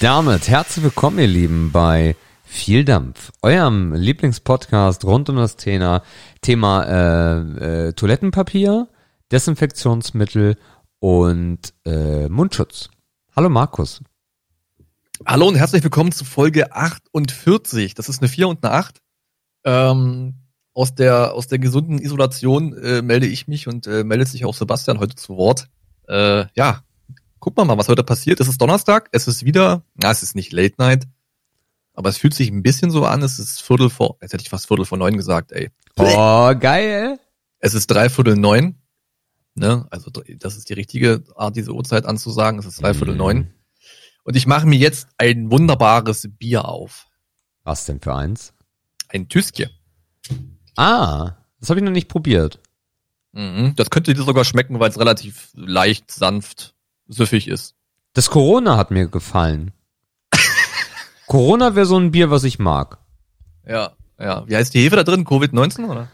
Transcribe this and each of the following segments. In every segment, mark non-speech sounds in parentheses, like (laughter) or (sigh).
damit herzlich willkommen, ihr Lieben, bei Viel Dampf, eurem Lieblingspodcast rund um das Thema, Thema äh, äh, Toilettenpapier, Desinfektionsmittel und äh, Mundschutz. Hallo Markus. Hallo und herzlich willkommen zu Folge 48. Das ist eine 4 und eine 8. Ähm, aus der aus der gesunden Isolation äh, melde ich mich und äh, meldet sich auch Sebastian heute zu Wort. Äh, ja, guck mal mal, was heute passiert. Es ist Donnerstag, es ist wieder, na, es ist nicht Late Night, aber es fühlt sich ein bisschen so an, es ist Viertel vor, jetzt hätte ich fast Viertel vor neun gesagt, ey. Oh, geil. Es ist dreiviertel neun, ne, also das ist die richtige Art, diese Uhrzeit anzusagen, es ist dreiviertel Mhm. neun. Und ich mache mir jetzt ein wunderbares Bier auf. Was denn für eins? Ein Tüskje. Ah, das habe ich noch nicht probiert. Mhm. Das könnte dir sogar schmecken, weil es relativ leicht, sanft, süffig ist. Das Corona hat mir gefallen. Corona wäre so ein Bier, was ich mag. Ja, ja. Wie heißt die Hefe da drin? Covid-19 oder?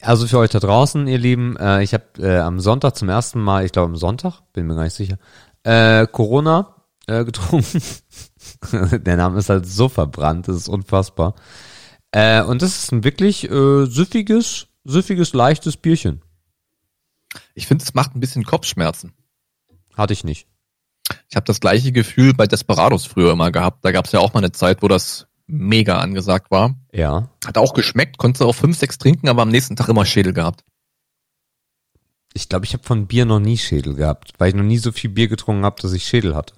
Also für euch da draußen, ihr Lieben, äh, ich habe äh, am Sonntag zum ersten Mal, ich glaube am Sonntag, bin mir gar nicht sicher, äh, Corona äh, (laughs) getrunken. Der Name ist halt so verbrannt, das ist unfassbar. Äh, und das ist ein wirklich äh, süffiges, süffiges, leichtes Bierchen. Ich finde, es macht ein bisschen Kopfschmerzen. Hatte ich nicht. Ich habe das gleiche Gefühl bei Desperados früher immer gehabt. Da gab es ja auch mal eine Zeit, wo das mega angesagt war. Ja. Hat auch geschmeckt, konntest du auch fünf, sechs trinken, aber am nächsten Tag immer Schädel gehabt. Ich glaube, ich habe von Bier noch nie Schädel gehabt, weil ich noch nie so viel Bier getrunken habe, dass ich Schädel hatte.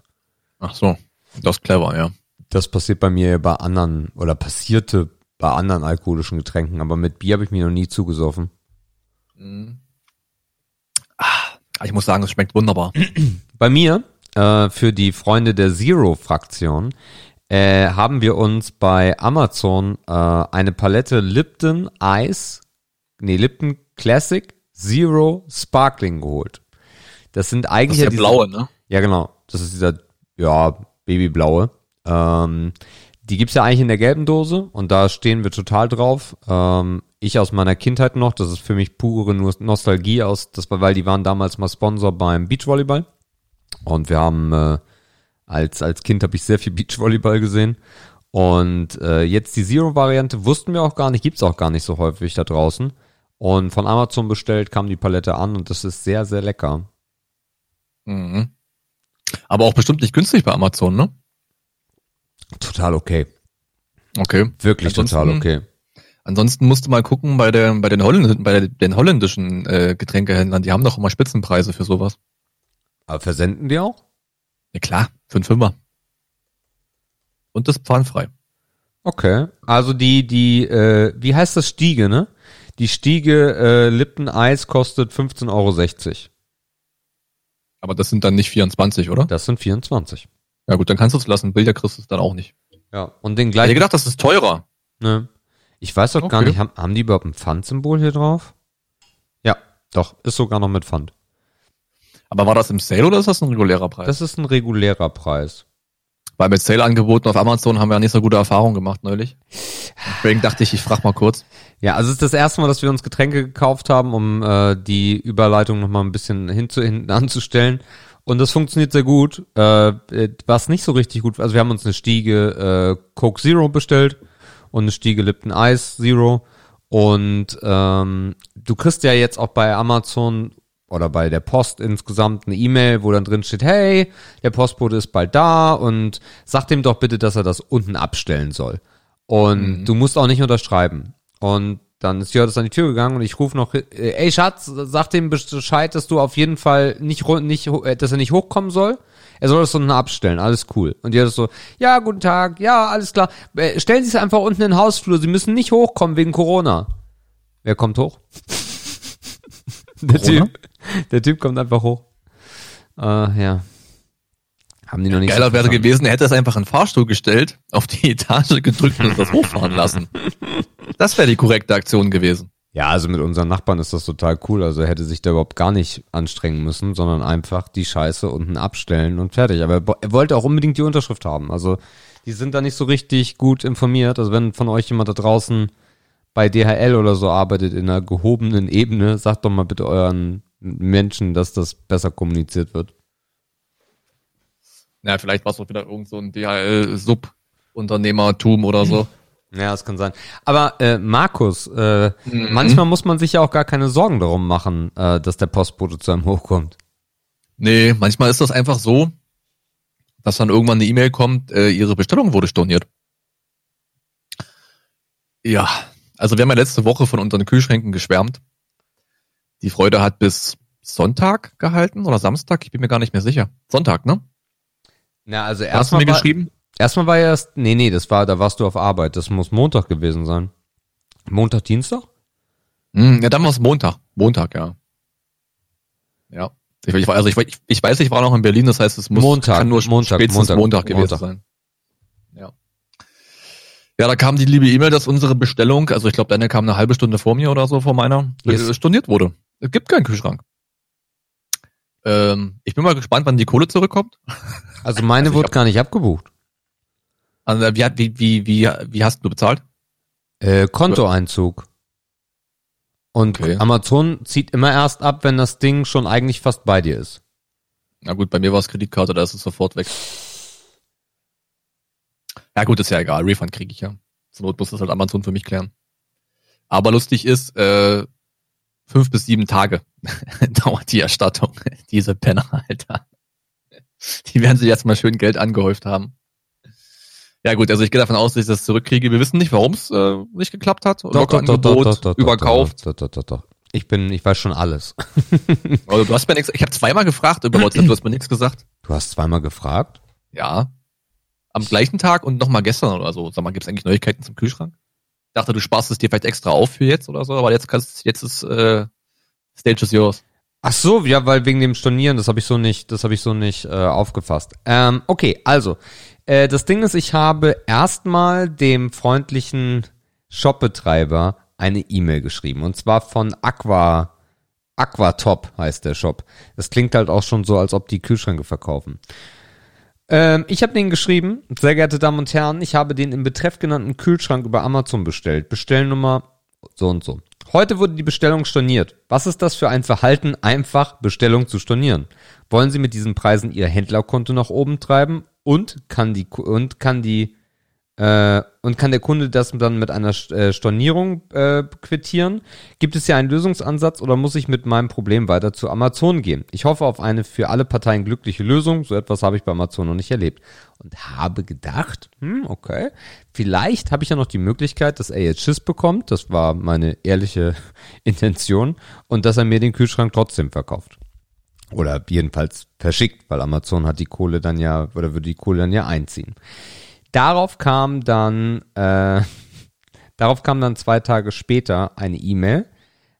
Ach so, das ist clever, ja. Das passiert bei mir bei anderen oder passierte bei anderen alkoholischen Getränken, aber mit Bier habe ich mir noch nie zugesoffen. Ah, Ich muss sagen, es schmeckt wunderbar. (clears throat) Bei mir, äh, für die Freunde der Zero-Fraktion, äh, haben wir uns bei Amazon äh, eine Palette Lipton Ice, nee, Lipton Classic Zero Sparkling geholt. Das sind Das eigentlich ist der diese- blaue, ne? Ja, genau. Das ist dieser, ja, babyblaue. Ähm, die gibt's ja eigentlich in der gelben Dose und da stehen wir total drauf. Ähm, ich aus meiner Kindheit noch, das ist für mich pure Nos- Nostalgie aus, das war, weil die waren damals mal Sponsor beim Beachvolleyball. Und wir haben, äh, als, als Kind habe ich sehr viel (laughs) Beachvolleyball gesehen. Und äh, jetzt die Zero-Variante wussten wir auch gar nicht, gibt's auch gar nicht so häufig da draußen. Und von Amazon bestellt kam die Palette an und das ist sehr, sehr lecker. Mhm. Aber auch bestimmt nicht günstig bei Amazon, ne? Total okay. Okay. Wirklich total Ansonsten- okay. Ansonsten musst du mal gucken bei der, bei den, Holländ bei den holländischen äh, Getränkehändlern, die haben doch immer Spitzenpreise für sowas. Aber versenden die auch? Ja klar, für einen Fünfer. Und das pfannfrei. Okay. Also die, die, äh, wie heißt das Stiege, ne? Die Stiege äh, Lipton Eis kostet 15,60 Euro. Aber das sind dann nicht 24, oder? Das sind 24. Ja gut, dann kannst du es lassen. Bilder kriegst du es dann auch nicht. Ja. Und den Ich hätte gleichen. gedacht, das ist teurer. Ne? Ich weiß doch gar Okay. nicht, haben, haben die überhaupt ein Pfandsymbol hier drauf? Ja, doch, ist sogar noch mit Pfand. Aber war das im Sale oder ist das ein regulärer Preis? Das ist ein regulärer Preis. Weil mit Sale-Angeboten auf Amazon haben wir ja nicht so gute Erfahrungen gemacht neulich. Deswegen dachte ich, ich frag mal kurz. Ja, also es ist das erste Mal, dass wir uns Getränke gekauft haben, um äh, die Überleitung nochmal ein bisschen hinzu, hinten (laughs) anzustellen. Und das funktioniert sehr gut. Äh, äh, was nicht so richtig gut, also wir haben uns eine Stiege äh, Coke Zero bestellt und eine Stiege Lipton Ice Zero. Und ähm, du kriegst ja jetzt auch bei Amazon oder bei der Post insgesamt eine E-Mail, wo dann drin steht, hey, der Postbote ist bald da und sag dem doch bitte, dass er das unten abstellen soll. Und du musst auch nicht unterschreiben. Und dann ist Jörg an die Tür gegangen und ich rufe noch, äh, ey Schatz, sag dem Bescheid, dass du auf jeden Fall nicht, nicht, äh, dass er nicht hochkommen soll. Er soll das unten abstellen, alles cool. Und Jörg ist so, ja, guten Tag, ja, alles klar. Äh, Stellen Sie es einfach unten in den Hausflur, Sie müssen nicht hochkommen wegen Corona. Wer kommt hoch? (laughs) der Corona? Typ. Der Typ kommt einfach hoch. Äh, ja. Haben die noch nicht Geiler so wäre gewesen, er hätte es einfach in den Fahrstuhl gestellt, auf die Etage gedrückt und das hochfahren lassen. (laughs) Das wäre die korrekte Aktion gewesen. Ja, also mit unseren Nachbarn ist das total cool. Also er hätte sich da überhaupt gar nicht anstrengen müssen, sondern einfach die Scheiße unten abstellen und fertig. Aber er wollte auch unbedingt die Unterschrift haben. Also die sind da nicht so richtig gut informiert. Also wenn von euch jemand da draußen bei DHL oder so arbeitet in einer gehobenen Ebene, sagt doch mal bitte euren Menschen, dass das besser kommuniziert wird. Ja, vielleicht war es auch wieder irgend so ein DHL-Sub-Unternehmertum oder so. Ja, das kann sein. Aber äh, Markus, äh, Mhm. manchmal muss man sich ja auch gar keine Sorgen darum machen, äh, dass der Postbote zu einem hochkommt. Nee, manchmal ist das einfach so, dass dann irgendwann eine E-Mail kommt, äh, ihre Bestellung wurde storniert. Ja, also wir haben ja letzte Woche von unseren Kühlschränken geschwärmt. Die Freude hat bis Sonntag gehalten oder Samstag, ich bin mir gar nicht mehr sicher. Sonntag, ne? Na, also Hast du erstmal mir geschrieben? Erstmal war ja erst, nee, nee, das war, da warst du auf Arbeit. Das muss Montag gewesen sein. Montag, Dienstag? Hm, ja, dann war es Montag. Montag, ja. Ja. Ich, ich, also ich, ich, ich weiß, ich war noch in Berlin, das heißt, es muss Montag, kann nur Montag, spätestens Montag, Montag, gewesen Montag. sein. Ja. Ja, da kam die liebe E-Mail, dass unsere Bestellung, also ich glaube, deine kam eine halbe Stunde vor mir oder so, vor meiner, Yes. äh, storniert wurde. Es gibt keinen Kühlschrank. Ähm, ich bin mal gespannt, wann die Kohle zurückkommt. Also meine Also wurde hab- gar nicht abgebucht. Also, wie, wie, wie, wie, wie hast du bezahlt? Äh, Kontoeinzug. Und Okay. Amazon zieht immer erst ab, wenn das Ding schon eigentlich fast bei dir ist. Na gut, bei mir war es Kreditkarte, da ist es sofort weg. Ja gut, ist ja egal, Refund kriege ich ja. Zur Not muss das halt Amazon für mich klären. Aber lustig ist, äh, fünf bis sieben Tage (laughs) dauert die Erstattung. (laughs) Diese Penner, Alter. Die werden sich jetzt mal schön Geld angehäuft haben. Ja gut, also ich gehe davon aus, dass ich das zurückkriege. Wir wissen nicht, warum es äh, nicht geklappt hat. Locker-Angebot, überkauft. Doch, doch, doch, doch. Ich bin, ich weiß schon alles. (laughs) Also, du hast mir nichts. Ich habe zweimal gefragt über WhatsApp, du hast mir nichts gesagt. Du hast zweimal gefragt? Ja. Am gleichen Tag und nochmal gestern oder so. Sag mal, gibt's eigentlich Neuigkeiten zum Kühlschrank? Ich dachte, du sparst es dir vielleicht extra auf für jetzt oder so, aber jetzt kannst jetzt ist äh, Stage is yours. Ach so, ja, weil wegen dem Stornieren, das habe ich so nicht, das habe ich so nicht äh, aufgefasst. Ähm, okay, also äh, das Ding ist, ich habe erstmal dem freundlichen Shopbetreiber eine E-Mail geschrieben und zwar von Aqua Aquatop heißt der Shop. Das klingt halt auch schon so, als ob die Kühlschränke verkaufen. Ähm, ich habe denen geschrieben, sehr geehrte Damen und Herren, ich habe den im Betreff genannten Kühlschrank über Amazon bestellt. Bestellnummer so und so. Heute wurde die Bestellung storniert. Was ist das für ein Verhalten, einfach Bestellung zu stornieren? Wollen Sie mit diesen Preisen Ihr Händlerkonto nach oben treiben und kann die und kann die äh, und kann der Kunde das dann mit einer äh, Stornierung äh, quittieren? Gibt es hier einen Lösungsansatz oder muss ich mit meinem Problem weiter zu Amazon gehen? Ich hoffe auf eine für alle Parteien glückliche Lösung. So etwas habe ich bei Amazon noch nicht erlebt. Und habe gedacht, hm, okay, vielleicht habe ich ja noch die Möglichkeit, dass er jetzt Schiss bekommt. Das war meine ehrliche (laughs) Intention. Und dass er mir den Kühlschrank trotzdem verkauft. Oder jedenfalls verschickt, weil Amazon hat die Kohle dann ja, oder würde die Kohle dann ja einziehen. Darauf kam dann, äh, (laughs) darauf kam dann zwei Tage später eine E-Mail.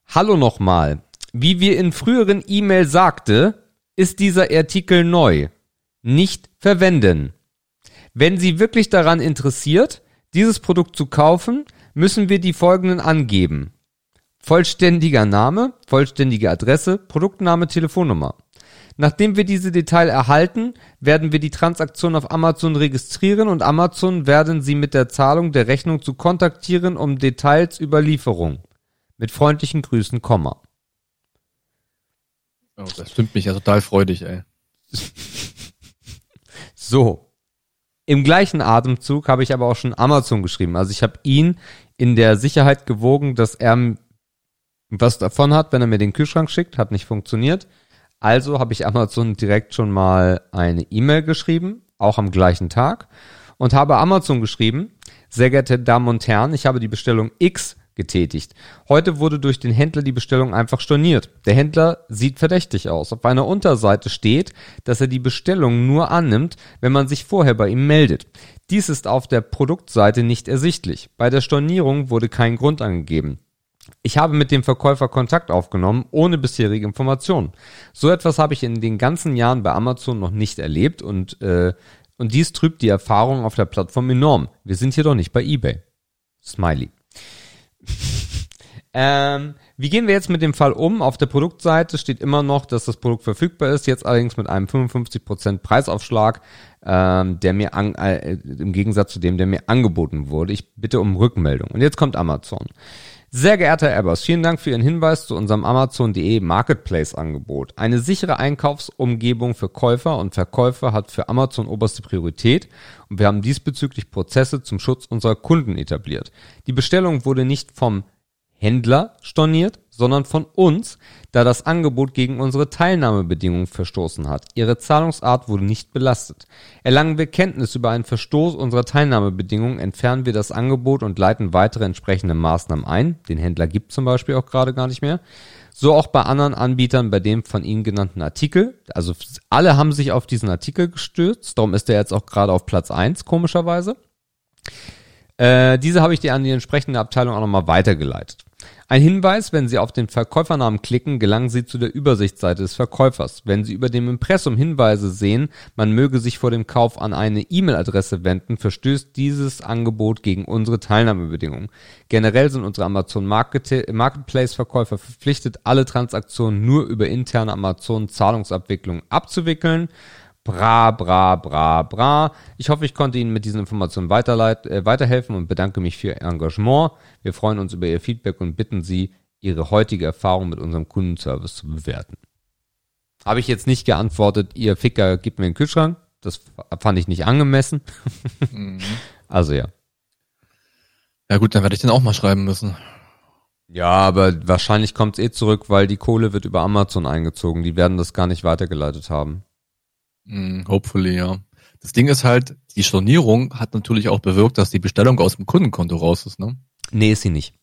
Hallo nochmal. Wie wir in früheren E-Mail sagte, ist dieser Artikel neu. Nicht verwenden. Wenn Sie wirklich daran interessiert, dieses Produkt zu kaufen, müssen wir die folgenden angeben. Vollständiger Name, vollständige Adresse, Produktname, Telefonnummer. Nachdem wir diese Detail erhalten, werden wir die Transaktion auf Amazon registrieren und Amazon werden Sie mit der Zahlung der Rechnung zu kontaktieren, um Details über Lieferung. Mit freundlichen Grüßen, Komma. Oh, das stimmt mich ja total freudig, ey. (laughs) So. Im gleichen Atemzug habe ich aber auch schon Amazon geschrieben. Also ich habe ihn in der Sicherheit gewogen, dass er was davon hat, wenn er mir den Kühlschrank schickt. Hat nicht funktioniert. Also habe ich Amazon direkt schon mal eine E-Mail geschrieben, auch am gleichen Tag. Und habe Amazon geschrieben, sehr geehrte Damen und Herren, ich habe die Bestellung X getätigt. Heute wurde durch den Händler die Bestellung einfach storniert. Der Händler sieht verdächtig aus. Auf einer Unterseite steht, dass er die Bestellung nur annimmt, wenn man sich vorher bei ihm meldet. Dies ist auf der Produktseite nicht ersichtlich. Bei der Stornierung wurde kein Grund angegeben. Ich habe mit dem Verkäufer Kontakt aufgenommen, ohne bisherige Informationen. So etwas habe ich in den ganzen Jahren bei Amazon noch nicht erlebt und, äh, und dies trübt die Erfahrung auf der Plattform enorm. Wir sind hier doch nicht bei eBay. Smiley. (laughs) ähm, wie gehen wir jetzt mit dem Fall um? Auf der Produktseite steht immer noch, dass das Produkt verfügbar ist, jetzt allerdings mit einem 55% Preisaufschlag, ähm, der mir an, äh, im Gegensatz zu dem, der mir angeboten wurde. Ich bitte um Rückmeldung. Und jetzt kommt Amazon. Sehr geehrter Ebbers, vielen Dank für Ihren Hinweis zu unserem Amazon.de Marketplace Angebot. Eine sichere Einkaufsumgebung für Käufer und Verkäufer hat für Amazon oberste Priorität und wir haben diesbezüglich Prozesse zum Schutz unserer Kunden etabliert. Die Bestellung wurde nicht vom Händler storniert, sondern von uns, da das Angebot gegen unsere Teilnahmebedingungen verstoßen hat. Ihre Zahlungsart wurde nicht belastet. Erlangen wir Kenntnis über einen Verstoß unserer Teilnahmebedingungen, entfernen wir das Angebot und leiten weitere entsprechende Maßnahmen ein. Den Händler gibt zum Beispiel auch gerade gar nicht mehr. So auch bei anderen Anbietern bei dem von Ihnen genannten Artikel. Also alle haben sich auf diesen Artikel gestürzt, darum ist er jetzt auch gerade auf Platz eins komischerweise. Äh, diese habe ich dir an die entsprechende Abteilung auch nochmal weitergeleitet. Ein Hinweis, wenn Sie auf den Verkäufernamen klicken, gelangen Sie zu der Übersichtsseite des Verkäufers. Wenn Sie über dem Impressum Hinweise sehen, man möge sich vor dem Kauf an eine E-Mail-Adresse wenden, verstößt dieses Angebot gegen unsere Teilnahmebedingungen. Generell sind unsere Amazon Marketplace Verkäufer verpflichtet, alle Transaktionen nur über interne Amazon Zahlungsabwicklung abzuwickeln. Bra, bra, bra, bra. Ich hoffe, ich konnte Ihnen mit diesen Informationen äh, weiterhelfen und bedanke mich für Ihr Engagement. Wir freuen uns über Ihr Feedback und bitten Sie, Ihre heutige Erfahrung mit unserem Kundenservice zu bewerten. Habe ich jetzt nicht geantwortet, Ihr Ficker gibt mir einen Kühlschrank. Das fand ich nicht angemessen. Mhm. (laughs) Also ja. Ja gut, dann werde ich den auch mal schreiben müssen. Ja, aber wahrscheinlich kommt es eh zurück, weil die Kohle wird über Amazon eingezogen. Die werden das gar nicht weitergeleitet haben. Mm, hopefully, ja. Das Ding ist halt, die Stornierung hat natürlich auch bewirkt, dass die Bestellung aus dem Kundenkonto raus ist, ne? Nee, ist sie nicht.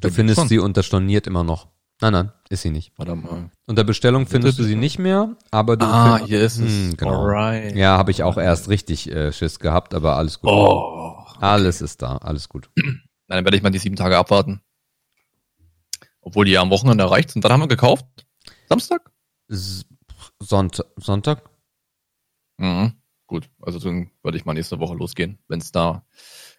Du ja, findest schon. sie unter storniert immer noch. Nein, nein, ist sie nicht. Warte mal. Unter Bestellung findest du sie nicht mehr, aber du Ah, hier ist es. Hm, genau. Alright. Ja, habe ich auch erst richtig äh, Schiss gehabt, aber alles gut. Oh, okay. Alles ist da, alles gut. (clears throat) Nein, dann werde ich mal die sieben Tage abwarten. Obwohl die ja am Wochenende erreicht sind. Dann haben wir gekauft? Samstag? S Sonntag? Sonntag? Mhm. Gut, also dann würde ich mal nächste Woche losgehen, wenn es da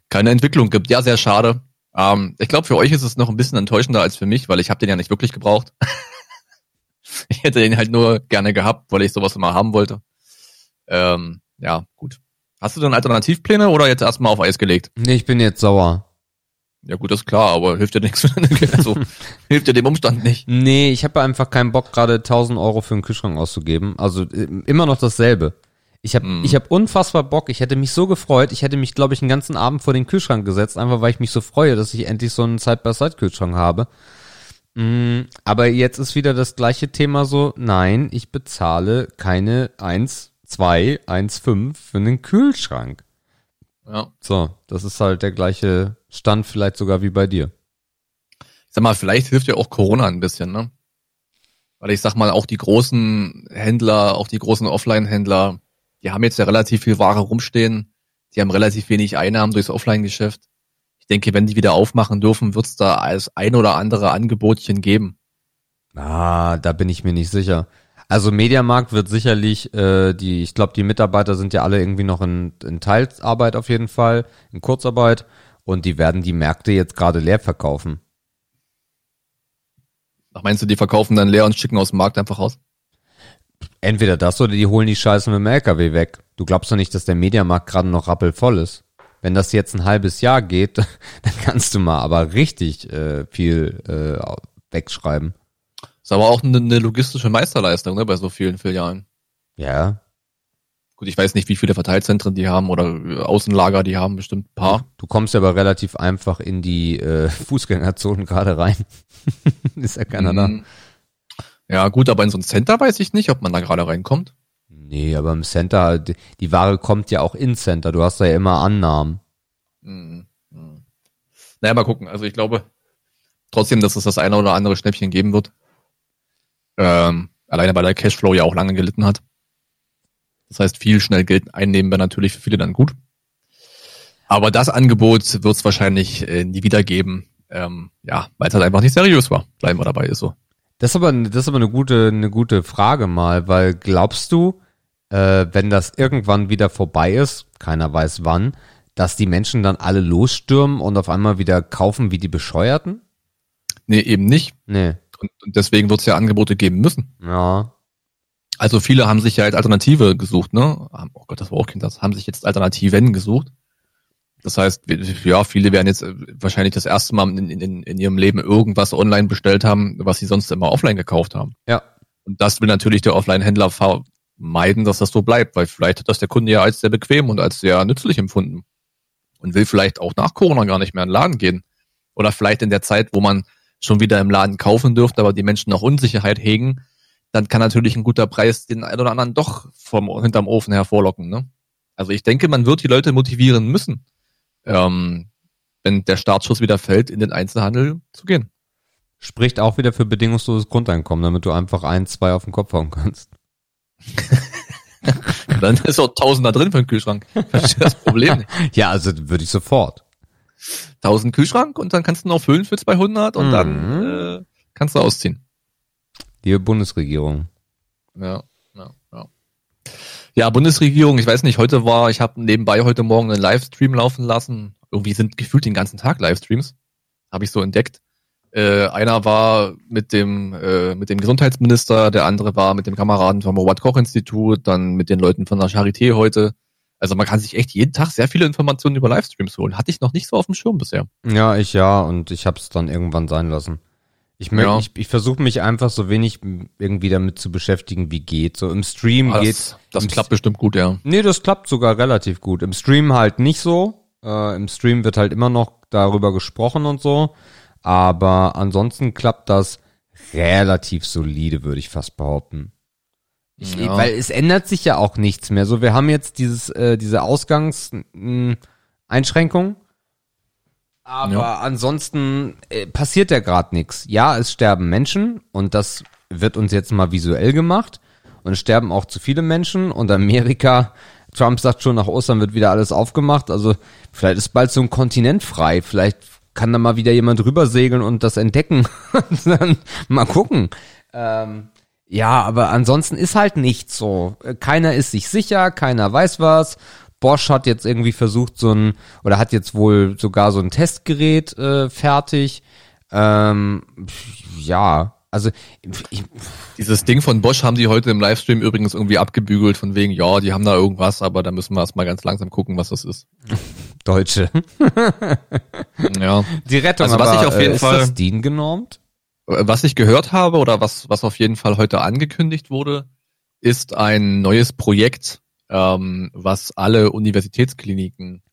keine Entwicklung gibt. Ja, sehr schade. Ähm, ich glaube, für euch ist es noch ein bisschen enttäuschender als für mich, weil ich habe den ja nicht wirklich gebraucht. (laughs) ich hätte den halt nur gerne gehabt, weil ich sowas immer haben wollte. Ähm, ja, gut. Hast du denn Alternativpläne oder jetzt erstmal auf Eis gelegt? Nee, ich bin jetzt sauer. Ja gut, das ist klar, aber hilft dir nichts. (laughs) also, hilft dir dem Umstand nicht. Nee, ich habe einfach keinen Bock, gerade 1000 Euro für einen Kühlschrank auszugeben. Also äh, immer noch dasselbe. Ich habe mm. ich hab unfassbar Bock. Ich hätte mich so gefreut. Ich hätte mich, glaube ich, einen ganzen Abend vor den Kühlschrank gesetzt, einfach weil ich mich so freue, dass ich endlich so einen Side-by-Side-Kühlschrank habe. Mm, aber jetzt ist wieder das gleiche Thema so, nein, ich bezahle keine 1, 2, 1, 5 für einen Kühlschrank. Ja. So, das ist halt der gleiche Stand vielleicht sogar wie bei dir. Ich sag mal, vielleicht hilft ja auch Corona ein bisschen, ne? Weil ich sag mal, auch die großen Händler, auch die großen Offline-Händler, die haben jetzt ja relativ viel Ware rumstehen. Die haben relativ wenig Einnahmen durchs Offline-Geschäft. Ich denke, wenn die wieder aufmachen dürfen, wird es da als ein oder andere Angebotchen geben. Ah, da bin ich mir nicht sicher. Also Mediamarkt wird sicherlich, äh, die, ich glaube, die Mitarbeiter sind ja alle irgendwie noch in, in Teilarbeit auf jeden Fall, in Kurzarbeit und die werden die Märkte jetzt gerade leer verkaufen. Ach, meinst du, die verkaufen dann leer und schicken aus dem Markt einfach raus? Entweder das oder die holen die Scheiße mit dem LKW weg. Du glaubst doch nicht, dass der Mediamarkt gerade noch rappelvoll ist. Wenn das jetzt ein halbes Jahr geht, (laughs) dann kannst du mal aber richtig äh, viel äh, wegschreiben. Ist aber auch eine, eine logistische Meisterleistung ne, bei so vielen Filialen. Ja. Gut, ich weiß nicht, wie viele Verteilzentren die haben oder Außenlager die haben, bestimmt ein paar. Du kommst aber relativ einfach in die äh, (laughs) Fußgängerzonen gerade rein. (laughs) ist ja keiner mm. Ja, gut, aber in so ein Center weiß ich nicht, ob man da gerade reinkommt. Nee, aber im Center, die, die Ware kommt ja auch ins Center. Du hast da ja immer Annahmen. Mhm. Naja, mal gucken. Also ich glaube trotzdem, dass es das eine oder andere Schnäppchen geben wird. Ähm, alleine weil der Cashflow ja auch lange gelitten hat. Das heißt, viel schnell Geld einnehmen wäre natürlich für viele dann gut. Aber das Angebot wird es wahrscheinlich äh, nie wieder geben. Ähm, ja, weil es halt einfach nicht seriös war. Bleiben wir dabei, ist so. Das ist aber, das ist aber eine gute, eine gute Frage mal, weil glaubst du, äh, wenn das irgendwann wieder vorbei ist, keiner weiß wann, dass die Menschen dann alle losstürmen und auf einmal wieder kaufen wie die Bescheuerten? Nee, eben nicht. Nee. Und, und deswegen wird es ja Angebote geben müssen. Ja. Also viele haben sich ja als Alternative gesucht, ne? Oh Gott, das war auch Kind, das haben sich jetzt Alternativen gesucht. Das heißt, ja, viele werden jetzt äh, wahrscheinlich das erste Mal in, in, in ihrem Leben irgendwas online bestellt haben, was sie sonst immer offline gekauft haben. Ja. Und das will natürlich der Offline-Händler vermeiden, dass das so bleibt, weil vielleicht hat das der Kunde ja als sehr bequem und als sehr nützlich empfunden und will vielleicht auch nach Corona gar nicht mehr in den Laden gehen. Oder vielleicht in der Zeit, wo man schon wieder im Laden kaufen dürfte, aber die Menschen noch Unsicherheit hegen, dann kann natürlich ein guter Preis den einen oder anderen doch vom hinterm Ofen hervorlocken. Ne? Also ich denke, man wird die Leute motivieren müssen, ähm, wenn der Startschuss wieder fällt, in den Einzelhandel zu gehen. Spricht auch wieder für bedingungsloses Grundeinkommen, damit du einfach ein, zwei auf den Kopf hauen kannst. (laughs) dann ist auch Tausender drin für den Kühlschrank. Verstehe das Problem nicht. (laughs) ja, also würde ich sofort. 1000 Kühlschrank und dann kannst du noch füllen für 200 und mhm. dann äh, kannst du ausziehen. Liebe Bundesregierung. Ja. Ja, Bundesregierung, ich weiß nicht, heute war, ich habe nebenbei heute Morgen einen Livestream laufen lassen. Irgendwie sind gefühlt den ganzen Tag Livestreams. Habe ich so entdeckt. Äh, einer war mit dem, äh, mit dem Gesundheitsminister, der andere war mit dem Kameraden vom Robert-Koch-Institut, dann mit den Leuten von der Charité heute. Also man kann sich echt jeden Tag sehr viele Informationen über Livestreams holen. Hatte ich noch nicht so auf dem Schirm bisher. Ja, ich ja, und ich habe es dann irgendwann sein lassen. Ich, möchte, ja. ich, ich versuche mich einfach so wenig irgendwie damit zu beschäftigen, wie geht. So im Stream ah, geht. Das klappt bestimmt gut, ja. Nee, das klappt sogar relativ gut. Im Stream halt nicht so. Äh, Im Stream wird halt immer noch darüber gesprochen und so. Aber ansonsten klappt das relativ solide, würde ich fast behaupten. Ich, ja. Weil es ändert sich ja auch nichts mehr. So, wir haben jetzt dieses, äh, diese Ausgangseinschränkung. Aber ja. ansonsten äh, passiert ja gerade nichts. Ja, es sterben Menschen und das wird uns jetzt mal visuell gemacht. Und es sterben auch zu viele Menschen und Amerika, Trump sagt schon, nach Ostern wird wieder alles aufgemacht. Also vielleicht ist bald so ein Kontinent frei. Vielleicht kann da mal wieder jemand rübersegeln und das entdecken. (laughs) dann mal gucken. Ähm, ja, aber ansonsten ist halt nichts so. Keiner ist sich sicher, keiner weiß was. Bosch hat jetzt irgendwie versucht, so ein, oder hat jetzt wohl sogar so ein Testgerät äh, fertig. Ähm, ja, also ich, dieses Ding von Bosch haben die heute im Livestream übrigens irgendwie abgebügelt, von wegen, ja, die haben da irgendwas, aber da müssen wir erstmal ganz langsam gucken, was das ist. (laughs) Deutsche. (laughs) ja. Die Rettung, also was aber, ich auf jeden äh, Fall, ist das DIN genormt? Was ich gehört habe oder was, was auf jeden Fall heute angekündigt wurde, ist ein neues Projekt, ähm, was alle Universitätskliniken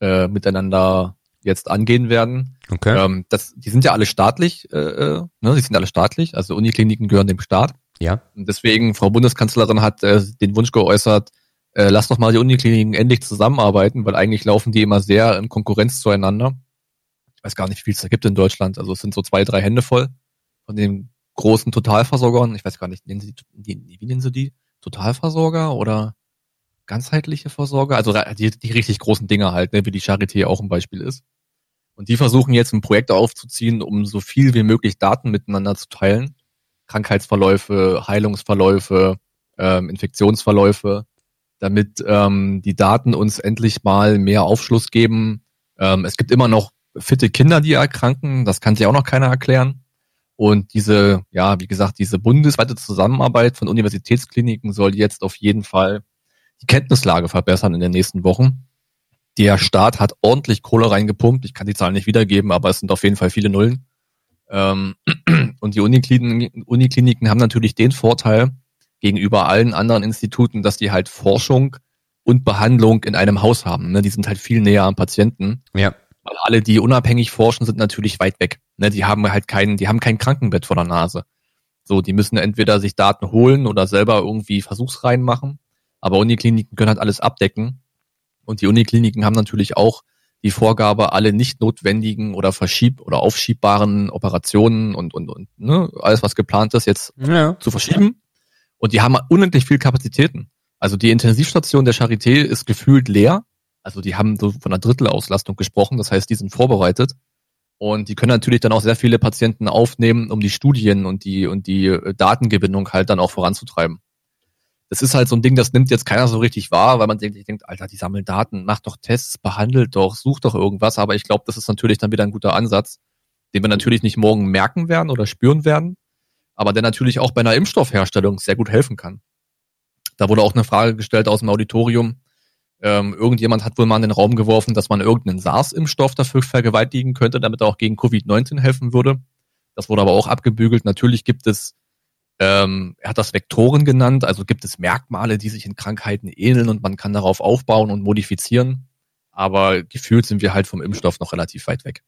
äh, miteinander jetzt angehen werden. Okay. Ähm, das, die sind ja alle staatlich, äh, äh, ne, die sind alle staatlich, also Unikliniken gehören dem Staat. Ja. Und deswegen, Frau Bundeskanzlerin hat äh, den Wunsch geäußert, äh, lass doch mal die Unikliniken endlich zusammenarbeiten, weil eigentlich laufen die immer sehr in Konkurrenz zueinander. Ich weiß gar nicht, wie viel es da gibt in Deutschland. Also es sind so zwei, drei Hände voll von den großen Totalversorgern. Ich weiß gar nicht, nennen sie die, wie nennen sie die? Totalversorger oder ganzheitliche Versorger? Also die, die richtig großen Dinge halt, ne, wie die Charité auch ein Beispiel ist. Und die versuchen jetzt ein Projekt aufzuziehen, um so viel wie möglich Daten miteinander zu teilen. Krankheitsverläufe, Heilungsverläufe, ähm, Infektionsverläufe, damit ähm, die Daten uns endlich mal mehr Aufschluss geben. Ähm, es gibt immer noch fitte Kinder, die erkranken. Das kann sich auch noch keiner erklären. Und diese, ja, wie gesagt, diese bundesweite Zusammenarbeit von Universitätskliniken soll jetzt auf jeden Fall die Kenntnislage verbessern in den nächsten Wochen. Der Staat hat ordentlich Kohle reingepumpt. Ich kann die Zahlen nicht wiedergeben, aber es sind auf jeden Fall viele Nullen. Ähm, (clears throat) und die Unikliniken, Unikliniken haben natürlich den Vorteil gegenüber allen anderen Instituten, dass die halt Forschung und Behandlung in einem Haus haben. Ne? Die sind halt viel näher am Patienten. Ja. Weil alle, die unabhängig forschen, sind natürlich weit weg. Ne? Die haben halt keinen, die haben kein Krankenbett vor der Nase. So, die müssen entweder sich Daten holen oder selber irgendwie Versuchsreihen machen. Aber Unikliniken können halt alles abdecken. Und die Unikliniken haben natürlich auch die Vorgabe, alle nicht notwendigen oder verschieb- oder aufschiebbaren Operationen und, und, und ne, alles, was geplant ist, jetzt ja. zu verschieben. Und die haben unendlich viel Kapazitäten. Also die Intensivstation der Charité ist gefühlt leer. Also die haben so von einer Drittelauslastung gesprochen. Das heißt, die sind vorbereitet. Und die können natürlich dann auch sehr viele Patienten aufnehmen, um die Studien und die, und die äh, Datengewinnung halt dann auch voranzutreiben. Das ist halt so ein Ding, das nimmt jetzt keiner so richtig wahr, weil man denkt, denkt, Alter, die sammeln Daten, macht doch Tests, behandelt doch, sucht doch irgendwas. Aber ich glaube, das ist natürlich dann wieder ein guter Ansatz, den wir natürlich nicht morgen merken werden oder spüren werden, aber der natürlich auch bei einer Impfstoffherstellung sehr gut helfen kann. Da wurde auch eine Frage gestellt aus dem Auditorium, Ähm, irgendjemand hat wohl mal in den Raum geworfen, dass man irgendeinen SARS-Impfstoff dafür vergewaltigen könnte, damit er auch gegen Covid-19 helfen würde. Das wurde aber auch abgebügelt. Natürlich gibt es, ähm, er hat das Vektoren genannt, also gibt es Merkmale, die sich in Krankheiten ähneln und man kann darauf aufbauen und modifizieren. Aber gefühlt sind wir halt vom Impfstoff noch relativ weit weg.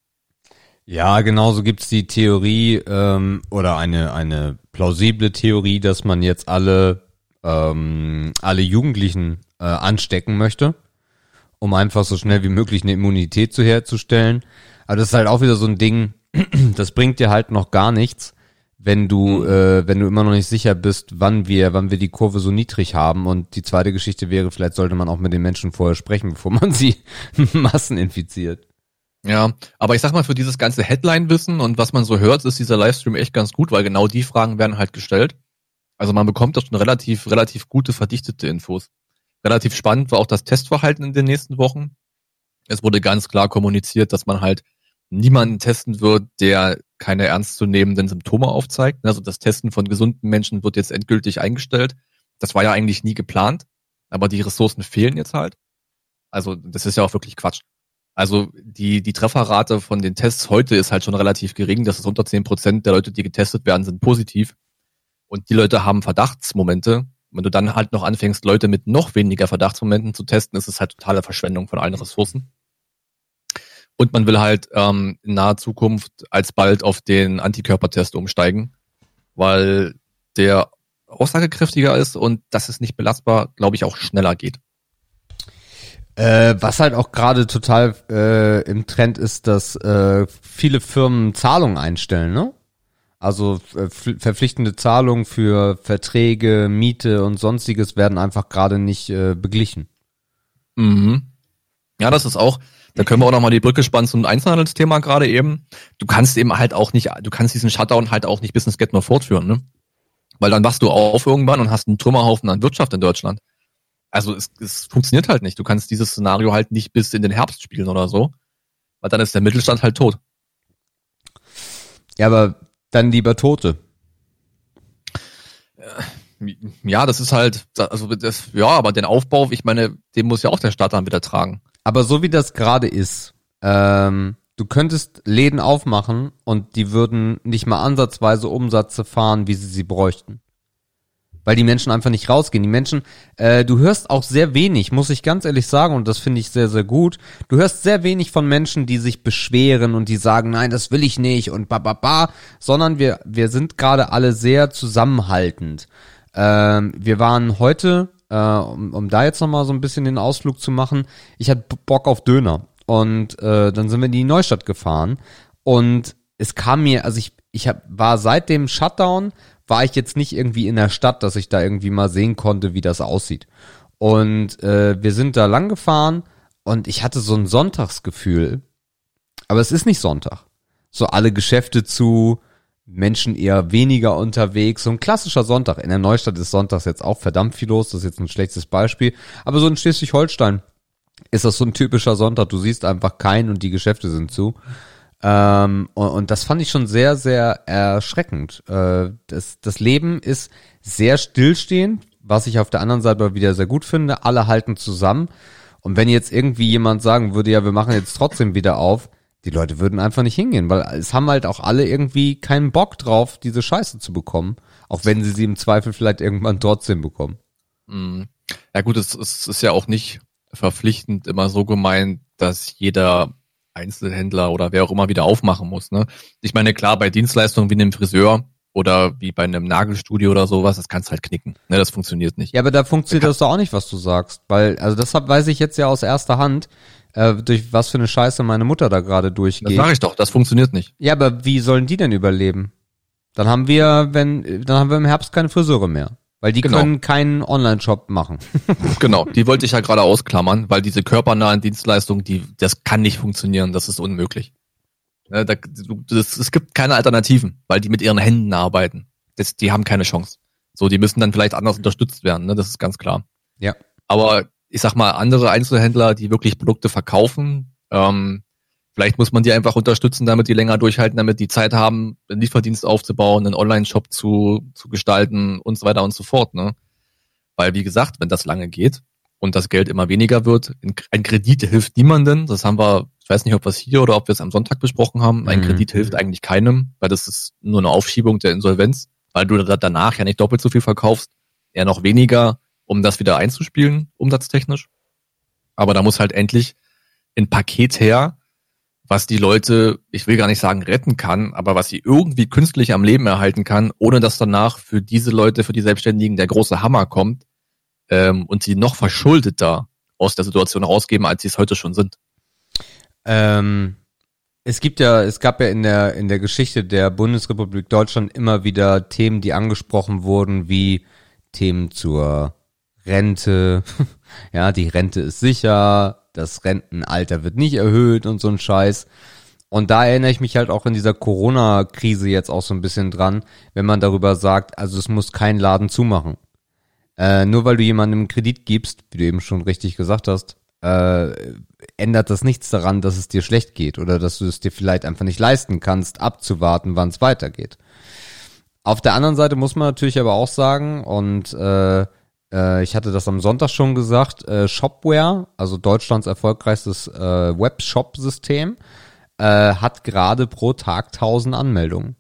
Ja, genauso gibt's die Theorie ähm, oder eine, eine plausible Theorie, dass man jetzt alle, ähm, alle Jugendlichen äh, anstecken möchte, um einfach so schnell wie möglich eine Immunität zu herzustellen. Aber das ist halt auch wieder so ein Ding, (clears throat) das bringt dir halt noch gar nichts, wenn du, äh, wenn du immer noch nicht sicher bist, wann wir, wann wir die Kurve so niedrig haben. Und die zweite Geschichte wäre, vielleicht sollte man auch mit den Menschen vorher sprechen, (laughs) bevor man sie (laughs) masseninfiziert. Ja, aber ich sag mal, für dieses ganze Headline-Wissen und was man so hört, ist dieser Livestream echt ganz gut, weil genau die Fragen werden halt gestellt. Also man bekommt da schon relativ, relativ gute, verdichtete Infos. Relativ spannend war auch das Testverhalten in den nächsten Wochen. Es wurde ganz klar kommuniziert, dass man halt niemanden testen wird, der keine ernstzunehmenden Symptome aufzeigt. Also das Testen von gesunden Menschen wird jetzt endgültig eingestellt. Das war ja eigentlich nie geplant, aber die Ressourcen fehlen jetzt halt. Also das ist ja auch wirklich Quatsch. Also die, die Trefferrate von den Tests heute ist halt schon relativ gering. Das ist unter zehn Prozent der Leute, die getestet werden, sind positiv. Und die Leute haben Verdachtsmomente. Wenn du dann halt noch anfängst, Leute mit noch weniger Verdachtsmomenten zu testen, ist es halt totale Verschwendung von allen Ressourcen. Und man will halt ähm, in naher Zukunft alsbald auf den Antikörpertest umsteigen, weil der aussagekräftiger ist und das ist nicht belastbar, glaube ich, auch schneller geht. Äh, was halt auch gerade total äh, im Trend ist, dass äh, viele Firmen Zahlungen einstellen, ne? Also äh, verpflichtende Zahlungen für Verträge, Miete und sonstiges werden einfach gerade nicht äh, beglichen. Mhm. Ja, das ist auch, da können wir auch nochmal die Brücke spannen zum Einzelhandelsthema gerade eben. Du kannst eben halt auch nicht, du kannst diesen Shutdown halt auch nicht bis ins Get nur fortführen, ne? Weil dann wachst du auf irgendwann und hast einen Trümmerhaufen an Wirtschaft in Deutschland. Also es, es funktioniert halt nicht. Du kannst dieses Szenario halt nicht bis in den Herbst spielen oder so, weil dann ist der Mittelstand halt tot. Ja, aber dann lieber Tote. Ja, das ist halt, also das, ja, aber den Aufbau, ich meine, den muss ja auch der Staat dann wieder tragen. Aber so wie das gerade ist, ähm, du könntest Läden aufmachen und die würden nicht mal ansatzweise Umsätze fahren, wie sie sie bräuchten weil die Menschen einfach nicht rausgehen. Die Menschen, äh, du hörst auch sehr wenig, muss ich ganz ehrlich sagen, und das finde ich sehr, sehr gut. Du hörst sehr wenig von Menschen, die sich beschweren und die sagen, nein, das will ich nicht und ba, ba, ba, sondern wir, wir sind gerade alle sehr zusammenhaltend. Ähm, wir waren heute, äh, um, um da jetzt nochmal so ein bisschen den Ausflug zu machen, ich hatte Bock auf Döner. Und äh, dann sind wir in die Neustadt gefahren und es kam mir, also ich, ich hab, war seit dem Shutdown war ich jetzt nicht irgendwie in der Stadt, dass ich da irgendwie mal sehen konnte, wie das aussieht. Und äh, wir sind da lang gefahren und ich hatte so ein Sonntagsgefühl, aber es ist nicht Sonntag. So alle Geschäfte zu, Menschen eher weniger unterwegs. So ein klassischer Sonntag. In der Neustadt ist sonntags jetzt auch verdammt viel los. Das ist jetzt ein schlechtes Beispiel. Aber so in Schleswig-Holstein ist das so ein typischer Sonntag. Du siehst einfach keinen und die Geschäfte sind zu. Ähm, und, und, das fand ich schon sehr, sehr erschreckend. Äh, das, das Leben ist sehr stillstehend, was ich auf der anderen Seite wieder sehr gut finde. Alle halten zusammen. Und wenn jetzt irgendwie jemand sagen würde, ja, wir machen jetzt trotzdem wieder auf, die Leute würden einfach nicht hingehen, weil es haben halt auch alle irgendwie keinen Bock drauf, diese Scheiße zu bekommen. Auch wenn sie sie im Zweifel vielleicht irgendwann trotzdem bekommen. Mhm. Ja gut, es, es ist ja auch nicht verpflichtend immer so gemeint, dass jeder Einzelhändler oder wer auch immer wieder aufmachen muss. Ne? Ich meine, klar, bei Dienstleistungen wie einem Friseur oder wie bei einem Nagelstudio oder sowas, das kannst halt knicken. Ne, das funktioniert nicht. Ja, aber da funktioniert das doch auch nicht, was du sagst. Weil, also das weiß ich jetzt ja aus erster Hand, äh, durch was für eine Scheiße meine Mutter da gerade durchgeht. Das sag ich doch, das funktioniert nicht. Ja, aber wie sollen die denn überleben? Dann haben wir, wenn, dann haben wir im Herbst keine Friseure mehr. Weil die genau. können keinen Online-Shop machen. (laughs) genau, die wollte ich ja gerade ausklammern, weil diese körpernahen Dienstleistungen, die, das kann nicht funktionieren, das ist unmöglich. Ja, da, das, es gibt keine Alternativen, weil die mit ihren Händen arbeiten. Das, die haben keine Chance. So, die müssen dann vielleicht anders unterstützt werden, ne? das ist ganz klar. Ja. Aber ich sag mal, andere Einzelhändler, die wirklich Produkte verkaufen, ähm, Vielleicht muss man die einfach unterstützen, damit die länger durchhalten, damit die Zeit haben, einen Lieferdienst aufzubauen, einen Online-Shop zu, zu gestalten und so weiter und so fort. Ne? Weil, wie gesagt, wenn das lange geht, und das Geld immer weniger wird. Ein Kredit hilft niemanden. Das haben wir, ich weiß nicht, ob wir es hier oder ob wir es am Sonntag besprochen haben. Ein mhm. Kredit hilft eigentlich keinem, weil das ist nur eine Aufschiebung der Insolvenz, weil du danach ja nicht doppelt so viel verkaufst, eher noch weniger, um das wieder einzuspielen, umsatztechnisch. Aber da muss halt endlich ein Paket her, was die Leute, ich will gar nicht sagen retten kann, aber was sie irgendwie künstlich am Leben erhalten kann, ohne dass danach für diese Leute, für die Selbstständigen der große Hammer kommt ähm, und sie noch verschuldeter aus der Situation rausgeben, als sie es heute schon sind. Ähm, es gibt ja, es gab ja in der in der Geschichte der Bundesrepublik Deutschland immer wieder Themen, die angesprochen wurden, wie Themen zur Rente. (laughs) ja, die Rente ist sicher, das Rentenalter wird nicht erhöht und so ein Scheiß. Und da erinnere ich mich halt auch in dieser Corona-Krise jetzt auch so ein bisschen dran, wenn man darüber sagt, also es muss kein Laden zumachen. Äh, nur weil du jemandem Kredit gibst, wie du eben schon richtig gesagt hast, äh, ändert das nichts daran, dass es dir schlecht geht oder dass du es dir vielleicht einfach nicht leisten kannst, abzuwarten, wann es weitergeht. Auf der anderen Seite muss man natürlich aber auch sagen, und äh, äh, ich hatte das am Sonntag schon gesagt, äh, Shopware, also Deutschlands erfolgreichstes äh, Webshop-System, äh, hat gerade pro Tag 1000 Anmeldungen.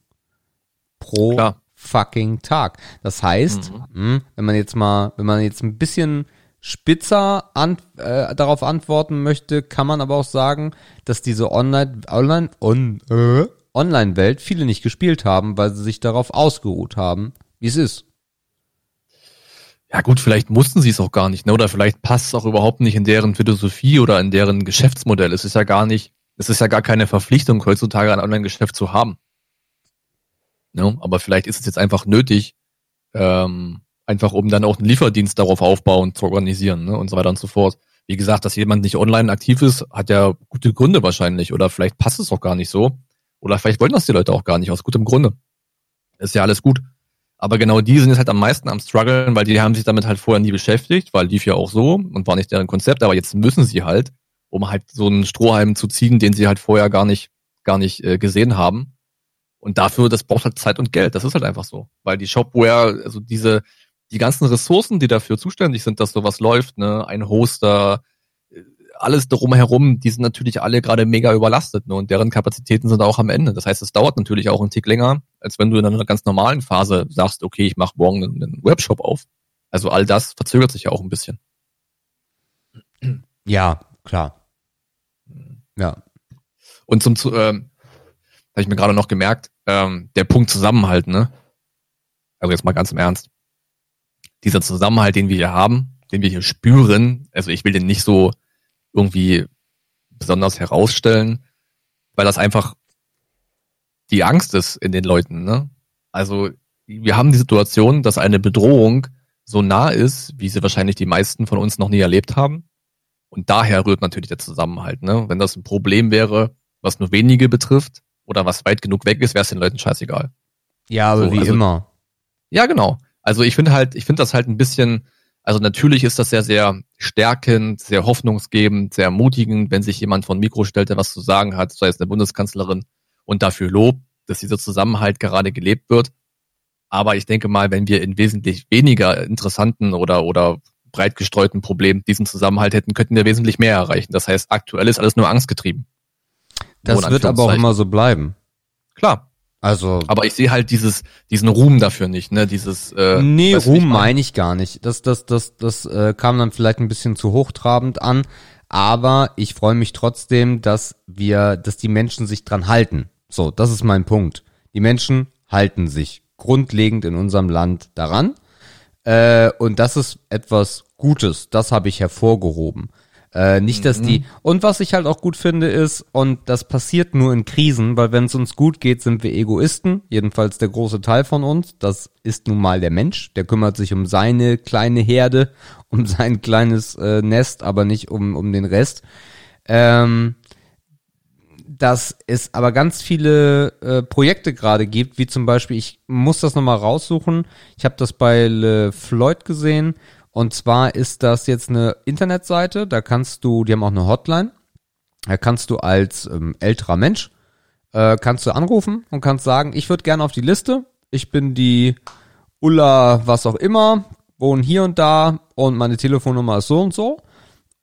Pro Klar. fucking Tag. Das heißt, mhm. mh, hm, wenn man jetzt mal, wenn man jetzt ein bisschen spitzer an, äh, darauf antworten möchte, kann man aber auch sagen, dass diese Online, Online, on, äh, Online-Welt viele nicht gespielt haben, weil sie sich darauf ausgeruht haben, wie es ist. Ja gut, vielleicht mussten sie es auch gar nicht, ne? Oder vielleicht passt es auch überhaupt nicht in deren Philosophie oder in deren Geschäftsmodell. Es ist ja gar nicht, es ist ja gar keine Verpflichtung, heutzutage ein Online-Geschäft zu haben. Ne? Aber vielleicht ist es jetzt einfach nötig, ähm, einfach um dann auch einen Lieferdienst darauf aufbauen, zu organisieren, ne? Und so weiter und so fort. Wie gesagt, dass jemand nicht online aktiv ist, hat ja gute Gründe wahrscheinlich. Oder vielleicht passt es auch gar nicht so. Oder vielleicht wollen das die Leute auch gar nicht, aus gutem Grunde. Ist ja alles gut. Aber genau die sind jetzt halt am meisten am struggeln, weil die haben sich damit halt vorher nie beschäftigt, weil lief ja auch so und war nicht deren Konzept, aber jetzt müssen sie halt, um halt so einen Strohhalm zu ziehen, den sie halt vorher gar nicht, gar nicht äh, gesehen haben. Und dafür, das braucht halt Zeit und Geld. Das ist halt einfach so. Weil die Shopware, also diese, die ganzen Ressourcen, die dafür zuständig sind, dass sowas läuft, ne, ein Hoster, alles drumherum, die sind natürlich alle gerade mega überlastet ne? und deren Kapazitäten sind auch am Ende. Das heißt, es dauert natürlich auch einen Tick länger, als wenn du in einer ganz normalen Phase sagst, okay, ich mache morgen einen Webshop auf. Also all das verzögert sich ja auch ein bisschen. Ja, klar. Ja. Und zum, ähm, habe ich mir gerade noch gemerkt, ähm, der Punkt Zusammenhalt, ne? Also jetzt mal ganz im Ernst. Dieser Zusammenhalt, den wir hier haben, den wir hier spüren, also ich will den nicht so irgendwie besonders herausstellen, weil das einfach die Angst ist in den Leuten. Ne? Also wir haben die Situation, dass eine Bedrohung so nah ist, wie sie wahrscheinlich die meisten von uns noch nie erlebt haben. Und daher rührt natürlich der Zusammenhalt. Ne? Wenn das ein Problem wäre, was nur wenige betrifft oder was weit genug weg ist, wäre es den Leuten scheißegal. Ja, aber so, wie also, immer. Ja, genau. Also ich finde halt, ich finde das halt ein bisschen, also natürlich ist das sehr, sehr stärkend, sehr hoffnungsgebend, sehr ermutigend, wenn sich jemand von Mikro stellt, der was zu sagen hat, sei es eine Bundeskanzlerin und dafür Lob, dass dieser Zusammenhalt gerade gelebt wird. Aber ich denke mal, wenn wir in wesentlich weniger interessanten oder, oder breit gestreuten Problemen diesen Zusammenhalt hätten, könnten wir wesentlich mehr erreichen. Das heißt, aktuell ist alles nur angstgetrieben. Das wird aber auch immer so bleiben. Klar, also. Aber ich sehe halt dieses, diesen Ruhm dafür nicht, ne? Dieses. Äh, nee, Ruhm meine ich gar nicht. Das, das, das, das äh, kam dann vielleicht ein bisschen zu hochtrabend an. Aber ich freue mich trotzdem, dass wir, dass die Menschen sich dran halten. So, das ist mein Punkt. Die Menschen halten sich grundlegend in unserem Land daran. Äh, und das ist etwas Gutes. Das habe ich hervorgehoben. Äh, nicht, dass die. Mhm. Und was ich halt auch gut finde, ist, und das passiert nur in Krisen, weil wenn es uns gut geht, sind wir Egoisten, jedenfalls der große Teil von uns. Das ist nun mal der Mensch, der kümmert sich um seine kleine Herde, (laughs) um sein kleines äh, Nest, aber nicht um, um den Rest. Ähm, dass es aber ganz viele äh, Projekte gerade gibt, wie zum Beispiel, ich muss das nochmal raussuchen, ich habe das bei Le Floyd gesehen und zwar ist das jetzt eine Internetseite, da kannst du, die haben auch eine Hotline, da kannst du als ähm, älterer Mensch, äh, kannst du anrufen und kannst sagen, ich würde gerne auf die Liste, ich bin die Ulla, was auch immer, wohne hier und da und meine Telefonnummer ist so und so.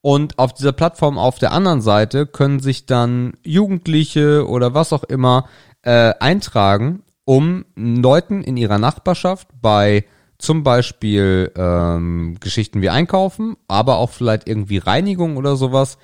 Und auf dieser Plattform auf der anderen Seite können sich dann Jugendliche oder was auch immer äh, eintragen, um Leuten in ihrer Nachbarschaft bei zum Beispiel ähm, Geschichten wie Einkaufen, aber auch vielleicht irgendwie Reinigung oder sowas,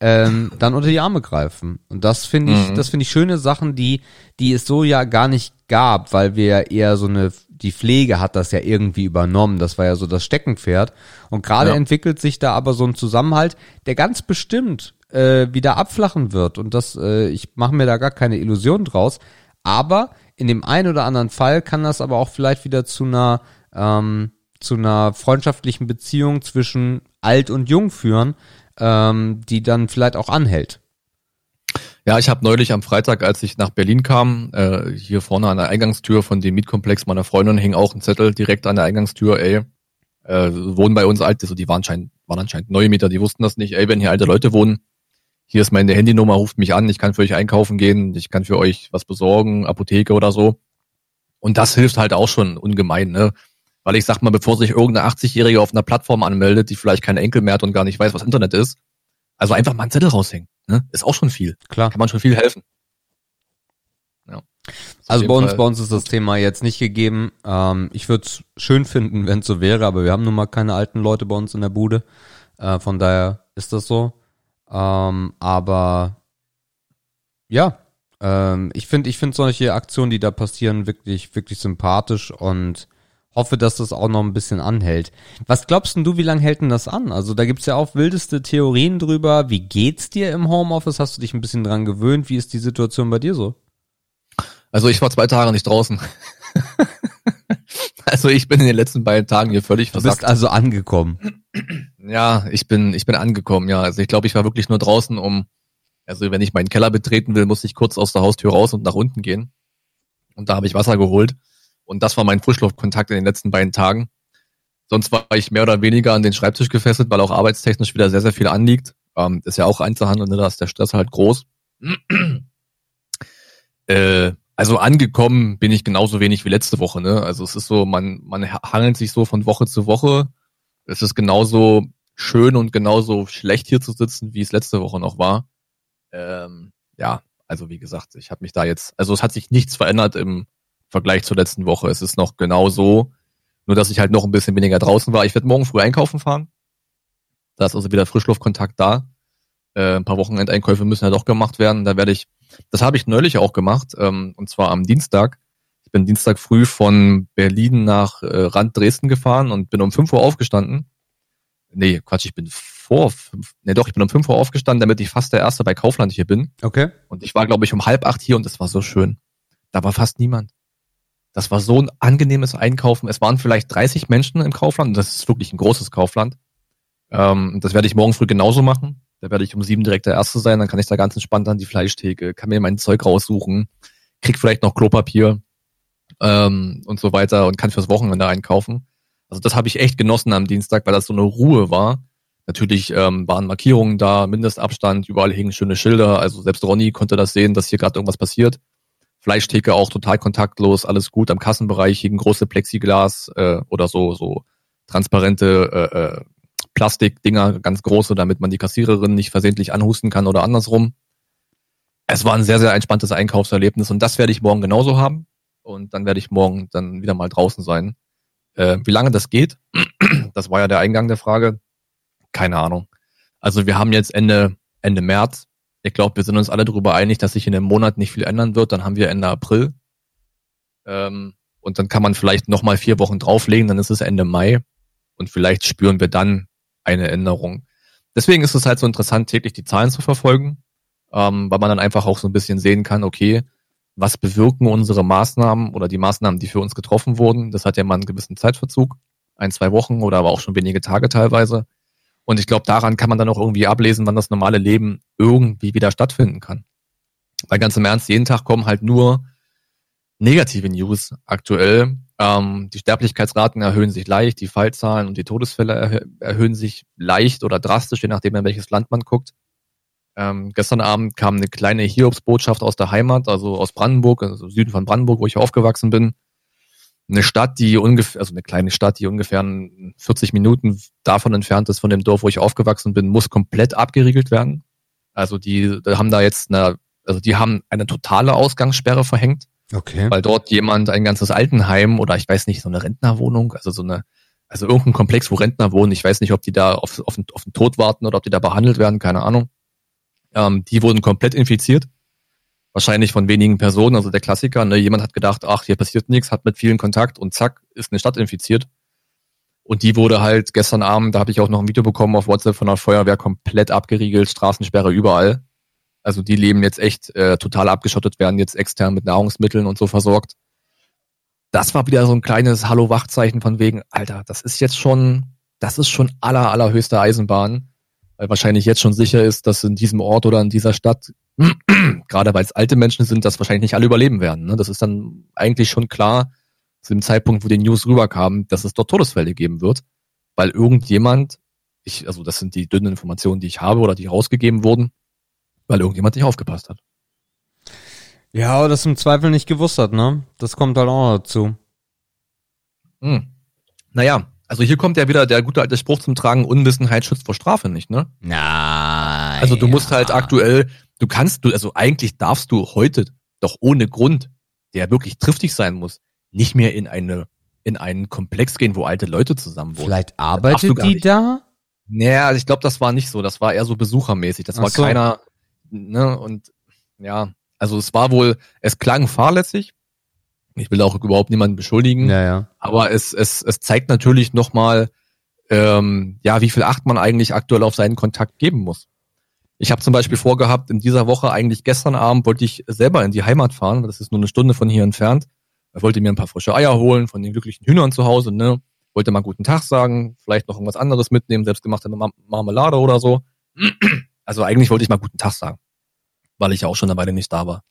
ähm, dann unter die Arme greifen. Und das finde ich, mhm. das finde ich schöne Sachen, die, die es so ja gar nicht gab, weil wir eher so eine, die Pflege hat das ja irgendwie übernommen. Das war ja so das Steckenpferd. Und gerade ja. entwickelt sich da aber so ein Zusammenhalt, der ganz bestimmt äh, wieder abflachen wird. Und das, äh, ich mache mir da gar keine Illusion draus. Aber in dem einen oder anderen Fall kann das aber auch vielleicht wieder zu einer ähm, zu einer freundschaftlichen Beziehung zwischen alt und jung führen, ähm, die dann vielleicht auch anhält. Ja, ich habe neulich am Freitag, als ich nach Berlin kam, äh, hier vorne an der Eingangstür von dem Mietkomplex meiner Freundin hing auch ein Zettel direkt an der Eingangstür, ey, äh, wohnen bei uns alte, so die waren, anscheinend, waren anscheinend neue Mieter, die wussten das nicht, ey, wenn hier alte Leute wohnen, hier ist meine Handynummer, ruft mich an, ich kann für euch einkaufen gehen, ich kann für euch was besorgen, Apotheke oder so. Und das hilft halt auch schon ungemein, ne? Weil ich sag mal, bevor sich irgendeine 80-Jährige auf einer Plattform anmeldet, die vielleicht keinen Enkel mehr hat und gar nicht weiß, was Internet ist, also einfach mal einen Zettel raushängen. Ne? Ist auch schon viel. Klar. Kann man schon viel helfen. Ja. Also bei uns, Fall. bei uns ist das Thema jetzt nicht gegeben. Ähm, ich würde es schön finden, wenn es so wäre, aber wir haben nun mal keine alten Leute bei uns in der Bude. Äh, von daher ist das so. Ähm, aber ja, ähm, ich finde, ich finde solche Aktionen, die da passieren, wirklich, wirklich sympathisch und hoffe, dass das auch noch ein bisschen anhält. Was glaubst denn du, wie lange hält denn das an? Also da gibt's ja auch wildeste Theorien drüber. Wie geht's dir im Homeoffice? Hast du dich ein bisschen dran gewöhnt? Wie ist die Situation bei dir so? Also ich war zwei Tage nicht draußen. (laughs) also ich bin in den letzten beiden Tagen hier völlig versagt. Du bist also angekommen. Ja, ich bin, ich bin angekommen, ja. Also ich glaube, ich war wirklich nur draußen, um, also wenn ich meinen Keller betreten will, muss ich kurz aus der Haustür raus und nach unten gehen. Und da habe ich Wasser geholt. Und das war mein Frischluftkontakt in den letzten beiden Tagen. Sonst war ich mehr oder weniger an den Schreibtisch gefesselt, weil auch arbeitstechnisch wieder sehr, sehr viel anliegt. Ähm, ist ja auch Einzelhandel, ne? da ist der Stress halt groß. (clears throat) äh, also angekommen bin ich genauso wenig wie letzte Woche. Ne? Also es ist so, man, man hangelt sich so von Woche zu Woche. Es ist genauso schön und genauso schlecht hier zu sitzen, wie es letzte Woche noch war. Ähm, ja, also wie gesagt, ich habe mich da jetzt, also es hat sich nichts verändert im Vergleich zur letzten Woche. Es ist noch genau so, nur dass ich halt noch ein bisschen weniger draußen war. Ich werde morgen früh einkaufen fahren. Da ist also wieder Frischluftkontakt da. Äh, ein paar Wochenendeinkäufe müssen ja doch gemacht werden. Da werde ich, das habe ich neulich auch gemacht, ähm, und zwar am Dienstag. Ich bin Dienstag früh von Berlin nach äh, Rand Dresden gefahren und bin um 5 Uhr aufgestanden. Nee, Quatsch, ich bin vor fünf, nee doch, ich bin um 5 Uhr aufgestanden, damit ich fast der Erste bei Kaufland hier bin. Okay. Und ich war, glaube ich, um halb acht hier und es war so schön. Da war fast niemand. Das war so ein angenehmes Einkaufen. Es waren vielleicht 30 Menschen im Kaufland. Das ist wirklich ein großes Kaufland. Ähm, das werde ich morgen früh genauso machen. Da werde ich um sieben direkt der Erste sein. Dann kann ich da ganz entspannt an die Fleischtheke, kann mir mein Zeug raussuchen, krieg vielleicht noch Klopapier ähm, und so weiter und kann fürs Wochenende einkaufen. Also das habe ich echt genossen am Dienstag, weil das so eine Ruhe war. Natürlich ähm, waren Markierungen da, Mindestabstand, überall hingen schöne Schilder. Also selbst Ronny konnte das sehen, dass hier gerade irgendwas passiert. Fleischtheke auch total kontaktlos, alles gut. Am Kassenbereich hingen große Plexiglas äh, oder so so transparente äh, äh, Plastikdinger, ganz große, damit man die Kassiererin nicht versehentlich anhusten kann oder andersrum. Es war ein sehr, sehr entspanntes Einkaufserlebnis und das werde ich morgen genauso haben. Und dann werde ich morgen dann wieder mal draußen sein. Äh, wie lange das geht, (clears throat) das war ja der Eingang der Frage. Keine Ahnung. Also wir haben jetzt Ende, Ende März ich glaube, wir sind uns alle darüber einig, dass sich in dem Monat nicht viel ändern wird. Dann haben wir Ende April. Ähm, und dann kann man vielleicht nochmal vier Wochen drauflegen, dann ist es Ende Mai. Und vielleicht spüren wir dann eine Änderung. Deswegen ist es halt so interessant, täglich die Zahlen zu verfolgen, ähm, weil man dann einfach auch so ein bisschen sehen kann, okay, was bewirken unsere Maßnahmen oder die Maßnahmen, die für uns getroffen wurden. Das hat ja mal einen gewissen Zeitverzug, ein, zwei Wochen oder aber auch schon wenige Tage teilweise. Und ich glaube, daran kann man dann auch irgendwie ablesen, wann das normale Leben irgendwie wieder stattfinden kann. Weil ganz im Ernst, jeden Tag kommen halt nur negative News aktuell. Ähm, die Sterblichkeitsraten erhöhen sich leicht, die Fallzahlen und die Todesfälle erhö erhöhen sich leicht oder drastisch, je nachdem, in welches Land man guckt. Ähm, gestern Abend kam eine kleine Hiobsbotschaft aus der Heimat, also aus Brandenburg, also Süden von Brandenburg, wo ich aufgewachsen bin. Eine Stadt, die ungefähr, also eine kleine Stadt, die ungefähr 40 Minuten davon entfernt ist, von dem Dorf, wo ich aufgewachsen bin, muss komplett abgeriegelt werden. Also die, die haben da jetzt eine, also die haben eine totale Ausgangssperre verhängt. Okay. Weil dort jemand ein ganzes Altenheim oder ich weiß nicht, so eine Rentnerwohnung, also so eine, also irgendein Komplex, wo Rentner wohnen, ich weiß nicht, ob die da auf, auf, auf den Tod warten oder ob die da behandelt werden, keine Ahnung. Ähm, die wurden komplett infiziert. Wahrscheinlich von wenigen Personen, also der Klassiker, ne, jemand hat gedacht, ach, hier passiert nichts, hat mit vielen Kontakt und zack, ist eine Stadt infiziert. Und die wurde halt gestern Abend, da habe ich auch noch ein Video bekommen auf WhatsApp von der Feuerwehr, komplett abgeriegelt, Straßensperre überall. Also die leben jetzt echt äh, total abgeschottet, werden jetzt extern mit Nahrungsmitteln und so versorgt. Das war wieder so ein kleines Hallo-Wachzeichen von wegen, Alter, das ist jetzt schon, das ist schon aller, allerhöchste Eisenbahn, weil wahrscheinlich jetzt schon sicher ist, dass in diesem Ort oder in dieser Stadt, (clears throat) gerade weil es alte Menschen sind, das wahrscheinlich nicht alle überleben werden. Ne? Das ist dann eigentlich schon klar, zu dem Zeitpunkt, wo die News rüberkamen, dass es dort Todesfälle geben wird, weil irgendjemand, ich, also das sind die dünnen Informationen, die ich habe oder die rausgegeben wurden, weil irgendjemand nicht aufgepasst hat. Ja, oder das im Zweifel nicht gewusst hat, ne? Das kommt halt auch dazu. Hm. Naja, also hier kommt ja wieder der gute alte Spruch zum Tragen, Unwissenheit schützt vor Strafe nicht, ne? Nein. Also du musst halt aktuell, du kannst, du, also eigentlich darfst du heute doch ohne Grund, der wirklich triftig sein muss, nicht mehr in eine, in einen Komplex gehen, wo alte Leute zusammen wohnen. Vielleicht arbeitet die nicht. da? Naja, also ich glaube, das war nicht so. Das war eher so besuchermäßig. Das Ach war so. keiner, ne, und ja, also es war wohl, es klang fahrlässig. Ich will auch überhaupt niemanden beschuldigen. Ja, ja. Aber es, es, es zeigt natürlich nochmal, ähm, ja, wie viel Acht man eigentlich aktuell auf seinen Kontakt geben muss. Ich habe zum Beispiel vorgehabt, in dieser Woche, eigentlich gestern Abend, wollte ich selber in die Heimat fahren. Das ist nur eine Stunde von hier entfernt. Ich wollte mir ein paar frische Eier holen von den glücklichen Hühnern zu Hause, ne? Wollte mal guten Tag sagen, vielleicht noch irgendwas anderes mitnehmen, selbstgemachte Mar Marmelade oder so. Also eigentlich wollte ich mal guten Tag sagen, weil ich ja auch schon Weile nicht da war.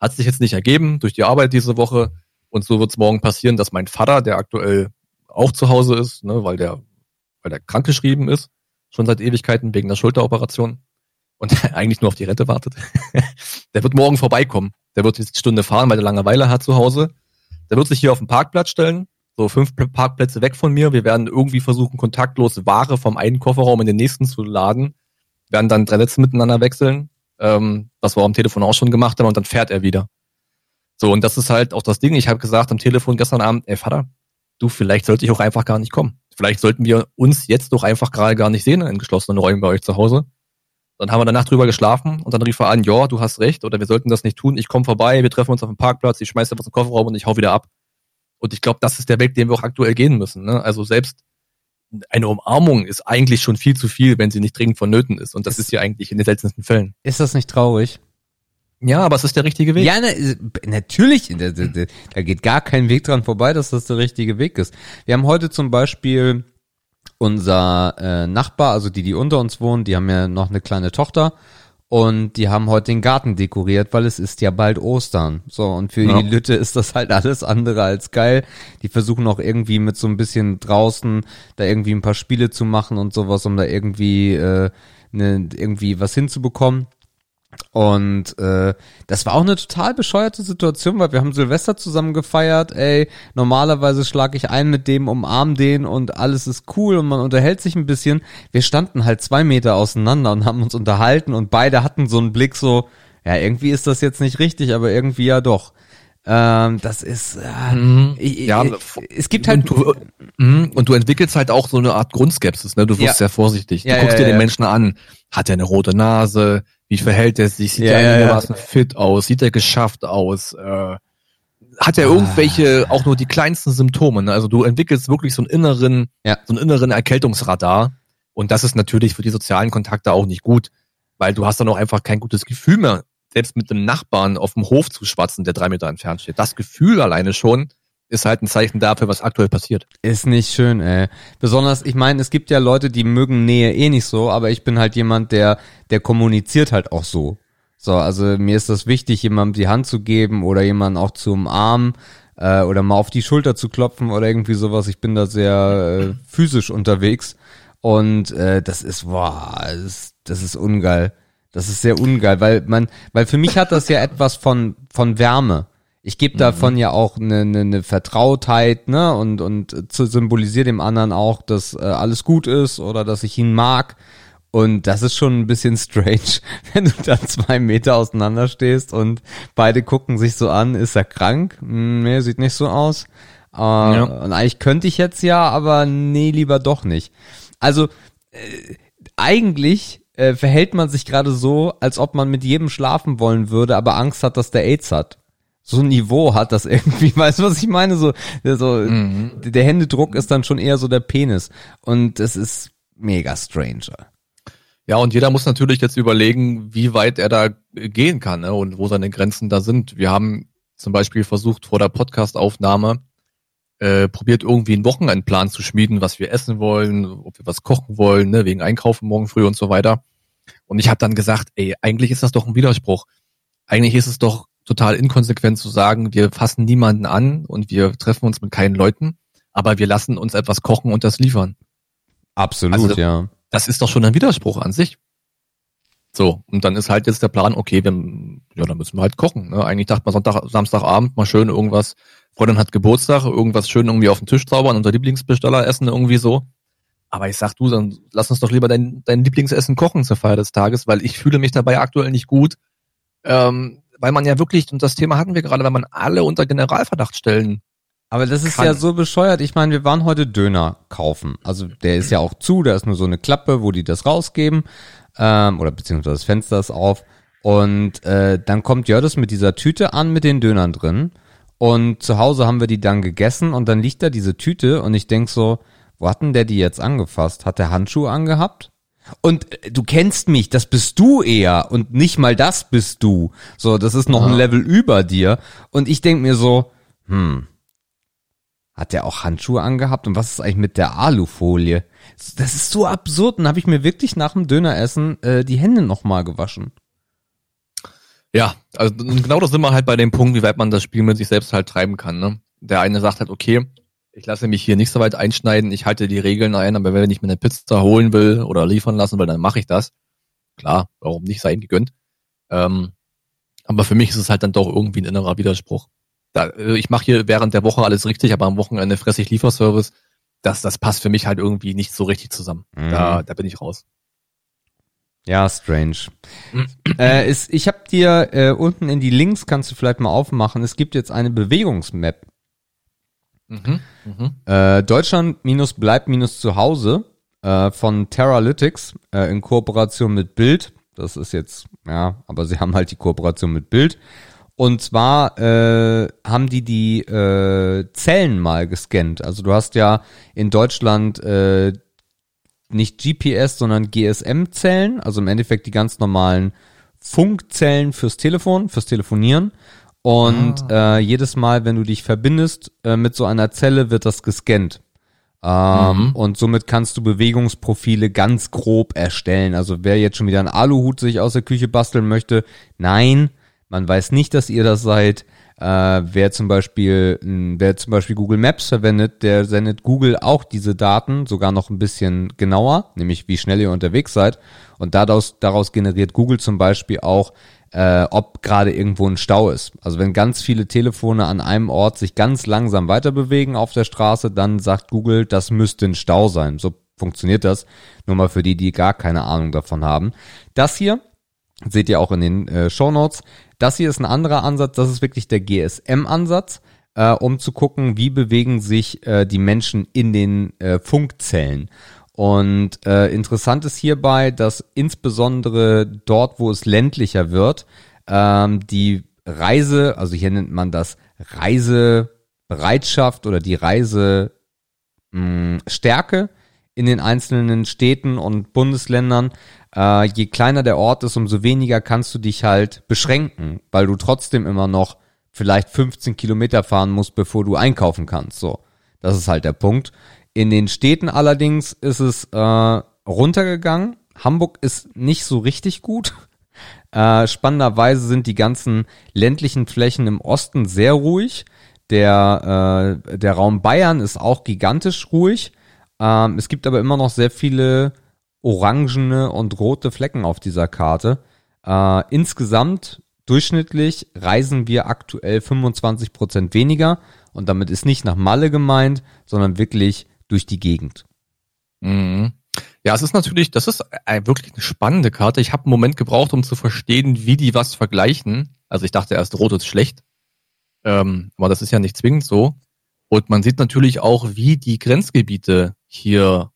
Hat sich jetzt nicht ergeben durch die Arbeit diese Woche. Und so wird es morgen passieren, dass mein Vater, der aktuell auch zu Hause ist, ne, weil der, weil der krankgeschrieben ist, schon seit Ewigkeiten wegen der Schulteroperation und (laughs) eigentlich nur auf die Rente wartet. (laughs) der wird morgen vorbeikommen. Der wird jetzt die Stunde fahren, weil der Langeweile hat zu Hause. Der wird sich hier auf den Parkplatz stellen, so fünf Parkplätze weg von mir. Wir werden irgendwie versuchen, kontaktlos Ware vom einen Kofferraum in den nächsten zu laden, werden dann drei Sätze miteinander wechseln, ähm, was wir am Telefon auch schon gemacht haben, und dann fährt er wieder. So, und das ist halt auch das Ding. Ich habe gesagt am Telefon gestern Abend, ey Vater, du, vielleicht sollte ich auch einfach gar nicht kommen. Vielleicht sollten wir uns jetzt doch einfach gerade gar nicht sehen in geschlossenen Räumen bei euch zu Hause. Dann haben wir danach drüber geschlafen und dann rief er an, ja, du hast recht oder wir sollten das nicht tun. Ich komme vorbei, wir treffen uns auf dem Parkplatz, ich schmeiße was im Kofferraum und ich hau wieder ab. Und ich glaube, das ist der Weg, den wir auch aktuell gehen müssen. Ne? Also selbst eine Umarmung ist eigentlich schon viel zu viel, wenn sie nicht dringend vonnöten ist. Und das ist ja eigentlich in den seltensten Fällen. Ist das nicht traurig? Ja, aber es ist der richtige Weg. Ja, na, äh, natürlich, da, da da geht gar kein Weg dran vorbei, dass das der richtige Weg ist. Wir haben heute zum Beispiel unser äh, Nachbar, also die, die unter uns wohnen, die haben ja noch eine kleine Tochter und die haben heute den Garten dekoriert, weil es ist ja bald Ostern. So, und für Ja. die Lütte ist das halt alles andere als geil. Die versuchen auch irgendwie mit so ein bisschen draußen da irgendwie ein paar Spiele zu machen und sowas, um da irgendwie, äh, ne, irgendwie was hinzubekommen. Und äh, das war auch eine total bescheuerte Situation, weil wir haben Silvester zusammen gefeiert. Ey, normalerweise schlag ich ein mit dem, umarm den und alles ist cool und man unterhält sich ein bisschen. Wir standen halt zwei Meter auseinander und haben uns unterhalten und beide hatten so einen Blick so, ja, irgendwie ist das jetzt nicht richtig, aber irgendwie ja doch. Ähm, das ist, äh, Mhm. ich, Ja, ich, es gibt halt, und du, mhm, und du entwickelst halt auch so eine Art Grundskepsis, ne? Du wirst Ja. sehr vorsichtig. Du Ja, guckst ja, dir den ja. Menschen an. Hat er eine rote Nase? Wie verhält er sich? Sieht Ja, er ja, ja. einigermaßen fit aus? Sieht er geschafft aus? Äh, hat er Ah. irgendwelche, auch nur die kleinsten Symptome? Ne? Also du entwickelst wirklich so einen inneren, Ja. so einen inneren Erkältungsradar. Und das ist natürlich für die sozialen Kontakte auch nicht gut, weil du hast dann auch einfach kein gutes Gefühl mehr, selbst mit einem Nachbarn auf dem Hof zu schwatzen, der drei Meter entfernt steht. Das Gefühl alleine schon ist halt ein Zeichen dafür, was aktuell passiert. Ist nicht schön, ey. Besonders, ich meine, es gibt ja Leute, die mögen Nähe eh nicht so, aber ich bin halt jemand, der, der kommuniziert halt auch so. So, also mir ist das wichtig, jemandem die Hand zu geben oder jemanden auch zu umarmen äh, oder mal auf die Schulter zu klopfen oder irgendwie sowas. Ich bin da sehr äh, physisch unterwegs und äh, das ist, boah, das ist, das ist ungeil. Das ist sehr ungeil, weil man, weil für mich hat das ja etwas von, von Wärme. Ich gebe davon mhm. ja auch eine, eine, eine Vertrautheit, ne, und, und zu symbolisiere dem anderen auch, dass äh, alles gut ist oder dass ich ihn mag. Und das ist schon ein bisschen strange, (laughs) wenn du da zwei Meter auseinander stehst und beide gucken sich so an, ist er krank? Hm, nee, sieht nicht so aus. Äh, ja. Und eigentlich könnte ich jetzt ja, aber nee, lieber doch nicht. Also äh, eigentlich äh, verhält man sich gerade so, als ob man mit jedem schlafen wollen würde, aber Angst hat, dass der AIDS hat. So ein Niveau hat das irgendwie, (laughs) weißt du, was ich meine? So, so mhm. der Händedruck ist dann schon eher so der Penis. Und es ist mega strange. Ja, und jeder muss natürlich jetzt überlegen, wie weit er da gehen kann ne, und wo seine Grenzen da sind. Wir haben zum Beispiel versucht, vor der Podcastaufnahme äh, probiert irgendwie einen Wochenendplan zu schmieden, was wir essen wollen, ob wir was kochen wollen, ne, wegen Einkaufen morgen früh und so weiter. Und ich habe dann gesagt, ey, eigentlich ist das doch ein Widerspruch. Eigentlich ist es doch total inkonsequent zu sagen, wir fassen niemanden an und wir treffen uns mit keinen Leuten, aber wir lassen uns etwas kochen und das liefern. Absolut, also, ja. Das ist doch schon ein Widerspruch an sich. So, und dann ist halt jetzt der Plan, okay, wir, ja, dann müssen wir halt kochen. Ne? Eigentlich dachte man Sonntag, Samstagabend mal schön irgendwas Freundin hat Geburtstag, irgendwas schön irgendwie auf den Tisch zaubern, unser Lieblingsbesteller essen irgendwie so. Aber ich sag du, dann lass uns doch lieber dein, dein Lieblingsessen kochen zur Feier des Tages, weil ich fühle mich dabei aktuell nicht gut. Ähm, weil man ja wirklich, und das Thema hatten wir gerade, weil man alle unter Generalverdacht stellen aber das ist kann. ja so bescheuert. Ich meine, wir waren heute Döner kaufen. Also der ist ja auch zu, da ist nur so eine Klappe, wo die das rausgeben. Ähm, oder beziehungsweise das Fenster ist auf. Und äh, dann kommt Jördis mit dieser Tüte an mit den Dönern drin. Und zu Hause haben wir die dann gegessen und dann liegt da diese Tüte und ich denk so, wo hat denn der die jetzt angefasst? Hat der Handschuhe angehabt? Und äh, du kennst mich, das bist du eher und nicht mal das bist du. So, das ist noch ja. ein Level über dir. Und ich denk mir so, hm, hat der auch Handschuhe angehabt? Und was ist eigentlich mit der Alufolie? Das ist so absurd. Und habe ich mir wirklich nach dem Döneressen äh, die Hände nochmal gewaschen. Ja, also genau das sind wir halt bei dem Punkt, wie weit man das Spiel mit sich selbst halt treiben kann. Ne? Der eine sagt halt, okay, ich lasse mich hier nicht so weit einschneiden, ich halte die Regeln ein, aber wenn ich mir eine Pizza holen will oder liefern lassen will, dann mache ich das. Klar, warum nicht, sei ihm gegönnt. Ähm, aber für mich ist es halt dann doch irgendwie ein innerer Widerspruch. Da, äh, ich mache hier während der Woche alles richtig, aber am Wochenende fresse ich Lieferservice. Das, das passt für mich halt irgendwie nicht so richtig zusammen. Mhm. Da, da bin ich raus. Ja, strange. äh, ist, ich habe dir äh, unten in die Links, kannst du vielleicht mal aufmachen, es gibt jetzt eine Bewegungsmap. Mhm, mh. äh, Deutschland minus bleibt minus zu Hause äh, von Teralytics äh, in Kooperation mit Bild. Das ist jetzt, ja, aber sie (laughs) haben halt die Kooperation mit Bild. Und zwar äh, haben die die äh, Zellen mal gescannt. Also du hast ja in Deutschland äh, nicht GPS, sondern GSM-Zellen, also im Endeffekt die ganz normalen Funkzellen fürs Telefon, fürs Telefonieren. Und ah. äh, jedes Mal, wenn du dich verbindest äh, mit so einer Zelle, wird das gescannt. Ähm, mhm. Und somit kannst du Bewegungsprofile ganz grob erstellen. Also wer jetzt schon wieder einen Aluhut sich aus der Küche basteln möchte, nein, man weiß nicht, dass ihr das seid. Äh, wer zum Beispiel, wer zum Beispiel Google Maps verwendet, der sendet Google auch diese Daten sogar noch ein bisschen genauer, nämlich wie schnell ihr unterwegs seid. Und daraus, daraus generiert Google zum Beispiel auch, äh, ob gerade irgendwo ein Stau ist. Also wenn ganz viele Telefone an einem Ort sich ganz langsam weiter bewegen auf der Straße, dann sagt Google, das müsste ein Stau sein. So funktioniert das. Nur mal für die, die gar keine Ahnung davon haben. Das hier seht ihr auch in den äh, Show Notes. Das hier ist ein anderer Ansatz, das ist wirklich der GSM-Ansatz, äh, um zu gucken, wie bewegen sich äh, die Menschen in den äh, Funkzellen. Und äh, interessant ist hierbei, dass insbesondere dort, wo es ländlicher wird, ähm, die Reise, also hier nennt man das Reisebereitschaft oder die Reisestärke in den einzelnen Städten und Bundesländern äh, je kleiner der Ort ist, umso weniger kannst du dich halt beschränken, weil du trotzdem immer noch vielleicht 15 Kilometer fahren musst, bevor du einkaufen kannst. So, das ist halt der Punkt. In den Städten allerdings ist es äh, runtergegangen. Hamburg ist nicht so richtig gut. (laughs) Äh, spannenderweise sind die ganzen ländlichen Flächen im Osten sehr ruhig. Der, äh, der Raum Bayern ist auch gigantisch ruhig. Ähm, es gibt aber immer noch sehr viele orangene und rote Flecken auf dieser Karte. Äh, insgesamt durchschnittlich reisen wir aktuell 25 Prozent weniger und damit ist nicht nach Malle gemeint, sondern wirklich durch die Gegend. Mhm. Ja, es ist natürlich, das ist wirklich eine spannende Karte. Ich habe einen Moment gebraucht, um zu verstehen, wie die was vergleichen. Also ich dachte erst, Rot ist schlecht. Ähm, aber das ist ja nicht zwingend so. Und man sieht natürlich auch, wie die Grenzgebiete hier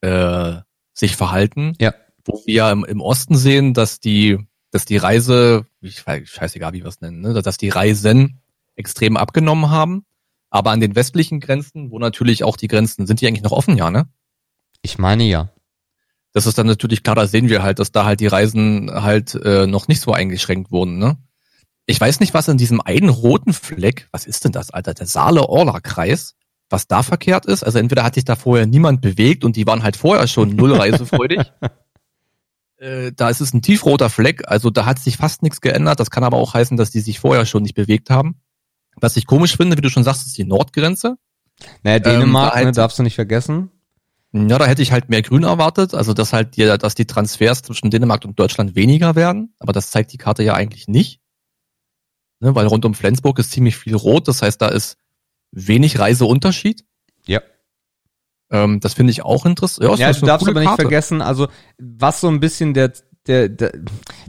äh, sich verhalten. Ja. Wo wir ja im, im Osten sehen, dass die, dass die Reise, ich weiß, scheißegal, wie wir es nennen, ne, dass die Reisen extrem abgenommen haben. Aber an den westlichen Grenzen, wo natürlich auch die Grenzen, sind die eigentlich noch offen, ja, ne? Ich meine ja. Das ist dann natürlich klar, da sehen wir halt, dass da halt die Reisen halt äh, noch nicht so eingeschränkt wurden, ne? Ich weiß nicht, was in diesem einen roten Fleck, was ist denn das, Alter, der Saale-Orla-Kreis, was da verkehrt ist. Also entweder hat sich da vorher niemand bewegt und die waren halt vorher schon null reisefreudig. (laughs) äh, da ist es ein tiefroter Fleck, also da hat sich fast nichts geändert. Das kann aber auch heißen, dass die sich vorher schon nicht bewegt haben. Was ich komisch finde, wie du schon sagst, ist die Nordgrenze. Naja, Dänemark, ähm, da ne, darfst du nicht vergessen. Ja, da hätte ich halt mehr Grün erwartet, also dass halt die, dass die Transfers zwischen Dänemark und Deutschland weniger werden, aber das zeigt die Karte ja eigentlich nicht. Ne, weil rund um Flensburg ist ziemlich viel rot, das heißt, da ist wenig Reiseunterschied. Ja. Ähm, das finde ich auch interessant. Ja, ja du darfst aber nicht Karte. vergessen, also was so ein bisschen der, der, der,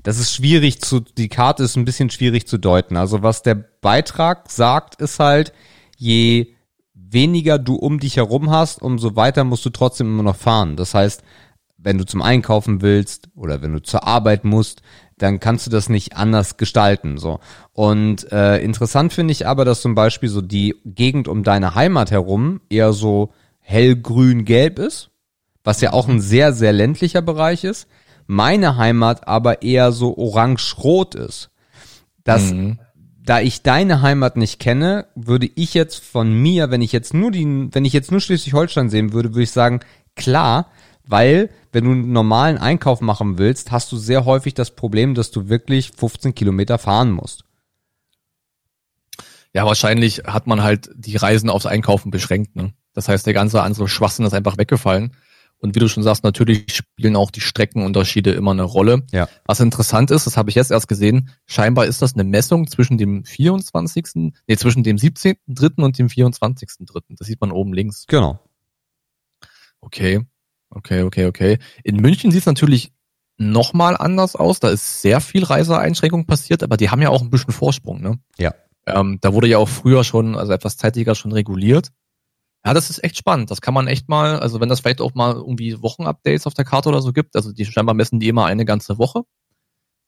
das ist schwierig zu, die Karte ist ein bisschen schwierig zu deuten. Also was der Beitrag sagt, ist halt, je weniger du um dich herum hast, umso weiter musst du trotzdem immer noch fahren. Das heißt, wenn du zum Einkaufen willst oder wenn du zur Arbeit musst, dann kannst du das nicht anders gestalten. So. Und äh, interessant finde ich aber, dass zum Beispiel so die Gegend um deine Heimat herum eher so hellgrün-gelb ist, was ja auch ein sehr, sehr ländlicher Bereich ist. Meine Heimat aber eher so orange-rot ist. Das mhm da ich deine Heimat nicht kenne, würde ich jetzt von mir, wenn ich jetzt nur die, wenn ich jetzt nur Schleswig-Holstein sehen würde, würde ich sagen, klar, weil wenn du einen normalen Einkauf machen willst, hast du sehr häufig das Problem, dass du wirklich 15 Kilometer fahren musst. Ja, wahrscheinlich hat man halt die Reisen aufs Einkaufen beschränkt. Ne? Das heißt, der ganze andere Schwachsinn ist einfach weggefallen. Und wie du schon sagst, natürlich spielen auch die Streckenunterschiede immer eine Rolle. Ja. Was interessant ist, das habe ich jetzt erst gesehen, scheinbar ist das eine Messung zwischen dem 24., nee, zwischen dem 17.3. und dem 24.3. Das sieht man oben links. Genau. Okay, okay, okay, okay. In München sieht es natürlich nochmal anders aus. Da ist sehr viel Reiseeinschränkung passiert, aber die haben ja auch ein bisschen Vorsprung, ne? Ja. Ähm, da wurde ja auch früher schon, also etwas zeitiger schon reguliert. Ja, das ist echt spannend. Das kann man echt mal, also wenn das vielleicht auch mal irgendwie Wochenupdates auf der Karte oder so gibt, also die scheinbar messen die immer eine ganze Woche.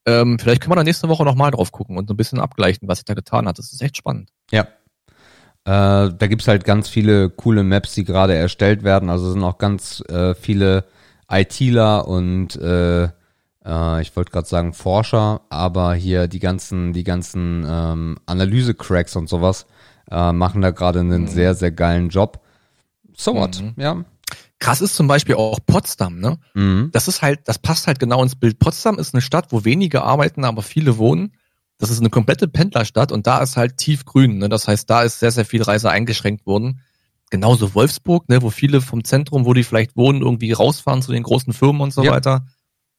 Ähm, vielleicht können wir da nächste Woche nochmal drauf gucken und so ein bisschen abgleichen, was sich da getan hat. Das ist echt spannend. Ja. Äh, da gibt's halt ganz viele coole Maps, die gerade erstellt werden. Also sind auch ganz äh, viele ITler und äh, äh, ich wollte gerade sagen Forscher, aber hier die ganzen, die ganzen ähm, Analyse-Cracks und sowas äh, machen da gerade einen mhm. sehr, sehr geilen Job. So what, mhm. ja. Krass ist zum Beispiel auch Potsdam, ne? Mhm. Das ist halt, das passt halt genau ins Bild. Potsdam ist eine Stadt, wo wenige arbeiten, aber viele wohnen. Das ist eine komplette Pendlerstadt und da ist halt tiefgrün, ne? Das heißt, da ist sehr, sehr viel Reise eingeschränkt worden. Genauso Wolfsburg, ne, wo viele vom Zentrum, wo die vielleicht wohnen, irgendwie rausfahren zu den großen Firmen und so ja. weiter.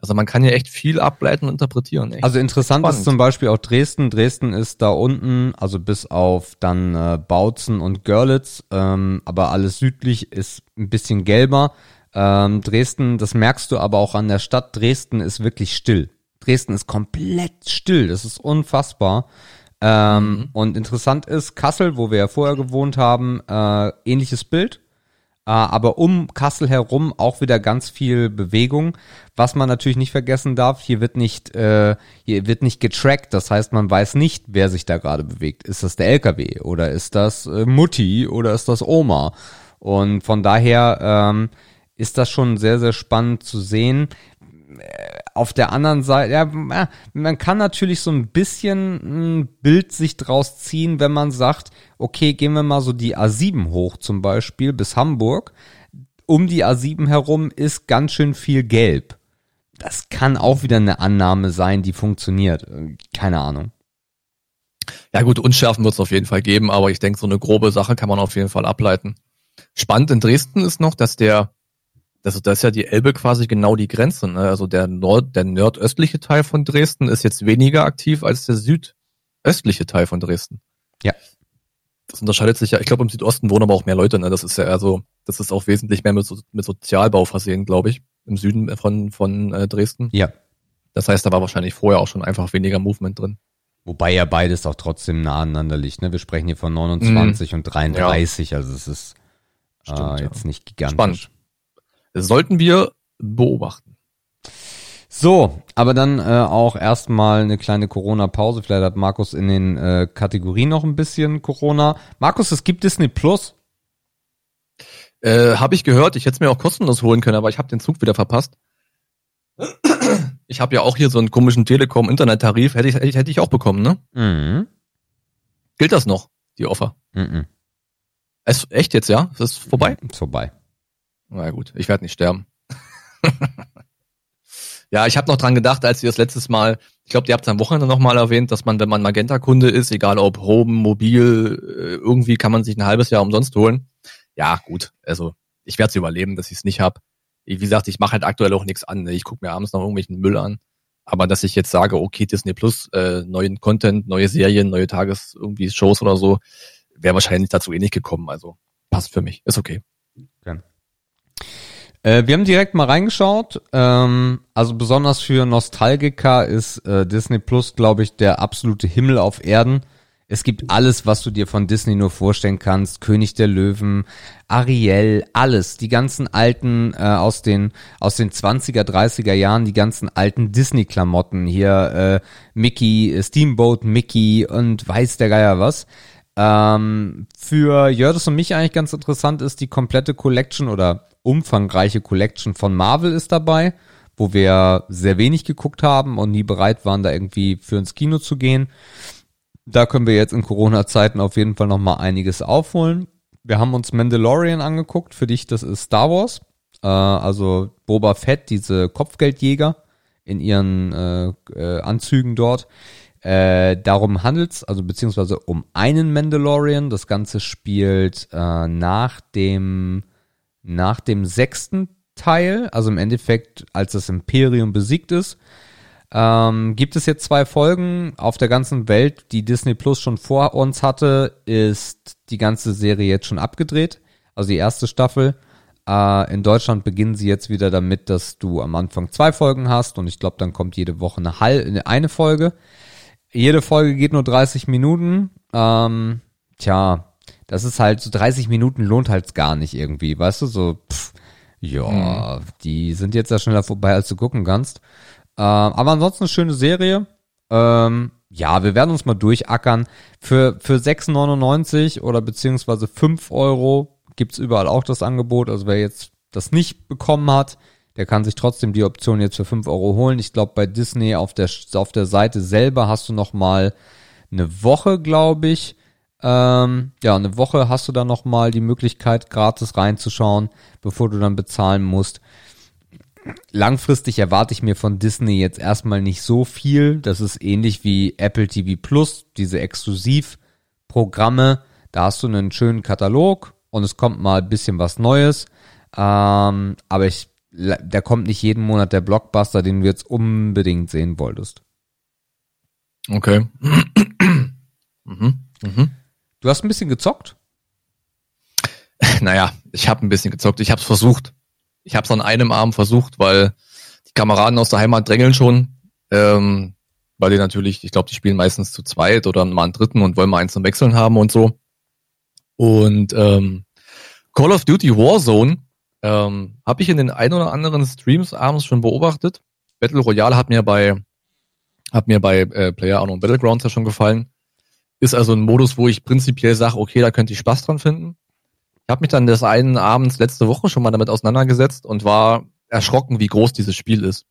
Also man kann ja echt viel ableiten und interpretieren. Echt also interessant spannend. ist zum Beispiel auch Dresden. Dresden ist da unten, also bis auf dann äh, Bautzen und Görlitz, ähm, aber alles südlich ist ein bisschen gelber. Ähm, Dresden, das merkst du aber auch an der Stadt. Dresden ist wirklich still. Dresden ist komplett still. Das ist unfassbar. Ähm, mhm. Und interessant ist, Kassel, wo wir ja vorher gewohnt haben, äh, ähnliches Bild. Äh, aber um Kassel herum auch wieder ganz viel Bewegung. Was man natürlich nicht vergessen darf, hier wird nicht, äh, hier wird nicht getrackt. Das heißt, man weiß nicht, wer sich da gerade bewegt. Ist das der LKW oder ist das äh, Mutti oder ist das Oma? Und von daher ähm, ist das schon sehr, sehr spannend zu sehen auf der anderen Seite, ja, man kann natürlich so ein bisschen ein Bild sich draus ziehen, wenn man sagt, okay, gehen wir mal so die A7 hoch zum Beispiel bis Hamburg. Um die A7 herum ist ganz schön viel Gelb. Das kann auch wieder eine Annahme sein, die funktioniert. Keine Ahnung. Ja gut, Unschärfen wird es auf jeden Fall geben, aber ich denke, so eine grobe Sache kann man auf jeden Fall ableiten. Spannend in Dresden ist noch, dass der das, das ist ja die Elbe quasi genau die Grenze. Ne? Also der Nord, der nordöstliche Teil von Dresden ist jetzt weniger aktiv als der südöstliche Teil von Dresden. Ja. Das unterscheidet sich ja. Ich glaube, im Südosten wohnen aber auch mehr Leute. Ne? Das ist ja eher so, das ist auch wesentlich mehr mit, so, mit Sozialbau versehen, glaube ich, im Süden von, von äh, Dresden. Ja. Das heißt, da war wahrscheinlich vorher auch schon einfach weniger Movement drin. Wobei ja beides auch trotzdem nah aneinander liegt. Ne? Wir sprechen hier von 29 mhm. und 33, ja. also es ist Stimmt, äh, jetzt ja. nicht gigantisch. Spannend. Sollten wir beobachten. So, aber dann äh, auch erstmal eine kleine Corona-Pause. Vielleicht hat Markus in den äh, Kategorien noch ein bisschen Corona. Markus, es gibt Disney Plus. Äh, habe ich gehört. Ich hätte es mir auch kostenlos holen können, aber ich habe den Zug wieder verpasst. Ich habe ja auch hier so einen komischen Telekom-Internet-Tarif. Hätte ich, hätte ich auch bekommen, ne? Mhm. Gilt das noch, die Offer? Mhm. Es, echt jetzt, ja? Ist das vorbei? Ist vorbei. Na gut, ich werde nicht sterben. (laughs) ja, ich habe noch dran gedacht, als ihr das letztes Mal, ich glaube, ihr habt es am Wochenende nochmal erwähnt, dass man, wenn man Magenta-Kunde ist, egal ob Home, Mobil, äh, irgendwie kann man sich ein halbes Jahr umsonst holen. Ja, gut, also ich werde es überleben, dass ich es nicht hab. Wie gesagt, ich mache halt aktuell auch nichts an. Ne? Ich gucke mir abends noch irgendwelchen Müll an. Aber dass ich jetzt sage, okay, Disney Plus, äh, neuen Content, neue Serien, neue Tages irgendwie Shows oder so, wäre wahrscheinlich dazu eh nicht gekommen. Also passt für mich, ist okay. okay. Äh, wir haben direkt mal reingeschaut. Ähm, also besonders für Nostalgiker ist äh, Disney Plus, glaube ich, der absolute Himmel auf Erden. Es gibt alles, was du dir von Disney nur vorstellen kannst. König der Löwen, Ariel, alles. Die ganzen alten äh, aus den aus den 20er, 30er Jahren, die ganzen alten Disney-Klamotten. Hier äh, Mickey, Steamboat Mickey und weiß der Geier was. Ähm, für Jördis und mich eigentlich ganz interessant ist die komplette Collection oder umfangreiche Collection von Marvel ist dabei, wo wir sehr wenig geguckt haben und nie bereit waren, da irgendwie für ins Kino zu gehen. Da können wir jetzt in Corona-Zeiten auf jeden Fall nochmal einiges aufholen. Wir haben uns Mandalorian angeguckt. Für dich, das ist Star Wars. Äh, also Boba Fett, diese Kopfgeldjäger in ihren äh, äh, Anzügen dort. Äh, darum handelt's, also beziehungsweise um einen Mandalorian. Das Ganze spielt äh, nach dem nach dem sechsten Teil, also im Endeffekt, als das Imperium besiegt ist, ähm, gibt es jetzt zwei Folgen auf der ganzen Welt, die Disney Plus schon vor uns hatte, ist die ganze Serie jetzt schon abgedreht. Also die erste Staffel. Äh, in Deutschland beginnen sie jetzt wieder damit, dass du am Anfang zwei Folgen hast und ich glaube, dann kommt jede Woche eine, halbe, eine Folge. Jede Folge geht nur 30 Minuten. Ähm, tja, das ist halt so 30 Minuten lohnt halt gar nicht irgendwie, weißt du, so, pff, ja, mhm. die sind jetzt ja schneller vorbei, als du gucken kannst. Ähm, aber ansonsten eine schöne Serie. Ähm, ja, wir werden uns mal durchackern. Für, für 6,99 oder beziehungsweise 5 Euro gibt's überall auch das Angebot. Also wer jetzt das nicht bekommen hat, der kann sich trotzdem die Option jetzt für 5 Euro holen. Ich glaube, bei Disney auf der, auf der Seite selber hast du noch mal eine Woche, glaube ich, ähm, ja, eine Woche hast du dann nochmal die Möglichkeit, gratis reinzuschauen, bevor du dann bezahlen musst. Langfristig erwarte ich mir von Disney jetzt erstmal nicht so viel. Das ist ähnlich wie Apple TV Plus, diese Exklusivprogramme. Da hast du einen schönen Katalog und es kommt mal ein bisschen was Neues. Ähm, aber ich, da kommt nicht jeden Monat der Blockbuster, den du jetzt unbedingt sehen wolltest. Okay. (clears throat) mhm. Mhm. Du hast ein bisschen gezockt? Naja, ich habe ein bisschen gezockt. Ich habe es versucht. Ich habe es an einem Arm versucht, weil die Kameraden aus der Heimat drängeln schon. Ähm, weil die natürlich, ich glaube, die spielen meistens zu zweit oder mal einen dritten und wollen mal eins zum Wechseln haben und so. Und ähm, Call of Duty Warzone ähm, habe ich in den ein oder anderen Streams abends schon beobachtet. Battle Royale hat mir bei hat mir bei äh, Player Unknown Battlegrounds ja schon gefallen. Ist also ein Modus, wo ich prinzipiell sage, okay, da könnte ich Spaß dran finden. Ich habe mich dann des einen Abends letzte Woche schon mal damit auseinandergesetzt und war erschrocken, wie groß dieses Spiel ist.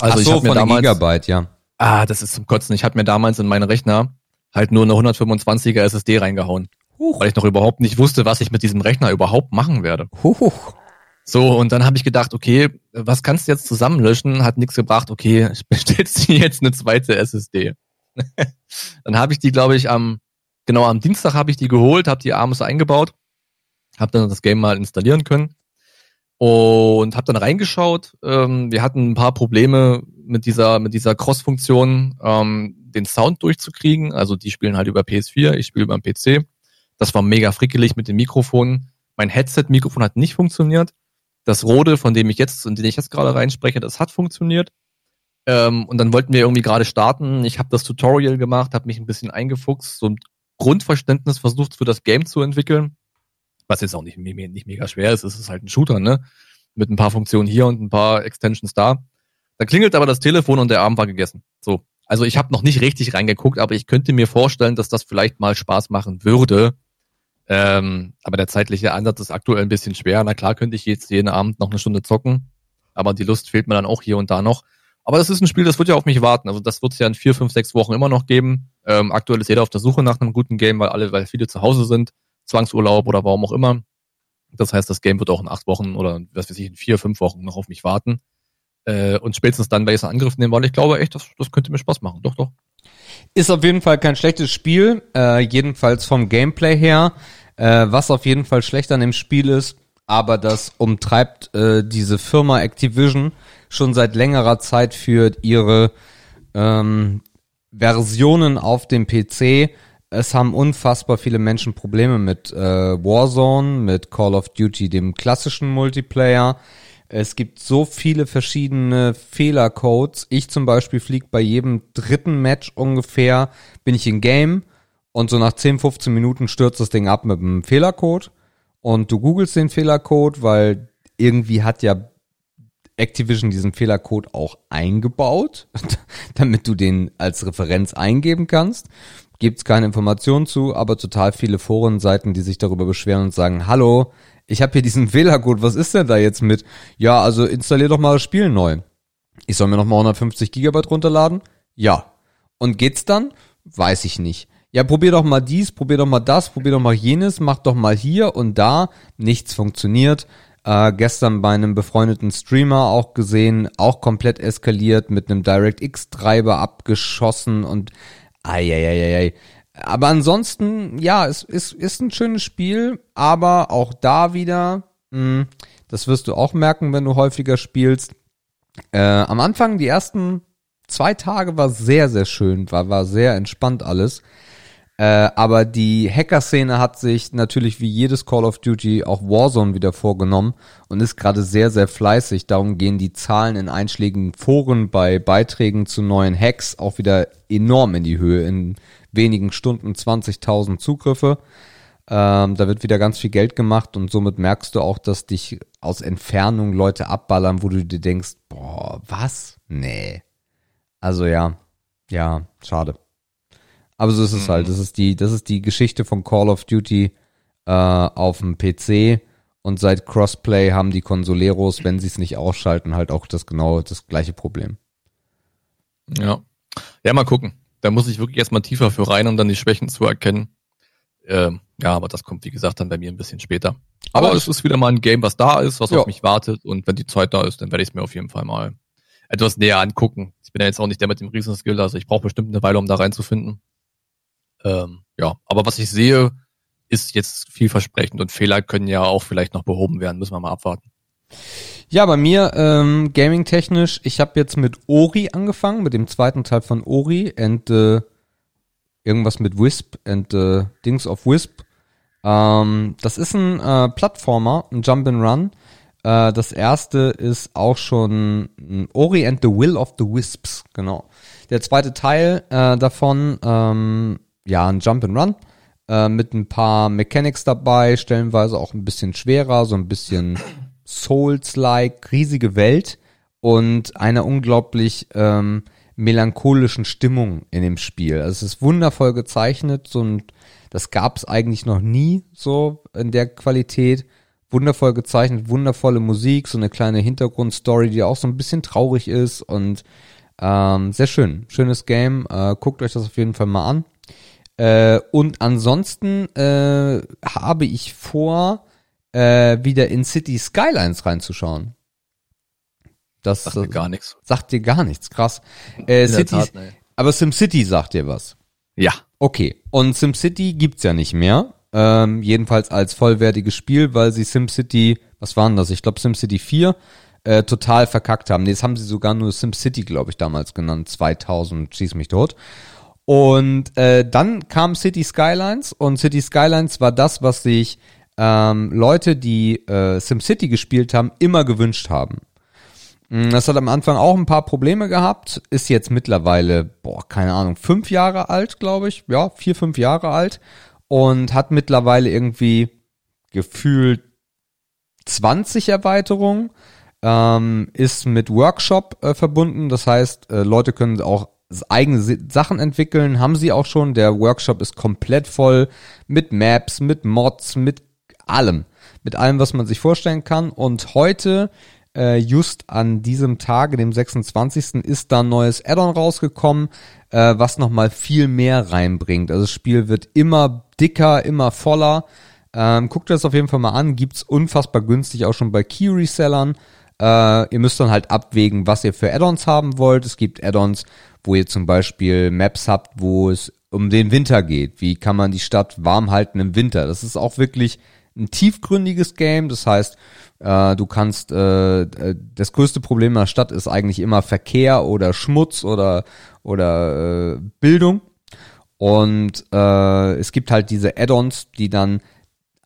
Also Ach so, ich habe mir damals Gigabyte, ja. Ah, das ist zum Kotzen. Ich habe mir damals in meinen Rechner halt nur eine 125er SSD reingehauen, Huch. weil ich noch überhaupt nicht wusste, was ich mit diesem Rechner überhaupt machen werde. Huch. So, und dann habe ich gedacht, okay, was kannst du jetzt zusammenlöschen? Hat nichts gebracht. Okay, (laughs) ich bestellst dir jetzt eine zweite SSD. (laughs) dann habe ich die, glaube ich, am genau am Dienstag habe ich die geholt, habe die abends eingebaut, habe dann das Game mal installieren können. und habe dann reingeschaut. Ähm, wir hatten ein paar Probleme mit dieser mit dieser Cross-Funktion, ähm, den Sound durchzukriegen. Also die spielen halt über PS4, ich spiele über den PC. Das war mega frickelig mit dem Mikrofon. Mein Headset-Mikrofon hat nicht funktioniert. Das Rode, von dem ich jetzt, in den ich jetzt gerade reinspreche, das hat funktioniert. Ähm, und dann wollten wir irgendwie gerade starten. Ich habe das Tutorial gemacht, habe mich ein bisschen eingefuchst, so ein Grundverständnis versucht für das Game zu entwickeln. Was jetzt auch nicht, nicht mega schwer ist, es ist halt ein Shooter, ne? Mit ein paar Funktionen hier und ein paar Extensions da. Dann klingelt aber das Telefon und der Abend war gegessen. So. Also ich habe noch nicht richtig reingeguckt, aber ich könnte mir vorstellen, dass das vielleicht mal Spaß machen würde. Ähm, aber der zeitliche Ansatz ist aktuell ein bisschen schwer. Na klar könnte ich jetzt jeden Abend noch eine Stunde zocken, aber die Lust fehlt mir dann auch hier und da noch. Aber das ist ein Spiel, das wird ja auf mich warten. Also das wird es ja in vier, fünf, sechs Wochen immer noch geben. Ähm, aktuell ist jeder auf der Suche nach einem guten Game, weil alle, weil viele zu Hause sind, Zwangsurlaub oder warum auch immer. Das heißt, das Game wird auch in acht Wochen oder was weiß ich, in vier, fünf Wochen noch auf mich warten. Äh, und spätestens dann werde ich es in Angriff nehmen, weil ich glaube echt, das, das könnte mir Spaß machen. Doch, doch. Ist auf jeden Fall kein schlechtes Spiel, äh, jedenfalls vom Gameplay her. Äh, was auf jeden Fall schlecht an dem Spiel ist, aber das umtreibt äh, diese Firma Activision schon seit längerer Zeit für ihre ähm, Versionen auf dem PC. Es haben unfassbar viele Menschen Probleme mit äh, Warzone, mit Call of Duty, dem klassischen Multiplayer. Es gibt so viele verschiedene Fehlercodes. Ich zum Beispiel fliege bei jedem dritten Match ungefähr, bin ich in Game und so nach 10, 15 Minuten stürzt das Ding ab mit einem Fehlercode und du googelst den Fehlercode, weil irgendwie hat ja Activision diesen Fehlercode auch eingebaut, (laughs) damit du den als Referenz eingeben kannst. Gibt's keine Informationen zu, aber total viele Forenseiten, die sich darüber beschweren und sagen, hallo, ich habe hier diesen Fehlercode, was ist denn da jetzt mit? Ja, also installier doch mal das Spiel neu. Ich soll mir noch mal 150 Gigabyte runterladen? Ja. Und geht's dann? Weiß ich nicht ja, probier doch mal dies, probier doch mal das, probier doch mal jenes, mach doch mal hier und da. Nichts funktioniert. Äh, gestern bei einem befreundeten Streamer auch gesehen, auch komplett eskaliert, mit einem DirectX-Treiber abgeschossen und ei. Aber ansonsten, ja, es ist, ist ein schönes Spiel, aber auch da wieder, mh, hm, das wirst du auch merken, wenn du häufiger spielst. Äh, am Anfang, die ersten zwei Tage war sehr, sehr schön, war, war sehr entspannt alles. Äh, aber die Hacker-Szene hat sich natürlich wie jedes Call of Duty auch Warzone wieder vorgenommen und ist gerade sehr, sehr fleißig. Darum gehen die Zahlen in einschlägigen Foren bei Beiträgen zu neuen Hacks auch wieder enorm in die Höhe. In wenigen Stunden 20.000 Zugriffe. Ähm, da wird wieder ganz viel Geld gemacht und somit merkst du auch, dass dich aus Entfernung Leute abballern, wo du dir denkst, boah, was? Nee. Also ja, ja, schade. Aber so ist es halt. mhm. halt. Das ist die, das ist die Geschichte von Call of Duty äh, auf dem PC. Und seit Crossplay haben die Consoleros, wenn sie es nicht ausschalten, halt auch das genau das gleiche Problem. Ja. Ja, mal gucken. Da muss ich wirklich erstmal tiefer für rein, um dann die Schwächen zu erkennen. Ähm, ja, aber das kommt, wie gesagt, dann bei mir ein bisschen später. Aber, aber es ist wieder mal ein Game, was da ist, was ja. auf mich wartet. Und wenn die Zeit da ist, dann werde ich es mir auf jeden Fall mal etwas näher angucken. Ich bin ja jetzt auch nicht der mit dem Riesenskill, also ich brauche bestimmt eine Weile, um da reinzufinden. Ähm, ja, aber was ich sehe, ist jetzt vielversprechend und Fehler können ja auch vielleicht noch behoben werden. Müssen wir mal abwarten. Ja, bei mir ähm, gaming-technisch, ich habe jetzt mit Ori angefangen, mit dem zweiten Teil von Ori and äh, irgendwas mit Wisp and äh, Dings of Wisp. Ähm, das ist ein äh, Plattformer, ein Jump and Run. Äh, das erste ist auch schon Ori and the Will of the Wisps, genau. Der zweite Teil äh, davon ähm, ja, ein Jump and Run äh, mit ein paar Mechanics dabei, stellenweise auch ein bisschen schwerer, so ein bisschen (coughs) Souls-like, riesige Welt und einer unglaublich ähm, melancholischen Stimmung in dem Spiel. Also es ist wundervoll gezeichnet, ein, das gab es eigentlich noch nie so in der Qualität. Wundervoll gezeichnet, wundervolle Musik, so eine kleine Hintergrundstory, die auch so ein bisschen traurig ist und ähm, sehr schön. Schönes Game. Äh, guckt euch das auf jeden Fall mal an. Äh, und ansonsten äh, habe ich vor, äh, wieder in City Skylines reinzuschauen. Das sagt mir gar nichts. Sagt dir gar nichts, krass. Äh, City, Tat, nee. aber SimCity sagt dir was. Ja. Okay. Und SimCity gibt's ja nicht mehr. Ähm, jedenfalls als vollwertiges Spiel, weil sie SimCity, was waren das? Ich glaube SimCity 4 äh, total verkackt haben. Nee, das haben sie sogar nur SimCity, glaube ich, damals genannt, 2000, schieß mich tot. Und äh, dann kam City Skylines und City Skylines war das, was sich ähm, Leute, die äh, SimCity gespielt haben, immer gewünscht haben. Mm, das hat am Anfang auch ein paar Probleme gehabt, ist jetzt mittlerweile, boah, keine Ahnung, fünf Jahre alt, glaube ich, ja, vier, fünf Jahre alt. Und hat mittlerweile irgendwie gefühlt 20 Erweiterungen, ähm, ist mit Workshop äh, verbunden, das heißt, äh, Leute können auch eigene Sachen entwickeln, haben sie auch schon. Der Workshop ist komplett voll mit Maps, mit Mods, mit allem. Mit allem, was man sich vorstellen kann. Und heute, äh, just an diesem Tage, dem 26. ist da ein neues Addon rausgekommen, äh, was nochmal viel mehr reinbringt. Also das Spiel wird immer dicker, immer voller. Ähm, guckt das auf jeden Fall mal an. Gibt's unfassbar günstig auch schon bei Key Resellern. Äh, ihr müsst dann halt abwägen, was ihr für Addons haben wollt. Es gibt Addons, wo ihr zum Beispiel Maps habt, wo es um den Winter geht. Wie kann man die Stadt warm halten im Winter? Das ist auch wirklich ein tiefgründiges Game. Das heißt, äh, du kannst, äh, äh, das größte Problem der Stadt ist eigentlich immer Verkehr oder Schmutz oder, oder äh, Bildung. Und äh, es gibt halt diese Add-ons, die dann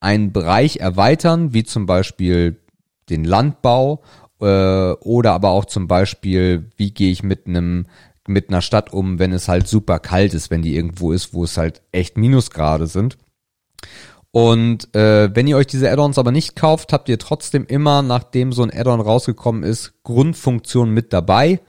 einen Bereich erweitern, wie zum Beispiel den Landbau äh, oder aber auch zum Beispiel, wie gehe ich mit einem mit einer Stadt um, wenn es halt super kalt ist, wenn die irgendwo ist, wo es halt echt Minusgrade sind. Und äh, wenn ihr euch diese Add-ons aber nicht kauft, habt ihr trotzdem immer, nachdem so ein Add-on rausgekommen ist, Grundfunktionen mit dabei. Äh,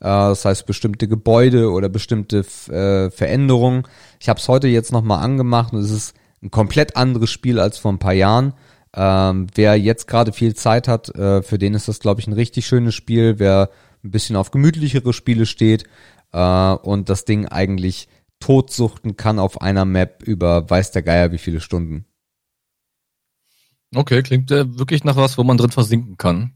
das heißt bestimmte Gebäude oder bestimmte äh, Veränderungen. Ich habe es heute jetzt nochmal angemacht und es ist ein komplett anderes Spiel als vor ein paar Jahren. Ähm, wer jetzt gerade viel Zeit hat, äh, für den ist das, glaube ich, ein richtig schönes Spiel. Wer ein bisschen auf gemütlichere Spiele steht äh, und das Ding eigentlich totsuchten kann auf einer Map über weiß der Geier wie viele Stunden. Okay, klingt äh, wirklich nach was, wo man drin versinken kann.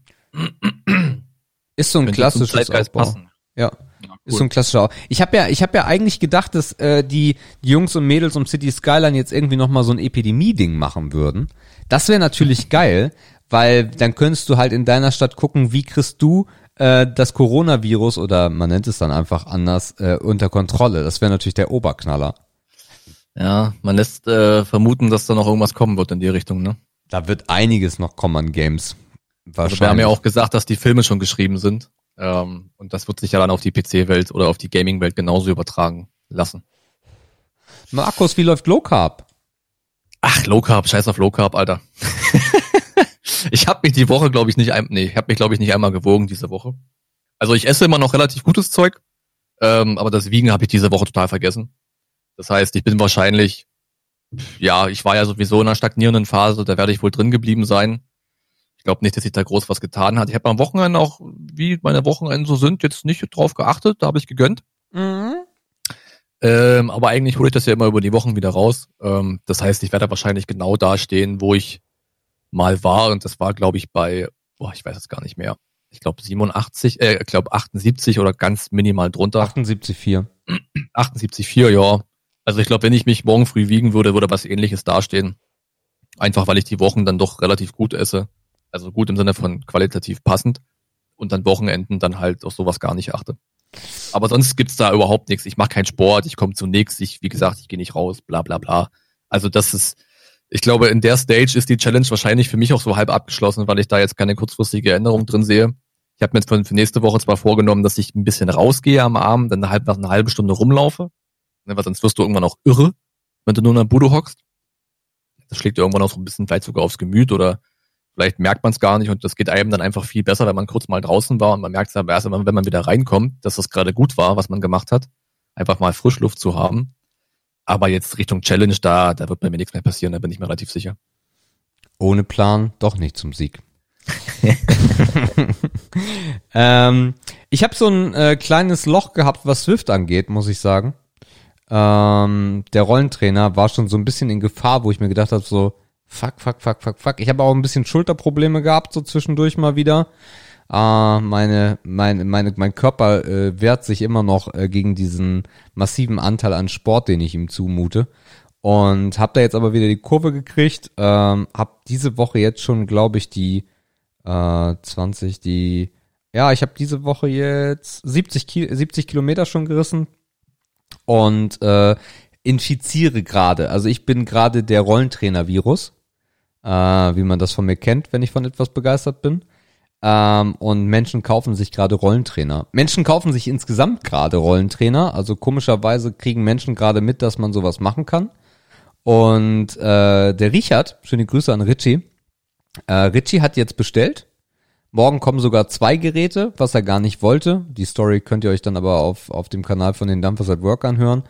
Ist so ein Könnte klassisches Aufbau. Ja. ja cool. Ist so ein klassischer. Ich habe ja, ich habe ja eigentlich gedacht, dass äh, die, die Jungs und Mädels um City Skyline jetzt irgendwie noch mal so ein Epidemie-Ding machen würden. Das wäre natürlich (laughs) geil, weil dann könntest du halt in deiner Stadt gucken, wie kriegst du äh, das Coronavirus oder man nennt es dann einfach anders äh, unter Kontrolle. Das wäre natürlich der Oberknaller. Ja, man lässt äh, vermuten, dass da noch irgendwas kommen wird in die Richtung, ne? Da wird einiges noch kommen an Games. Wahrscheinlich. Also wir haben ja auch gesagt, dass die Filme schon geschrieben sind. Ähm, und das wird sich ja dann auf die PC-Welt oder auf die Gaming-Welt genauso übertragen lassen. Markus, wie läuft Low Carb? Ach, Low Carb, scheiß auf Low Carb, Alter. (laughs) ich habe mich die Woche, glaube ich, nicht ein, nee, ich habe mich, glaube ich, nicht einmal gewogen diese Woche. Also ich esse immer noch relativ gutes Zeug, ähm, aber das Wiegen habe ich diese Woche total vergessen. Das heißt, ich bin wahrscheinlich, ja, ich war ja sowieso in einer stagnierenden Phase, da werde ich wohl drin geblieben sein. Ich glaube nicht, dass sich da groß was getan hat. Ich habe am Wochenende auch, wie meine Wochenenden so sind, jetzt nicht drauf geachtet, da habe ich gegönnt. Mhm. Ähm, aber eigentlich hole ich das ja immer über die Wochen wieder raus. Ähm, das heißt, ich werde wahrscheinlich genau da stehen, wo ich mal war. Und das war, glaube ich, bei, boah, ich weiß es gar nicht mehr. Ich glaube 87, äh, ich glaube 78 oder ganz minimal drunter. 78,4. 78,4, ja. Also ich glaube, wenn ich mich morgen früh wiegen würde, würde was ähnliches dastehen. Einfach weil ich die Wochen dann doch relativ gut esse. Also gut im Sinne von qualitativ passend. Und dann Wochenenden dann halt auf sowas gar nicht achte. Aber sonst gibt's da überhaupt nichts. Ich mache keinen Sport, ich komme zu nichts, ich, wie gesagt, ich gehe nicht raus, bla bla bla. Also das ist, ich glaube, in der Stage ist die Challenge wahrscheinlich für mich auch so halb abgeschlossen, weil ich da jetzt keine kurzfristige Änderung drin sehe. Ich habe mir jetzt für nächste Woche zwar vorgenommen, dass ich ein bisschen rausgehe am Abend, dann halb nach einer halben Stunde rumlaufe, ne, weil sonst wirst du irgendwann auch irre, wenn du nur in der Bude hockst. Das schlägt irgendwann auch so ein bisschen vielleicht sogar aufs Gemüt oder vielleicht merkt man es gar nicht und das geht einem dann einfach viel besser, wenn man kurz mal draußen war und man merkt es aber erst, wenn man wieder reinkommt, dass das gerade gut war, was man gemacht hat, einfach mal Frischluft zu haben aber jetzt Richtung Challenge, da, da wird bei mir nichts mehr passieren, da bin ich mir relativ sicher. Ohne Plan doch nicht zum Sieg. (laughs) ähm, ich habe so ein äh, kleines Loch gehabt, was Swift angeht, muss ich sagen. Ähm, der Rollentrainer war schon so ein bisschen in Gefahr, wo ich mir gedacht habe, so fuck, fuck, fuck, fuck, fuck. Ich habe auch ein bisschen Schulterprobleme gehabt, so zwischendurch mal wieder. Ah, meine, meine, meine, mein Körper äh, wehrt sich immer noch äh, gegen diesen massiven Anteil an Sport, den ich ihm zumute. Und habe da jetzt aber wieder die Kurve gekriegt. Ähm, habe diese Woche jetzt schon, glaube ich, die äh, 20, die, ja, ich habe diese Woche jetzt 70, Ki 70 Kilometer schon gerissen und äh, infiziere gerade. Also ich bin gerade der Rollentrainer-Virus, äh, wie man das von mir kennt, wenn ich von etwas begeistert bin. Ähm, und Menschen kaufen sich gerade Rollentrainer. Menschen kaufen sich insgesamt gerade Rollentrainer. Also komischerweise kriegen Menschen gerade mit, dass man sowas machen kann. Und äh, der Richard, schöne Grüße an Richie. Äh, Richie hat jetzt bestellt. Morgen kommen sogar zwei Geräte, was er gar nicht wollte. Die Story könnt ihr euch dann aber auf, auf dem Kanal von den Dampfers at Work anhören.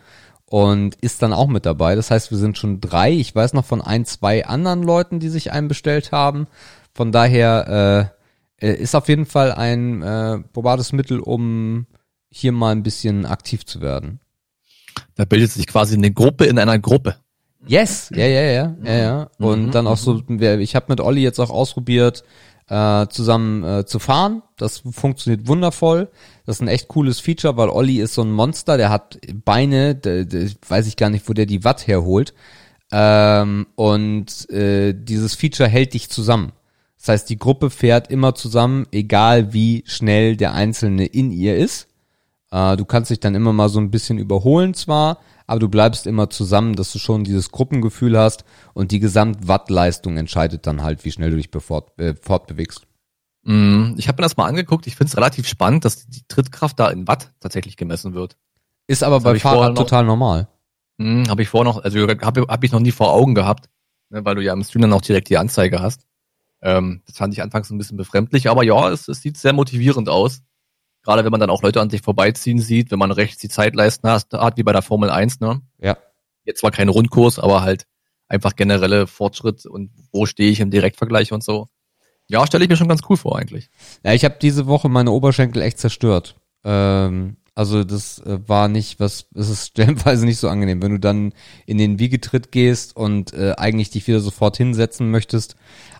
Und ist dann auch mit dabei. Das heißt, wir sind schon drei. Ich weiß noch von ein, zwei anderen Leuten, die sich einen bestellt haben. Von daher äh ist auf jeden Fall ein äh, probates Mittel, um hier mal ein bisschen aktiv zu werden. Da bildet sich quasi eine Gruppe in einer Gruppe. Yes, ja, ja, ja, ja, ja. Und mhm. dann auch so, ich habe mit Olli jetzt auch ausprobiert, äh, zusammen äh, zu fahren. Das funktioniert wundervoll. Das ist ein echt cooles Feature, weil Olli ist so ein Monster, der hat Beine, der, der, weiß ich gar nicht, wo der die Watt herholt. Ähm, und äh, dieses Feature hält dich zusammen. Das heißt, die Gruppe fährt immer zusammen, egal wie schnell der Einzelne in ihr ist. Äh, du kannst dich dann immer mal so ein bisschen überholen zwar, aber du bleibst immer zusammen, dass du schon dieses Gruppengefühl hast und die Gesamtwattleistung entscheidet dann halt, wie schnell du dich befort, äh, fortbewegst. Mm, ich habe mir das mal angeguckt. Ich finde es relativ spannend, dass die Trittkraft da in Watt tatsächlich gemessen wird. Ist aber das bei Fahrrad total normal. Mm, habe ich vorher noch, also habe hab ich noch nie vor Augen gehabt, ne, weil du ja im Stream dann auch direkt die Anzeige hast. Ähm, das fand ich anfangs ein bisschen befremdlich, aber ja, es, es sieht sehr motivierend aus. Gerade wenn man dann auch Leute an sich vorbeiziehen sieht, wenn man rechts die Zeitleisten hat, wie bei der Formel 1, ne? Ja. Jetzt zwar kein Rundkurs, aber halt einfach generelle Fortschritt und wo stehe ich im Direktvergleich und so. Ja, stelle ich mir schon ganz cool vor eigentlich. Ja, ich habe diese Woche meine Oberschenkel echt zerstört. Ähm, also das äh, war nicht was, (laughs) es ist stellenweise nicht so angenehm, wenn du dann in den Wiegetritt gehst und äh, eigentlich dich wieder sofort hinsetzen möchtest.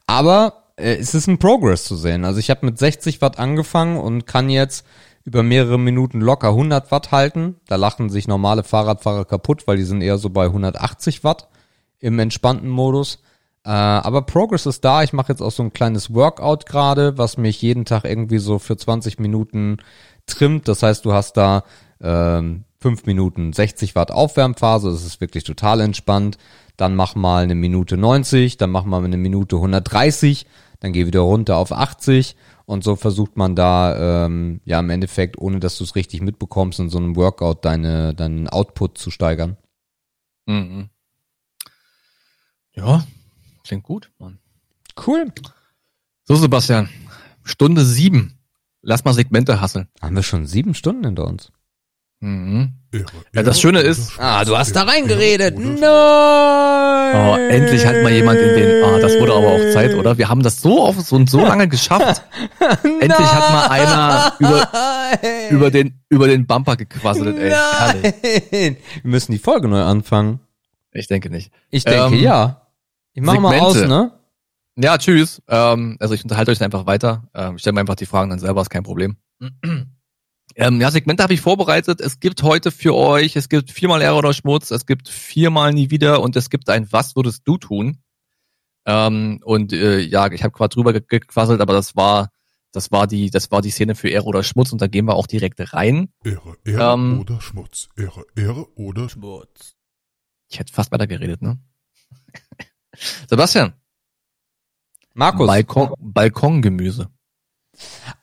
Aber äh, es ist ein Progress zu sehen. Also ich habe mit 60 Watt angefangen und kann jetzt über mehrere Minuten locker 100 Watt halten. Da lachen sich normale Fahrradfahrer kaputt, weil die sind eher so bei 180 Watt im entspannten Modus. Äh, aber Progress ist da. Ich mache jetzt auch so ein kleines Workout gerade, was mich jeden Tag irgendwie so für 20 Minuten trimmt. Das heißt, du hast da ähm, 5 Minuten 60 Watt Aufwärmphase. Das ist wirklich total entspannt. Dann mach mal eine Minute 90, dann mach mal eine Minute 130 dann geh wieder runter auf 80 und so versucht man da ähm, ja im Endeffekt, ohne dass du es richtig mitbekommst, in so einem Workout deine, deinen Output zu steigern. Mhm. Ja, klingt gut, Mann. Cool. So, Sebastian, Stunde sieben. Lass mal Segmente hasseln. Haben wir schon sieben Stunden hinter uns? Mhm. Ja, das Schöne ist. Ah, du hast da reingeredet. Nein! Oh, endlich hat mal jemand in den. Ah, das wurde aber auch Zeit, oder? Wir haben das so oft und so (laughs) lange geschafft. endlich hat mal einer über, über den über den Bumper gequasselt, ey. Nein. Wir müssen die Folge neu anfangen. Ich denke nicht. Ich denke ähm, ja. Ich mach Segmente. mal aus, ne? Ja, tschüss. Ähm, also ich unterhalte euch einfach weiter. Ähm, stell mir einfach die Fragen dann selber, ist kein Problem. Ähm, ja, Segmente habe ich vorbereitet. Es gibt heute für euch, es gibt viermal Ehre oder Schmutz, es gibt viermal nie wieder und es gibt ein Was würdest du tun? Ähm, und äh, ja, ich habe gerade drüber gequasselt, aber das war das war die das war die Szene für Ehre oder Schmutz und da gehen wir auch direkt rein. Ehre, Ehre ähm, oder Schmutz. Ehre, Ehre oder Schmutz. Ich hätte fast weiter geredet, ne? (laughs) Sebastian. Markus. Balkon, Balkongemüse.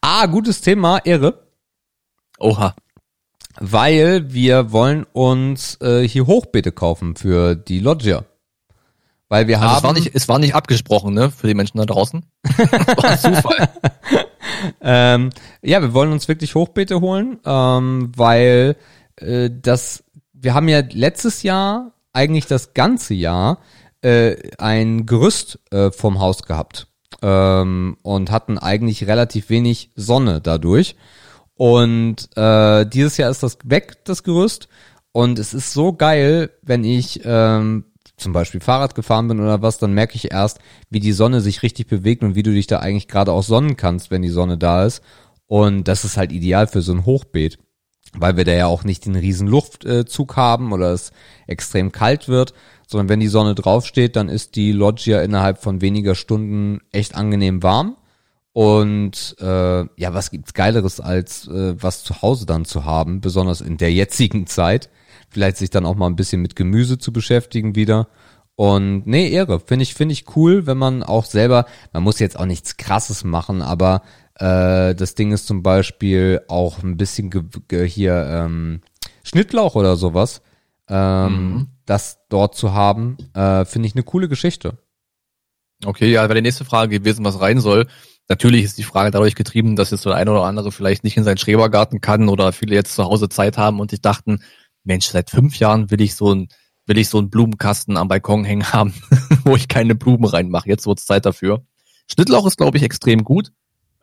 Ah, gutes Thema, Ehre. Oha. Weil wir wollen uns äh, hier Hochbeete kaufen für die Loggia. Weil wir also haben. Es war, nicht, es war nicht abgesprochen, ne, für die Menschen da draußen. (laughs) war Zufall. ähm, ja, wir wollen uns wirklich Hochbeete holen, ähm, weil äh, das, wir haben ja letztes Jahr, eigentlich das ganze Jahr, äh, ein Gerüst äh, vom Haus gehabt ähm, und hatten eigentlich relativ wenig Sonne dadurch. Und äh, dieses Jahr ist das weg, das Gerüst. Und es ist so geil, wenn ich ähm, zum Beispiel Fahrrad gefahren bin oder was, dann merke ich erst, wie die Sonne sich richtig bewegt und wie du dich da eigentlich gerade auch sonnen kannst, wenn die Sonne da ist. Und das ist halt ideal für so ein Hochbeet, weil wir da ja auch nicht den riesen Luftzug haben oder es extrem kalt wird, sondern wenn die Sonne draufsteht, dann ist die Loggia innerhalb von weniger Stunden echt angenehm warm. Und äh, ja, was gibt's Geileres als äh, was zu Hause dann zu haben, besonders in der jetzigen Zeit. Vielleicht sich dann auch mal ein bisschen mit Gemüse zu beschäftigen wieder. Und nee, Ehre. Finde ich, finde ich cool, wenn man auch selber, man muss jetzt auch nichts krasses machen, aber äh, das Ding ist zum Beispiel auch ein bisschen hier ähm, Schnittlauch oder sowas. Ähm, Mhm. Das dort zu haben, äh, finde ich eine coole Geschichte. Okay, ja, wäre die nächste Frage gewesen, was rein soll. Natürlich ist die Frage dadurch getrieben, dass jetzt so der eine oder andere vielleicht nicht in seinen Schrebergarten kann oder viele jetzt zu Hause Zeit haben und sich dachten, Mensch, seit fünf Jahren will ich so ein will ich so einen Blumenkasten am Balkon hängen haben, (laughs) wo ich keine Blumen reinmache. Jetzt wird's Zeit dafür. Schnittlauch ist, glaube ich, extrem gut.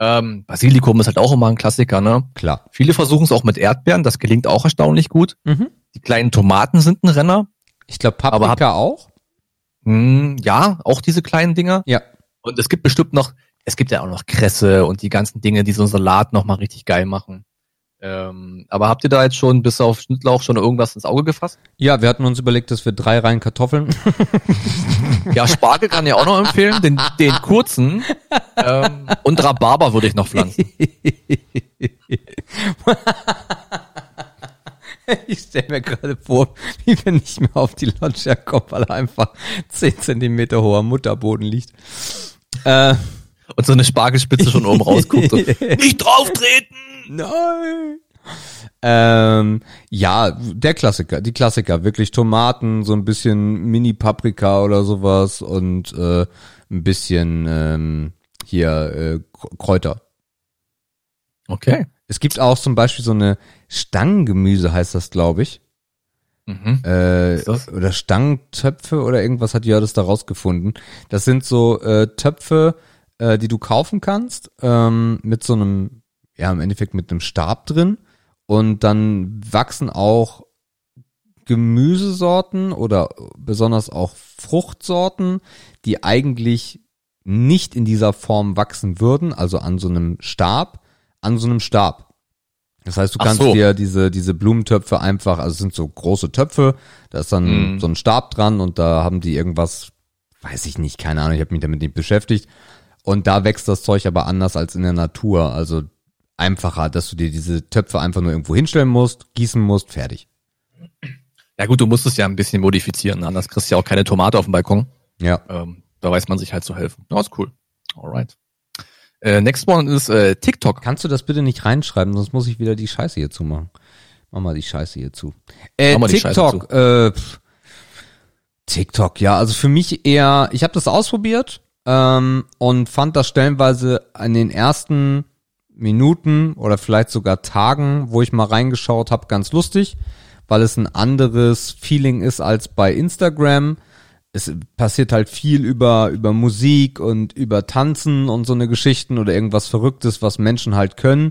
Ähm, Basilikum ist halt auch immer ein Klassiker, ne? Klar. Viele versuchen es auch mit Erdbeeren, das gelingt auch erstaunlich gut. Mhm. Die kleinen Tomaten sind ein Renner. Ich glaube, Aber Paprika auch. Hm, ja, auch diese kleinen Dinger. Ja. Und es gibt bestimmt noch, es gibt ja auch noch Kresse und die ganzen Dinge, die so einen Salat nochmal richtig geil machen. Ähm, aber habt ihr da jetzt schon bis auf Schnittlauch schon irgendwas ins Auge gefasst? Ja, wir hatten uns überlegt, dass wir drei Reihen Kartoffeln. (laughs) (laughs) Ja, Spargel kann ich auch noch empfehlen, den, den kurzen. Ähm, und Rhabarber würde ich noch pflanzen. (laughs) ich stelle mir gerade vor, wie wir nicht mehr auf die Loggia kommen, weil er einfach 10 Zentimeter hoher Mutterboden liegt. Äh, Und so eine Spargelspitze schon oben rausguckt. So, (laughs) Nicht drauftreten! Nein. Ähm, ja, der Klassiker, die Klassiker, wirklich Tomaten, so ein bisschen Mini-Paprika oder sowas und äh, ein bisschen ähm, hier äh, Kräuter. Okay. Es gibt auch zum Beispiel so eine Stangengemüse, heißt das, glaube ich. Mhm. Äh, das? oder Stangentöpfe oder irgendwas hat Jördes da rausgefunden. Das sind so äh, Töpfe, äh, die du kaufen kannst, ähm, mit so einem, ja, im Endeffekt mit einem Stab drin. Und dann wachsen auch Gemüsesorten oder besonders auch Fruchtsorten, die eigentlich nicht in dieser Form wachsen würden, also an so einem Stab, an so einem Stab. Das heißt, du Ach kannst so. dir diese, diese Blumentöpfe einfach, also es sind so große Töpfe, da ist dann Mhm. so ein Stab dran und da haben die irgendwas, weiß ich nicht, keine Ahnung, ich habe mich damit nicht beschäftigt. Und da wächst das Zeug aber anders als in der Natur. Also einfacher, dass du dir diese Töpfe einfach nur irgendwo hinstellen musst, gießen musst, fertig. Ja gut, du musst es ja ein bisschen modifizieren, anders kriegst du ja auch keine Tomate auf dem Balkon. Ja. Ähm, da weiß man sich halt zu helfen. Ja, ist cool. Alright. Äh, next one ist äh, TikTok. Kannst du das bitte nicht reinschreiben, sonst muss ich wieder die Scheiße hier zumachen. Mach mal die Scheiße hier zu. Äh, TikTok, äh, pff. TikTok, ja, also für mich eher, ich habe das ausprobiert ähm, und fand das stellenweise in den ersten Minuten oder vielleicht sogar Tagen, wo ich mal reingeschaut habe, ganz lustig, weil es ein anderes Feeling ist als bei Instagram. Es passiert halt viel über, über Musik und über Tanzen und so eine Geschichten oder irgendwas Verrücktes, was Menschen halt können.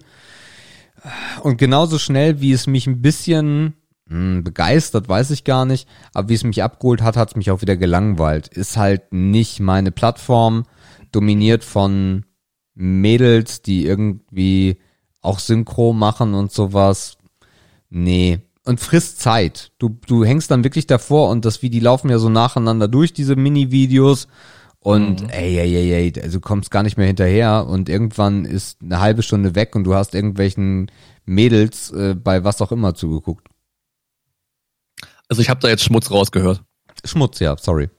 Und genauso schnell, wie es mich ein bisschen mh, begeistert, weiß ich gar nicht, aber wie es mich abgeholt hat, hat es mich auch wieder gelangweilt. Ist halt nicht meine Plattform, dominiert von Mädels, die irgendwie auch Synchro machen und sowas. Nee. Und frisst Zeit. Du, du hängst dann wirklich davor und das wie die laufen ja so nacheinander durch, diese Mini-Videos. Und ey, ey, ey, ey, also du kommst gar nicht mehr hinterher und irgendwann ist eine halbe Stunde weg und du hast irgendwelchen Mädels äh, bei was auch immer zugeguckt. Also ich habe da jetzt Schmutz rausgehört. Schmutz, ja, sorry.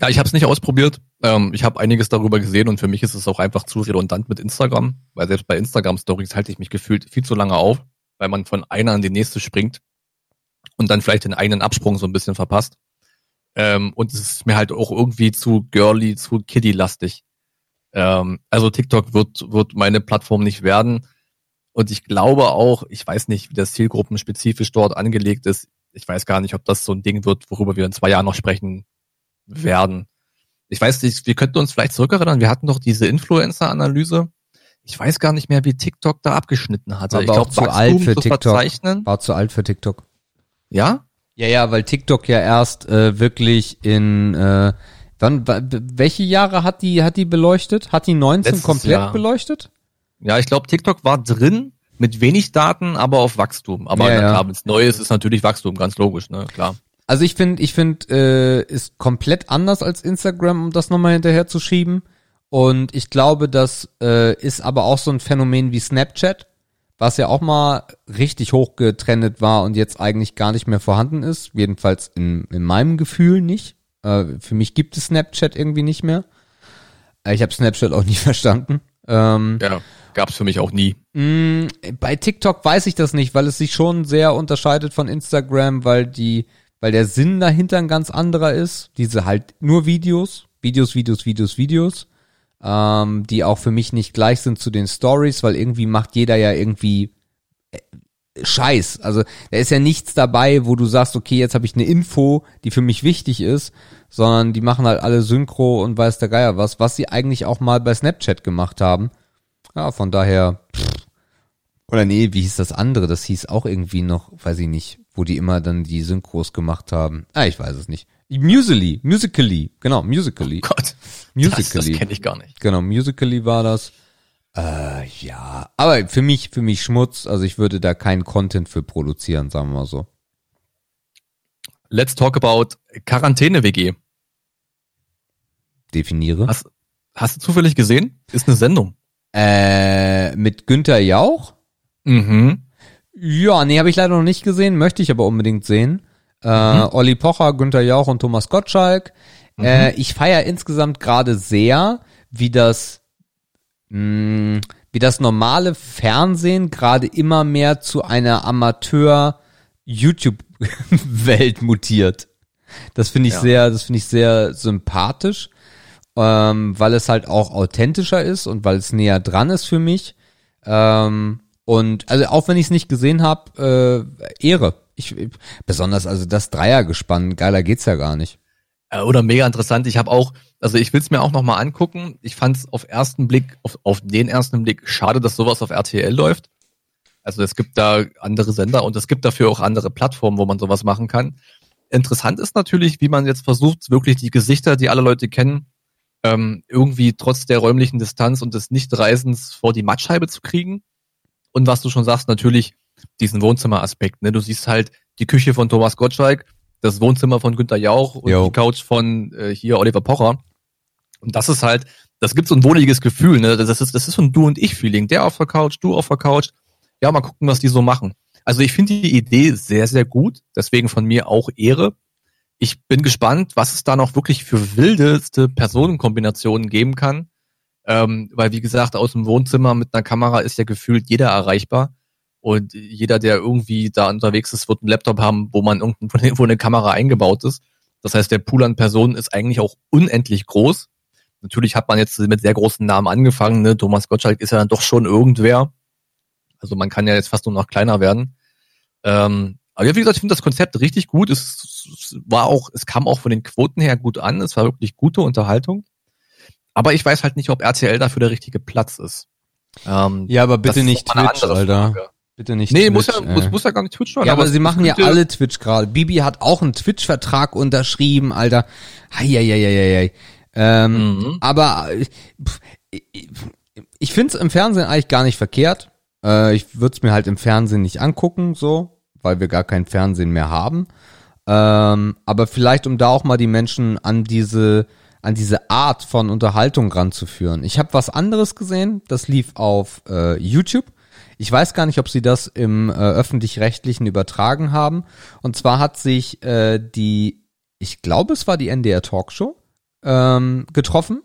Ja, ich habe es nicht ausprobiert. Ähm, ich habe einiges darüber gesehen und für mich ist es auch einfach zu redundant mit Instagram, weil selbst bei Instagram Stories halte ich mich gefühlt viel zu lange auf, weil man von einer an die nächste springt und dann vielleicht den eigenen Absprung so ein bisschen verpasst. Ähm, und es ist mir halt auch irgendwie zu girly, zu kiddie-lastig. Ähm, also TikTok wird, wird meine Plattform nicht werden. Und ich glaube auch, ich weiß nicht, wie das zielgruppenspezifisch dort angelegt ist. Ich weiß gar nicht, ob das so ein Ding wird, worüber wir in zwei Jahren noch sprechen werden. Ich weiß nicht, wir könnten uns vielleicht zurückerinnern, wir hatten doch diese Influencer-Analyse. Ich weiß gar nicht mehr, wie TikTok da abgeschnitten hatte. Aber ich glaube, zu Wachstum alt für TikTok. War zu alt für TikTok. Ja? Ja, ja, weil TikTok ja erst äh, wirklich in äh, wann wa- welche Jahre hat die hat die beleuchtet? Hat die 19 Letztes komplett Jahr. beleuchtet? Ja, ich glaube, TikTok war drin mit wenig Daten, aber auf Wachstum. Aber Ja, klar, wenn es neu ist, ist natürlich Wachstum, ganz logisch, ne? Klar. Also ich finde, ich finde, äh, ist komplett anders als Instagram, um das nochmal hinterher zu schieben. Und ich glaube, das äh, ist aber auch so ein Phänomen wie Snapchat, was ja auch mal richtig hochgetrendet war und jetzt eigentlich gar nicht mehr vorhanden ist. Jedenfalls in, in meinem Gefühl nicht. Äh, für mich gibt es Snapchat irgendwie nicht mehr. Äh, ich habe Snapchat auch nie (laughs) verstanden. Ähm, Ja, gab's für mich auch nie. mh, bei TikTok weiß ich das nicht, weil es sich schon sehr unterscheidet von Instagram, weil die, weil der Sinn dahinter ein ganz anderer ist. Diese halt nur Videos, Videos, Videos, Videos, Videos, ähm, die auch für mich nicht gleich sind zu den Stories, weil irgendwie macht jeder ja irgendwie äh, Scheiß. Also da ist ja nichts dabei, wo du sagst, okay, jetzt habe ich eine Info, die für mich wichtig ist, sondern die machen halt alle Synchro und weiß der Geier was, was sie eigentlich auch mal bei Snapchat gemacht haben. Ja, von daher. Pff. Oder nee, wie hieß das andere? Das hieß auch irgendwie noch, weiß ich nicht, wo die immer dann die Synchros gemacht haben. Ah, ich weiß es nicht. Musically, Musically, genau, Musically. Gott, das, Musically. das kenne ich gar nicht. Genau, Musically war das. Äh, ja, aber für mich, für mich Schmutz, also ich würde da keinen Content für produzieren, sagen wir mal so. Let's talk about Quarantäne-WG. Definiere. Hast, hast du zufällig gesehen? Ist eine Sendung. Äh, mit Günther Jauch? Mhm. Ja, nee, habe ich leider noch nicht gesehen, möchte ich aber unbedingt sehen. Äh, Olli Pocher, Günther Jauch und Thomas Gottschalk. Äh, ich feiere insgesamt gerade sehr, wie das, mh, wie das normale Fernsehen gerade immer mehr zu einer Amateur-YouTube-Welt (laughs) mutiert. Das finde ich Ja. sehr, das finde ich sehr sympathisch, ähm, weil es halt auch authentischer ist und weil es näher dran ist für mich. Ähm, und also auch wenn ich es nicht gesehen habe, äh, Ehre. Ich, besonders also das Dreiergespann, geiler geht's ja gar nicht. Äh, Oder mega interessant. Ich habe auch, also ich will es mir auch noch mal angucken. Ich fand es auf ersten Blick, auf, auf den ersten Blick schade, dass sowas auf RTL läuft. Also es gibt da andere Sender und es gibt dafür auch andere Plattformen, wo man sowas machen kann. Interessant ist natürlich, wie man jetzt versucht, wirklich die Gesichter, die alle Leute kennen, ähm, irgendwie trotz der räumlichen Distanz und des Nichtreisens vor die Mattscheibe zu kriegen. Und was du schon sagst, natürlich diesen Wohnzimmeraspekt. Ne? Du siehst halt die Küche von Thomas Gottschalk, das Wohnzimmer von Günter Jauch und Jo. die Couch von äh, hier Oliver Pocher. Und das ist halt, das gibt so ein wohliges Gefühl, ne? Das ist, das ist so ein Du und Ich-Feeling. Der auf der Couch, du auf der Couch. Ja, mal gucken, was die so machen. Also ich finde die Idee sehr, sehr gut. Deswegen von mir auch Ehre. Ich bin gespannt, was es da noch wirklich für wildeste Personenkombinationen geben kann. Ähm, weil, wie gesagt, aus dem Wohnzimmer mit einer Kamera ist ja gefühlt jeder erreichbar. Und jeder, der irgendwie da unterwegs ist, wird einen Laptop haben, wo man irgendwo (laughs) wo eine Kamera eingebaut ist. Das heißt, der Pool an Personen ist eigentlich auch unendlich groß. Natürlich hat man jetzt mit sehr großen Namen angefangen. Ne? Thomas Gottschalk ist ja dann doch schon irgendwer. Also man kann ja jetzt fast nur noch kleiner werden. Ähm, aber ja, wie gesagt, ich finde das Konzept richtig gut. Es, war auch, es kam auch von den Quoten her gut an. Es war wirklich gute Unterhaltung. Aber ich weiß halt nicht, ob RTL dafür der richtige Platz ist. Ähm, Ja, aber bitte nicht Twitch, Alter. Frage. Bitte nicht Nee, Twitch. muss ja, muss, muss ja gar nicht Twitch sein. ja, aber es- sie machen ja alle Twitch gerade. Bibi hat auch einen Twitch-Vertrag unterschrieben, Alter. Heieieiei. Ähm, Mhm. Aber äh, pf, ich, ich finde es im Fernsehen eigentlich gar nicht verkehrt. Äh, ich würde es mir halt im Fernsehen nicht angucken, so, weil wir gar kein Fernsehen mehr haben. Ähm, aber vielleicht, um da auch mal die Menschen an diese an diese Art von Unterhaltung ranzuführen. Ich habe was anderes gesehen, das lief auf äh, YouTube. Ich weiß gar nicht, ob sie das im äh, öffentlich-rechtlichen übertragen haben. Und zwar hat sich äh, die, ich glaube, es war die NDR Talkshow, ähm, getroffen.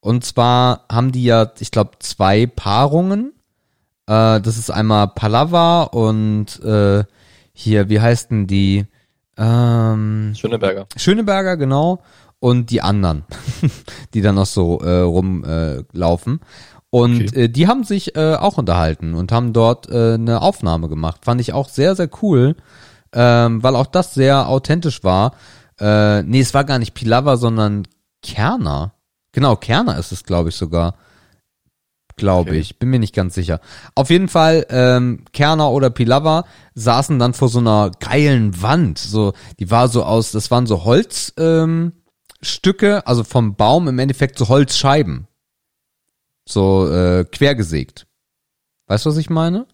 Und zwar haben die ja, ich glaube, zwei Paarungen. Äh, das ist einmal Palava und äh, hier, wie heißt denn die? Ähm, Schöneberger. Schöneberger, genau. Und die anderen, (laughs) die dann noch so äh, rumlaufen. Äh, und Okay. äh, die haben sich äh, auch unterhalten und haben dort äh, eine Aufnahme gemacht. Fand ich auch sehr, sehr cool, ähm, weil auch das sehr authentisch war. Äh, nee, es war gar nicht Pilava, sondern Kerner. Genau, Kerner ist es, glaube ich, sogar. Glaube Okay. ich, bin mir nicht ganz sicher. Auf jeden Fall, ähm, Kerner oder Pilava saßen dann vor so einer geilen Wand. So, die war so aus, das waren so Holzstücke, ähm, Stücke, also vom Baum im Endeffekt so Holzscheiben. So äh, quergesägt. Weißt du, was ich meine?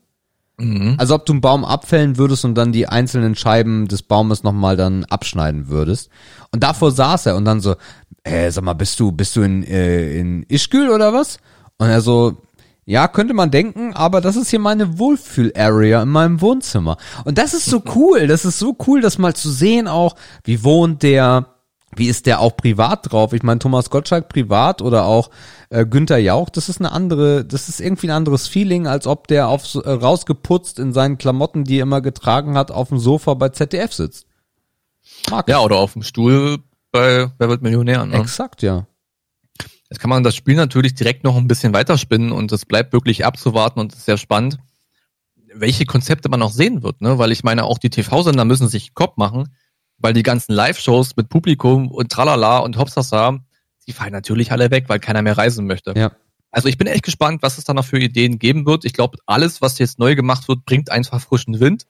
Mhm. Also ob du einen Baum abfällen würdest und dann die einzelnen Scheiben des Baumes nochmal dann abschneiden würdest. Und davor saß er und dann so, äh, sag mal, bist du, bist du in, äh, in Ischgl oder was? Und er so, ja, könnte man denken, aber das ist hier meine Wohlfühl-Area in meinem Wohnzimmer. Und das ist so (laughs) cool, das ist so cool, das mal zu sehen auch, wie wohnt der, wie ist der auch privat drauf? Ich meine, Thomas Gottschalk privat oder auch äh, Günther Jauch, das ist eine andere, das ist irgendwie ein anderes Feeling, als ob der auf äh, rausgeputzt in seinen Klamotten, die er immer getragen hat, auf dem Sofa bei ZDF sitzt. Mag Ja, oder auf dem Stuhl bei Wer wird Millionär. ich. Ne? Exakt, ja. Jetzt kann man das Spiel natürlich direkt noch ein bisschen weiterspinnen und es bleibt wirklich abzuwarten und es ist sehr spannend, welche Konzepte man noch sehen wird, ne? Weil ich meine, auch die TV-Sender müssen sich Kopf machen, weil die ganzen Live-Shows mit Publikum und Tralala und Hopsasa, die fallen natürlich alle weg, weil keiner mehr reisen möchte. Ja. Also ich bin echt gespannt, was es da noch für Ideen geben wird. Ich glaube, alles, was jetzt neu gemacht wird, bringt einfach frischen Wind.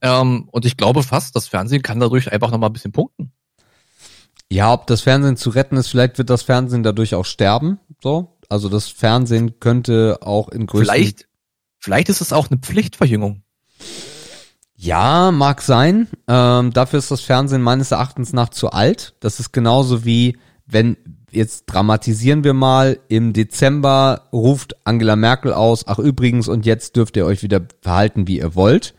Ähm, und ich glaube fast, das Fernsehen kann dadurch einfach noch mal ein bisschen punkten. Ja, ob das Fernsehen zu retten ist, vielleicht wird das Fernsehen dadurch auch sterben, so. Also das Fernsehen könnte auch in größeren Vielleicht, vielleicht ist es auch eine Pflichtverjüngung. Ja, mag sein. Ähm, dafür ist das Fernsehen meines Erachtens nach zu alt. Das ist genauso wie, wenn, jetzt dramatisieren wir mal, im Dezember ruft Angela Merkel aus, ach übrigens, und jetzt dürft ihr euch wieder verhalten, wie ihr wollt.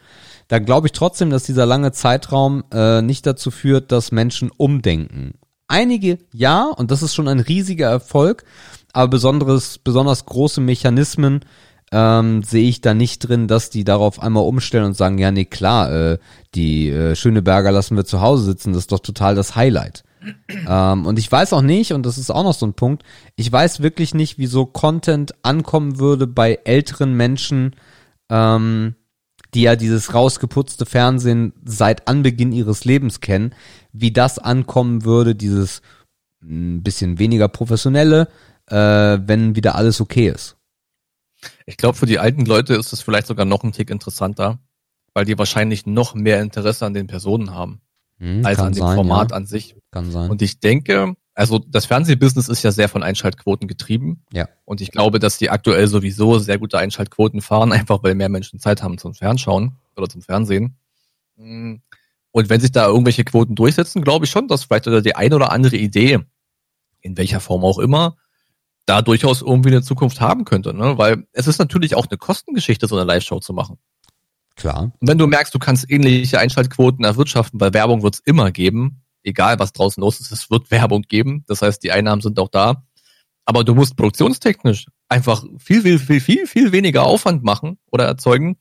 Dann glaube ich trotzdem, dass dieser lange Zeitraum äh, nicht dazu führt, dass Menschen umdenken. Einige ja, und das ist schon ein riesiger Erfolg, aber besonderes, besonders große Mechanismen ähm, sehe ich da nicht drin, dass die darauf einmal umstellen und sagen, ja, nee, klar, äh, die äh, Schöneberger lassen wir zu Hause sitzen, das ist doch total das Highlight. (clears throat) ähm, und ich weiß auch nicht, und das ist auch noch so ein Punkt, ich weiß wirklich nicht, wieso Content ankommen würde bei älteren Menschen, ähm, die ja dieses rausgeputzte Fernsehen seit Anbeginn ihres Lebens kennen, wie das ankommen würde, dieses ein bisschen weniger professionelle, äh, wenn wieder alles okay ist. Ich glaube, für die alten Leute ist es vielleicht sogar noch ein Tick interessanter, weil die wahrscheinlich noch mehr Interesse an den Personen haben, Hm, als an dem sein, Format ja, an sich. kann sein. Und ich denke, also das Fernsehbusiness ist ja sehr von Einschaltquoten getrieben. Ja. Und ich glaube, dass die aktuell sowieso sehr gute Einschaltquoten fahren, (laughs) einfach weil mehr Menschen Zeit haben zum Fernschauen oder zum Fernsehen. Mm. Und wenn sich da irgendwelche Quoten durchsetzen, glaube ich schon, dass vielleicht oder die eine oder andere Idee, in welcher Form auch immer, da durchaus irgendwie eine Zukunft haben könnte. Ne? Weil es ist natürlich auch eine Kostengeschichte, so eine Live-Show zu machen. Klar. Und wenn du merkst, du kannst ähnliche Einschaltquoten erwirtschaften, weil Werbung wird es immer geben, egal was draußen los ist, es wird Werbung geben. Das heißt, die Einnahmen sind auch da. Aber du musst produktionstechnisch einfach viel, viel, viel, viel, viel weniger Aufwand machen oder erzeugen.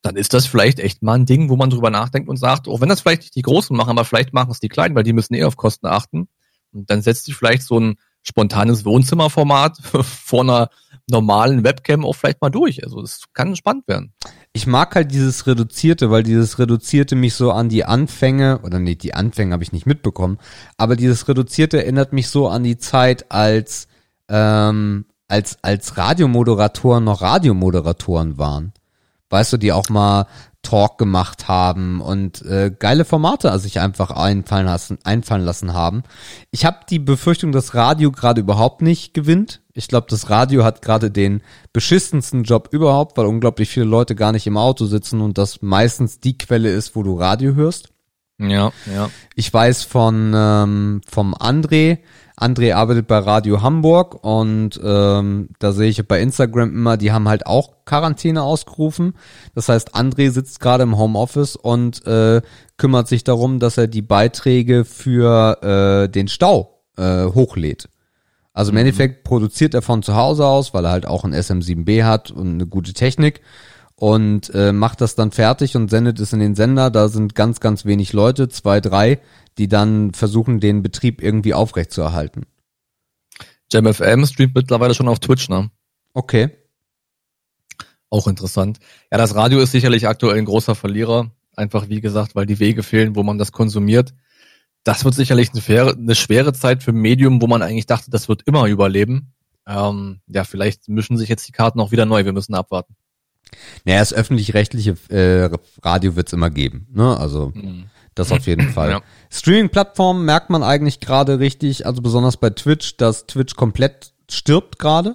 Dann ist das vielleicht echt mal ein Ding, wo man drüber nachdenkt und sagt, auch wenn das vielleicht nicht die Großen machen, aber vielleicht machen es die Kleinen, weil die müssen eh auf Kosten achten. Und dann setzt sich vielleicht so ein spontanes Wohnzimmerformat (laughs) vor einer normalen Webcam auch vielleicht mal durch. Also es kann spannend werden. Ich mag halt dieses Reduzierte, weil dieses Reduzierte mich so an die Anfänge, oder nee, die Anfänge habe ich nicht mitbekommen, aber dieses Reduzierte erinnert mich so an die Zeit, als, ähm, als, als Radiomoderatoren noch Radiomoderatoren waren. Weißt du, die auch mal Talk gemacht haben und äh, geile Formate sich einfach einfallen lassen, einfallen lassen haben. Ich habe die Befürchtung, dass Radio gerade überhaupt nicht gewinnt. Ich glaube, das Radio hat gerade den beschissensten Job überhaupt, weil unglaublich viele Leute gar nicht im Auto sitzen und das meistens die Quelle ist, wo du Radio hörst. Ja, ja. Ich weiß von ähm, vom André. André arbeitet bei Radio Hamburg und ähm, da sehe ich bei Instagram immer, die haben halt auch Quarantäne ausgerufen. Das heißt, André sitzt gerade im Homeoffice und äh, kümmert sich darum, dass er die Beiträge für äh, den Stau äh, hochlädt. Also im Endeffekt produziert er von zu Hause aus, weil er halt auch ein SM7B hat und eine gute Technik und äh, macht das dann fertig und sendet es in den Sender. Da sind ganz, ganz wenig Leute, zwei, drei, die dann versuchen, den Betrieb irgendwie aufrechtzuerhalten. JamFM streamt mittlerweile schon auf Twitch, ne? Okay. Auch interessant. Ja, das Radio ist sicherlich aktuell ein großer Verlierer. Einfach wie gesagt, weil die Wege fehlen, wo man das konsumiert. Das wird sicherlich eine schwere, eine schwere Zeit für ein Medium, wo man eigentlich dachte, das wird immer überleben. Ähm, ja, vielleicht mischen sich jetzt die Karten auch wieder neu. Wir müssen abwarten. Naja, das öffentlich-rechtliche äh, Radio wird's immer geben. Ne? Also das auf jeden Fall. Ja. Streaming-Plattformen merkt man eigentlich gerade richtig, also besonders bei Twitch, dass Twitch komplett stirbt gerade.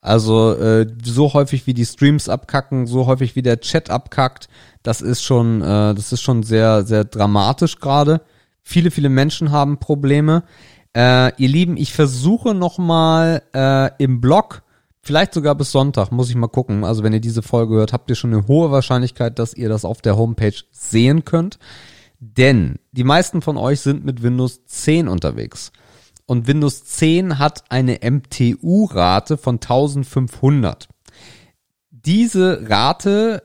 Also äh, so häufig wie die Streams abkacken, so häufig wie der Chat abkackt, das ist schon, äh, das ist schon sehr, sehr dramatisch gerade. Viele, viele Menschen haben Probleme. Äh, ihr Lieben, ich versuche nochmal äh, im Blog, vielleicht sogar bis Sonntag, muss ich mal gucken. Also wenn ihr diese Folge hört, habt ihr schon eine hohe Wahrscheinlichkeit, dass ihr das auf der Homepage sehen könnt. Denn die meisten von euch sind mit Windows 10 unterwegs. Und Windows 10 hat eine MTU-Rate von 1500. Diese Rate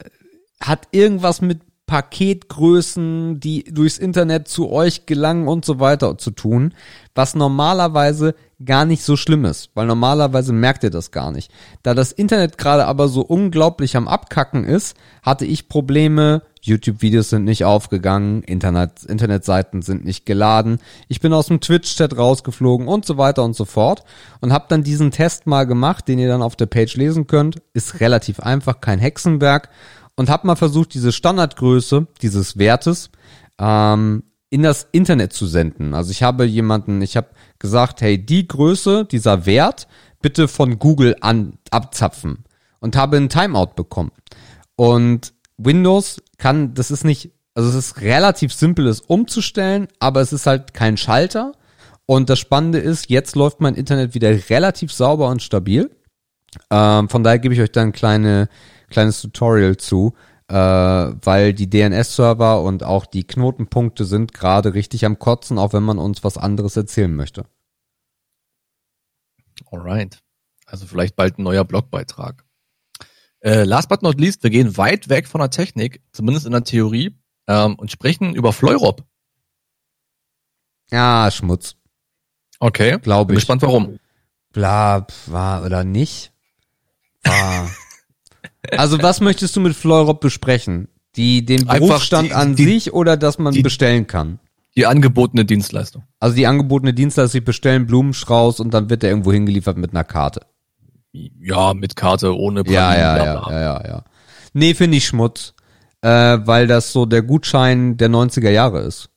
hat irgendwas mit Paketgrößen, die durchs Internet zu euch gelangen und so weiter zu tun, was normalerweise gar nicht so schlimm ist, weil normalerweise merkt ihr das gar nicht. Da das Internet gerade aber so unglaublich am Abkacken ist, hatte ich Probleme, YouTube-Videos sind nicht aufgegangen, Internet, Internetseiten sind nicht geladen, ich bin aus dem Twitch-Chat rausgeflogen und so weiter und so fort und habe dann diesen Test mal gemacht, den ihr dann auf der Page lesen könnt. Ist relativ einfach, kein Hexenwerk und habe mal versucht, diese Standardgröße dieses Wertes ähm, in das Internet zu senden. Also ich habe jemanden, ich habe gesagt, hey, die Größe, dieser Wert, bitte von Google an abzapfen und habe ein Timeout bekommen. Und Windows kann, das ist nicht, also es ist relativ simpel, es umzustellen, aber es ist halt kein Schalter. Und das Spannende ist, jetzt läuft mein Internet wieder relativ sauber und stabil. Ähm, von daher gebe ich euch da ein kleine, kleines Tutorial zu, äh, weil die DNS-Server und auch die Knotenpunkte sind gerade richtig am Kotzen, auch wenn man uns was anderes erzählen möchte. Alright. Also vielleicht bald ein neuer Blogbeitrag. Äh, last but not least, wir gehen weit weg von der Technik, zumindest in der Theorie, ähm, und sprechen über Fleurop. Ja, Schmutz. Okay. Glaube ich. Bin gespannt, warum. Bla, war oder nicht? War. (laughs) also was möchtest du mit Fleurop besprechen? Die, den Berufsstand die, an die, sich oder dass man die, bestellen kann? Die angebotene Dienstleistung. Also die angebotene Dienstleistung, sie bestellen Blumenstrauß und dann wird der irgendwo hingeliefert mit einer Karte. Ja, mit Karte, ohne Pralinen, ja, ja, ja, ja, ja, ja. Nee, finde ich Schmutz. Äh, weil das so der Gutschein der 90er Jahre ist.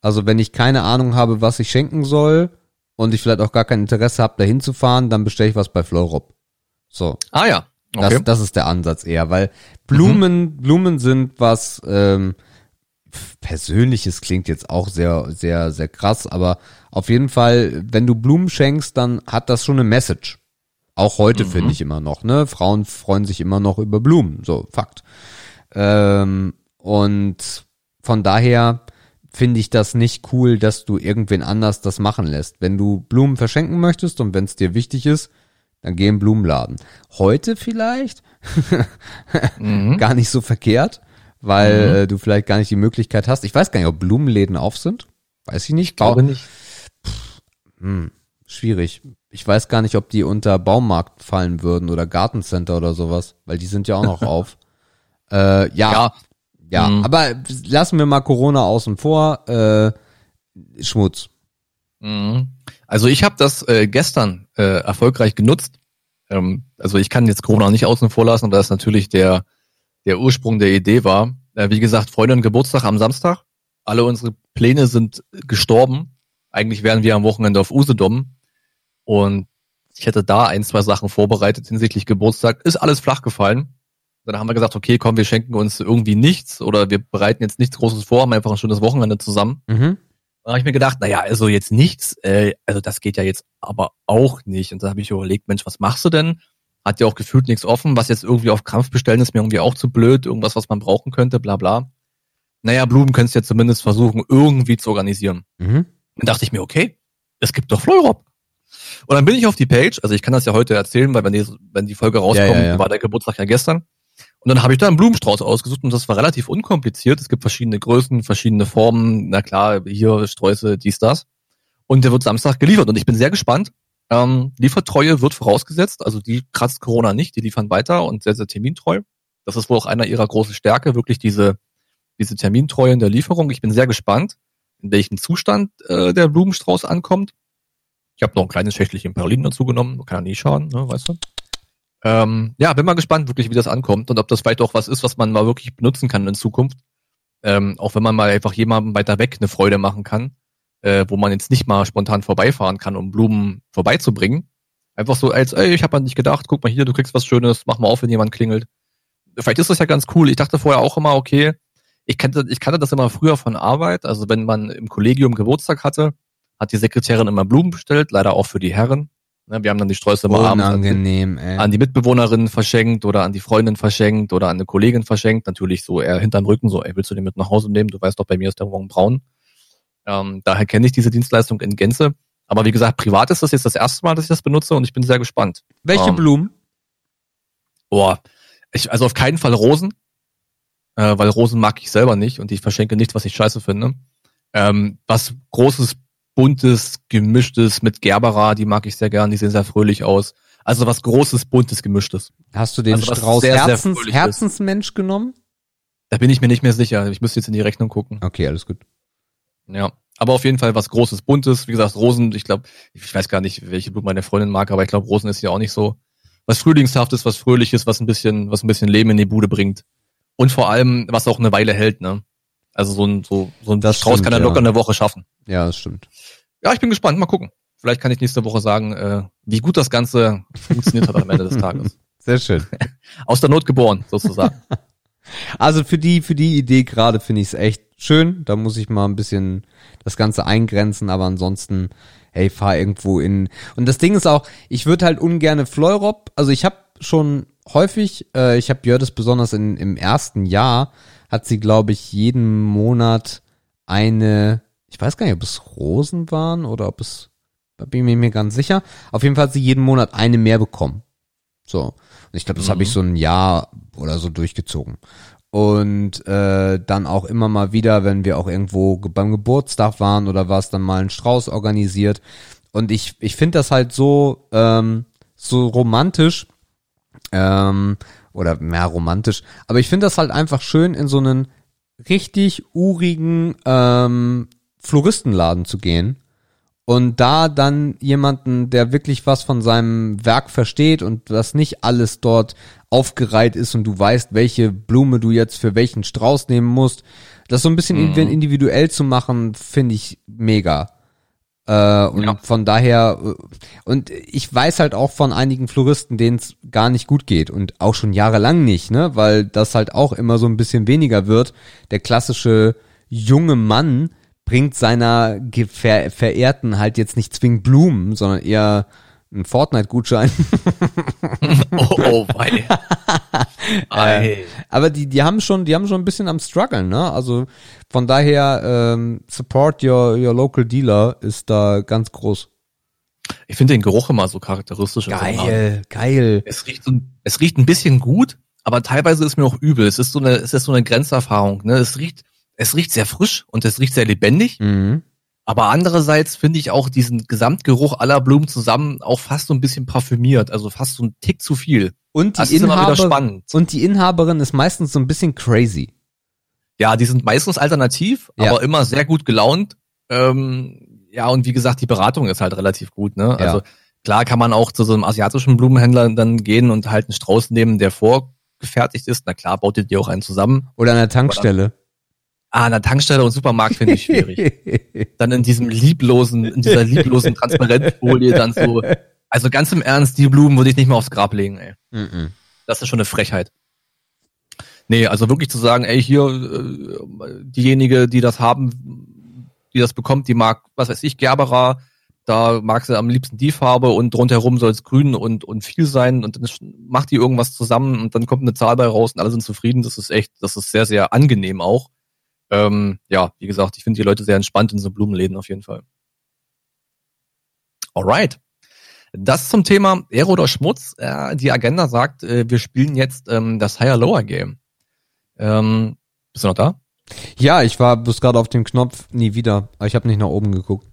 Also wenn ich keine Ahnung habe, was ich schenken soll und ich vielleicht auch gar kein Interesse habe, da hinzufahren, dann bestelle ich was bei Florop. So. Ah ja. Okay. Das, das ist der Ansatz eher, weil Blumen, mhm. Blumen sind was ähm, Persönliches klingt jetzt auch sehr, sehr, sehr krass, aber auf jeden Fall, wenn du Blumen schenkst, dann hat das schon eine Message. Auch heute mhm. finde ich immer noch, ne? Frauen freuen sich immer noch über Blumen, so Fakt. Ähm, und von daher finde ich das nicht cool, dass du irgendwen anders das machen lässt. Wenn du Blumen verschenken möchtest und wenn es dir wichtig ist, dann geh im Blumenladen. Heute vielleicht mhm. (laughs) gar nicht so verkehrt, weil mhm. äh, du vielleicht gar nicht die Möglichkeit hast. Ich weiß gar nicht, ob Blumenläden auf sind. Weiß ich nicht. Ich glaube nicht. Pff, hm, schwierig ich weiß gar nicht, ob die unter Baumarkt fallen würden oder Gartencenter oder sowas, weil die sind ja auch noch (laughs) auf. Äh, ja, ja, ja mhm. aber lassen wir mal Corona außen vor. Äh, Schmutz. Mhm. Also ich habe das äh, gestern äh, erfolgreich genutzt. Ähm, also ich kann jetzt Corona nicht außen vor lassen, weil das natürlich der der Ursprung der Idee war. Äh, wie gesagt, Freundin Geburtstag am Samstag. Alle unsere Pläne sind gestorben. Eigentlich wären wir am Wochenende auf Usedom und ich hätte da ein, zwei Sachen vorbereitet hinsichtlich Geburtstag. Ist alles flach gefallen. Dann haben wir gesagt, okay, komm, wir schenken uns irgendwie nichts oder wir bereiten jetzt nichts Großes vor, haben einfach ein schönes Wochenende zusammen. Mhm. Dann habe ich mir gedacht, naja, also jetzt nichts, äh, also das geht ja jetzt aber auch nicht. Und da habe ich überlegt, Mensch, was machst du denn? Hat ja auch gefühlt nichts offen, was jetzt irgendwie auf Krampf bestellen ist mir irgendwie auch zu blöd, irgendwas, was man brauchen könnte, bla bla. Naja, Blumen könntest du ja zumindest versuchen, irgendwie zu organisieren. Mhm. Dann dachte ich mir, okay, es gibt doch Fleurop. Und dann bin ich auf die Page, also ich kann das ja heute erzählen, weil wenn die, wenn die Folge rauskommt, ja, ja, war der Geburtstag ja gestern. Und dann habe ich da einen Blumenstrauß ausgesucht und das war relativ unkompliziert. Es gibt verschiedene Größen, verschiedene Formen. Na klar, hier Sträuße, dies, das. Und der wird Samstag geliefert und ich bin sehr gespannt. Ähm, Liefertreue wird vorausgesetzt, also die kratzt Corona nicht, die liefern weiter und sehr, sehr termintreu. Das ist wohl auch einer ihrer großen Stärke, wirklich diese, diese Termintreue in der Lieferung. Ich bin sehr gespannt, in welchem Zustand äh, der Blumenstrauß ankommt. Ich habe noch ein kleines Schächtelchen Pralinen dazu genommen, kann ja nie schaden, ne, weißt du. Ähm, ja, bin mal gespannt, wirklich, wie das ankommt und ob das vielleicht auch was ist, was man mal wirklich benutzen kann in Zukunft. Ähm, auch wenn man mal einfach jemandem weiter weg eine Freude machen kann, äh, wo man jetzt nicht mal spontan vorbeifahren kann, um Blumen vorbeizubringen. Einfach so als, ey, ich habe an dich gedacht, guck mal hier, du kriegst was Schönes, mach mal auf, wenn jemand klingelt. Vielleicht ist das ja ganz cool. Ich dachte vorher auch immer, okay, ich kannte, ich kannte das immer früher von Arbeit. Also wenn man im Kollegium Geburtstag hatte, hat die Sekretärin immer Blumen bestellt, leider auch für die Herren. Ne, Wir haben dann die Sträuße immer abends an an die Mitbewohnerin verschenkt oder an die Freundin verschenkt oder an eine Kollegin verschenkt. Natürlich so eher hinterm Rücken, so, ey, willst du den mit nach Hause nehmen? Du weißt doch, bei mir ist der Morgen braun. Ähm, daher kenne ich diese Dienstleistung in Gänze. Aber wie gesagt, privat ist das jetzt das erste Mal, dass ich das benutze und ich bin sehr gespannt. Welche ähm, Blumen? Boah, ich, also auf keinen Fall Rosen, äh, weil Rosen mag ich selber nicht und ich verschenke nichts, was ich scheiße finde. Ähm, was großes, buntes, gemischtes mit Gerbera, die mag ich sehr gern, die sehen sehr fröhlich aus. Also was großes, buntes, gemischtes. Hast du den also Strauß sehr, sehr Herzens, ist. Herzensmensch genommen? Da bin ich mir nicht mehr sicher. Ich müsste jetzt in die Rechnung gucken. Okay, alles gut. Ja. Aber auf jeden Fall was Großes, Buntes. Wie gesagt, Rosen, ich glaube, ich weiß gar nicht, welche Blume meine Freundin mag, aber ich glaube, Rosen ist ja auch nicht so. Was Frühlingshaftes, was Fröhliches, was ein bisschen, was ein bisschen Leben in die Bude bringt. Und vor allem, was auch eine Weile hält, ne? Also so ein, so, so ein Das Strauß stimmt, kann er ja. locker eine Woche schaffen. Ja, das stimmt. Ja, ich bin gespannt, mal gucken. Vielleicht kann ich nächste Woche sagen, äh, wie gut das Ganze funktioniert hat am Ende des Tages. (laughs) Sehr schön. (laughs) Aus der Not geboren, sozusagen. (laughs) Also für die, für die Idee gerade finde ich es echt schön. Da muss ich mal ein bisschen das Ganze eingrenzen, aber ansonsten, hey, fahr irgendwo in. Und das Ding ist auch, ich würde halt ungerne Fleurop, also ich habe schon häufig, äh, ich habe Jördes besonders in, im ersten Jahr, hat sie, glaube ich, jeden Monat eine, ich weiß gar nicht, ob es Rosen waren oder ob es, da bin ich mir ganz sicher. Auf jeden Fall hat sie jeden Monat eine mehr bekommen. So. Und ich glaube, das habe ich so ein Jahr oder so durchgezogen. Und äh, dann auch immer mal wieder, wenn wir auch irgendwo ge- beim Geburtstag waren oder was, dann mal einen Strauß organisiert. Und ich, ich finde das halt so, ähm, so romantisch, ähm, oder mehr romantisch, aber ich finde das halt einfach schön, in so einen richtig urigen ähm, Floristenladen zu gehen und da dann jemanden, der wirklich was von seinem Werk versteht und das nicht alles dort aufgereiht ist und du weißt, welche Blume du jetzt für welchen Strauß nehmen musst, das so ein bisschen Mhm. indiv- individuell zu machen, finde ich mega. Äh, und Ja. von daher, äh, und ich weiß halt auch von einigen Floristen, denen es gar nicht gut geht und auch schon jahrelang nicht, ne, weil das halt auch immer so ein bisschen weniger wird. Der klassische junge Mann bringt seiner ver Verehrten halt jetzt nicht zwingend Blumen, sondern eher einen Fortnite-Gutschein. (laughs) oh, oh, wei. (laughs) Ei. Aber die, die haben schon, die haben schon ein bisschen am struggeln, ne? Also von daher ähm, support your your local dealer ist da ganz groß. Ich finde den Geruch immer so charakteristisch. in so. Geil, geil. Es riecht, so, es riecht ein bisschen gut, aber teilweise ist mir auch übel. Es ist so eine, es ist so eine Grenzerfahrung. Ne? Es riecht, es riecht sehr frisch und es riecht sehr lebendig. Mhm. Aber andererseits finde ich auch diesen Gesamtgeruch aller Blumen zusammen auch fast so ein bisschen parfümiert, also fast so ein Tick zu viel. Und die wieder Inhaber spannend. und die Inhaberin ist meistens so ein bisschen crazy. Ja, die sind meistens alternativ, Ja. aber immer sehr gut gelaunt. Ähm, ja, und wie gesagt, die Beratung ist halt relativ gut. Ne? Ja. Also klar kann man auch zu so einem asiatischen Blumenhändler dann gehen und halt einen Strauß nehmen, der vorgefertigt ist. Na klar, baut ihr dir auch einen zusammen. Oder an der Tankstelle. Ah, an der Tankstelle und Supermarkt finde ich schwierig. (laughs) dann in diesem lieblosen, in dieser lieblosen Transparentfolie dann so. Also ganz im Ernst, die Blumen würde ich nicht mehr aufs Grab legen, ey. Mhm. Das ist schon eine Frechheit. Nee, also wirklich zu sagen, ey, hier, äh, diejenige, die das haben, die das bekommt, die mag, was weiß ich, Gerbera, da mag sie am liebsten die Farbe und rundherum soll es grün und, und viel sein und dann macht die irgendwas zusammen und dann kommt eine Zahl bei raus und alle sind zufrieden. Das ist echt, das ist sehr, sehr angenehm auch. Ähm, ja, wie gesagt, ich finde die Leute sehr entspannt in so Blumenläden auf jeden Fall. Alright. Das zum Thema Ehre oder Schmutz. Äh, die Agenda sagt, äh, wir spielen jetzt ähm, das Higher-Lower-Game. Ähm, bist du noch da? Ja, ich war bis gerade auf dem Knopf nie wieder, aber ich habe nicht nach oben geguckt.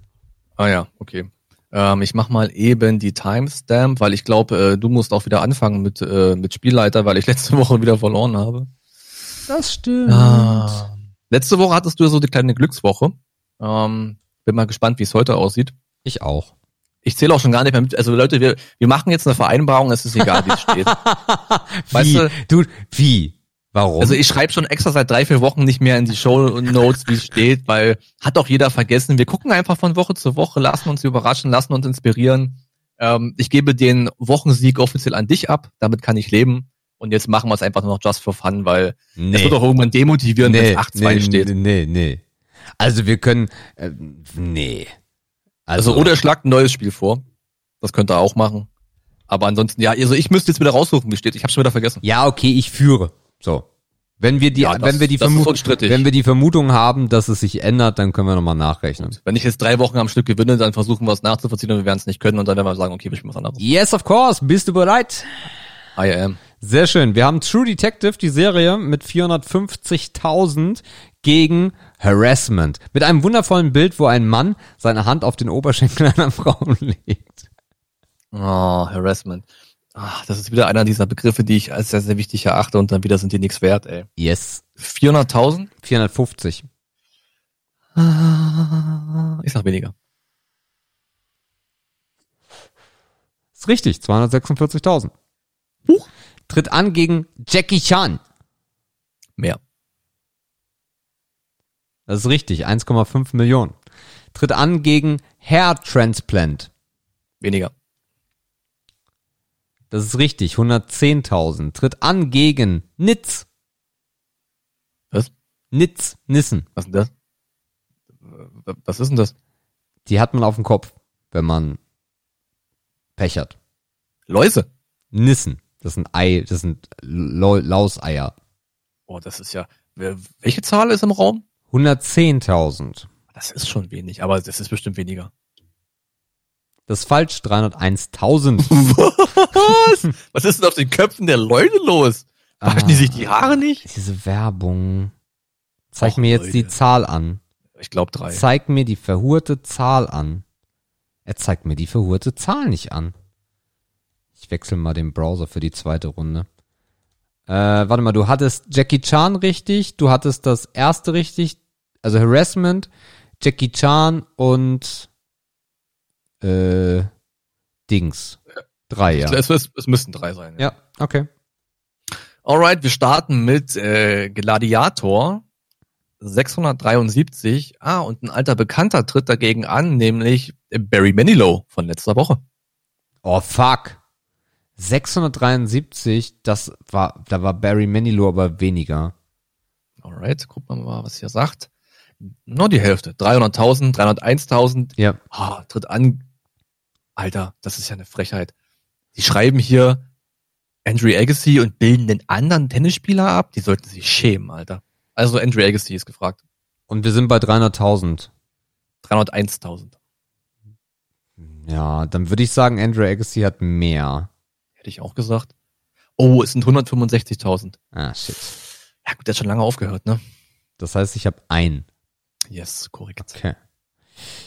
Ah ja, okay. Ähm, ich mach mal eben die Timestamp, weil ich glaube, äh, du musst auch wieder anfangen mit, äh, mit Spielleiter, weil ich (laughs) letzte Woche wieder verloren habe. Das stimmt. Ah. Letzte Woche hattest du ja so die kleine Glückswoche. Ähm, bin mal gespannt, wie es heute aussieht. Ich auch. Ich zähle auch schon gar nicht mehr mit. Also Leute, wir, wir machen jetzt eine Vereinbarung, es ist egal, wie es steht. (laughs) Weißt wie? du- du, wie? Warum? Also ich schreibe schon extra seit drei, vier Wochen nicht mehr in die Show Notes, wie es steht, weil hat doch jeder vergessen. Wir gucken einfach von Woche zu Woche, lassen uns überraschen, lassen uns inspirieren. Ähm, ich gebe den Wochensieg offiziell an dich ab. Damit kann ich leben. Und jetzt machen wir es einfach nur noch just for fun, weil Nee. es wird doch irgendwann demotivieren, wenn nee, es 8-2 nee, steht. Nee, nee. Also wir können, äh, nee. Also, oder er schlagt ein neues Spiel vor. Das könnte er auch machen. Aber ansonsten, ja, also ich müsste jetzt wieder raussuchen, wie steht. Ich habe schon wieder vergessen. Ja, okay, ich führe. So. Wenn wir die, Ja, das- wenn wir die Vermutung, wenn wir die Vermutung haben, dass es sich ändert, dann können wir nochmal nachrechnen. Wenn ich jetzt drei Wochen am Stück gewinne, dann versuchen wir es nachzuvollziehen und wir werden es nicht können und dann werden wir sagen, okay, wir spielen was anderes. Yes, of course. Bist du bereit? I am. Sehr schön. Wir haben True Detective, die Serie mit 450.000 gegen Harassment. Mit einem wundervollen Bild, wo ein Mann seine Hand auf den Oberschenkel (laughs) einer Frau legt. Oh, Harassment. Ah, das ist wieder einer dieser Begriffe, die ich als sehr, sehr wichtig erachte und dann wieder sind die nichts wert, ey. Yes. 400.000? 450. Ah, Ich sag weniger. Ist richtig. 246.000. Tritt an gegen Jackie Chan. Mehr. Das ist richtig. 1,5 Millionen. Tritt an gegen Hair Transplant. Weniger. Das ist richtig. 110.000. Tritt an gegen Nitz. Was? Nitz. Nissen. Was ist denn das? Was ist denn das? Die hat man auf dem Kopf, wenn man Pech hat. Läuse. Nissen. Das sind Ei, das sind Lau- Lauseier. Oh, das ist ja. Welche Zahl ist im Raum? 110.000. Das ist schon wenig, aber das ist bestimmt weniger. Das ist falsch. 301.000. (laughs) Was? Was ist denn auf den Köpfen der Leute los? Waschen die Ah. sich die Haare nicht? Diese Werbung. Zeig Och, mir jetzt die Leute. Zahl an. Ich glaube drei. Zeig mir die verhurte Zahl an. Er zeigt mir die verhurte Zahl nicht an. Ich wechsle mal den Browser für die zweite Runde. Äh, warte mal, du hattest Jackie Chan richtig, du hattest das erste richtig, also Harassment, Jackie Chan und äh, Dings. Drei, ja. Es, es, es müssten drei sein. Ja, okay. Alright, wir starten mit äh, Gladiator 673. Ah, und ein alter Bekannter tritt dagegen an, nämlich Barry Manilow von letzter Woche. Oh, fuck. 673, das war, da war Barry Manilow aber weniger. Alright, gucken wir mal, was hier sagt. Nur die Hälfte. 300.000, 301.000. Ja. Ah, tritt an. Alter, das ist ja eine Frechheit. Die schreiben hier Andrew Agassi und bilden den anderen Tennisspieler ab. Die sollten sich schämen, Alter. Also Andrew Agassi ist gefragt. Und wir sind bei 300.000. 301.000. Ja, dann würde ich sagen, Andrew Agassi hat mehr. Hätte ich auch gesagt. Oh, es sind 165.000. Ah, shit. Ja gut, der hat schon lange aufgehört, ne? Das heißt, ich habe ein. Yes, korrekt. Okay.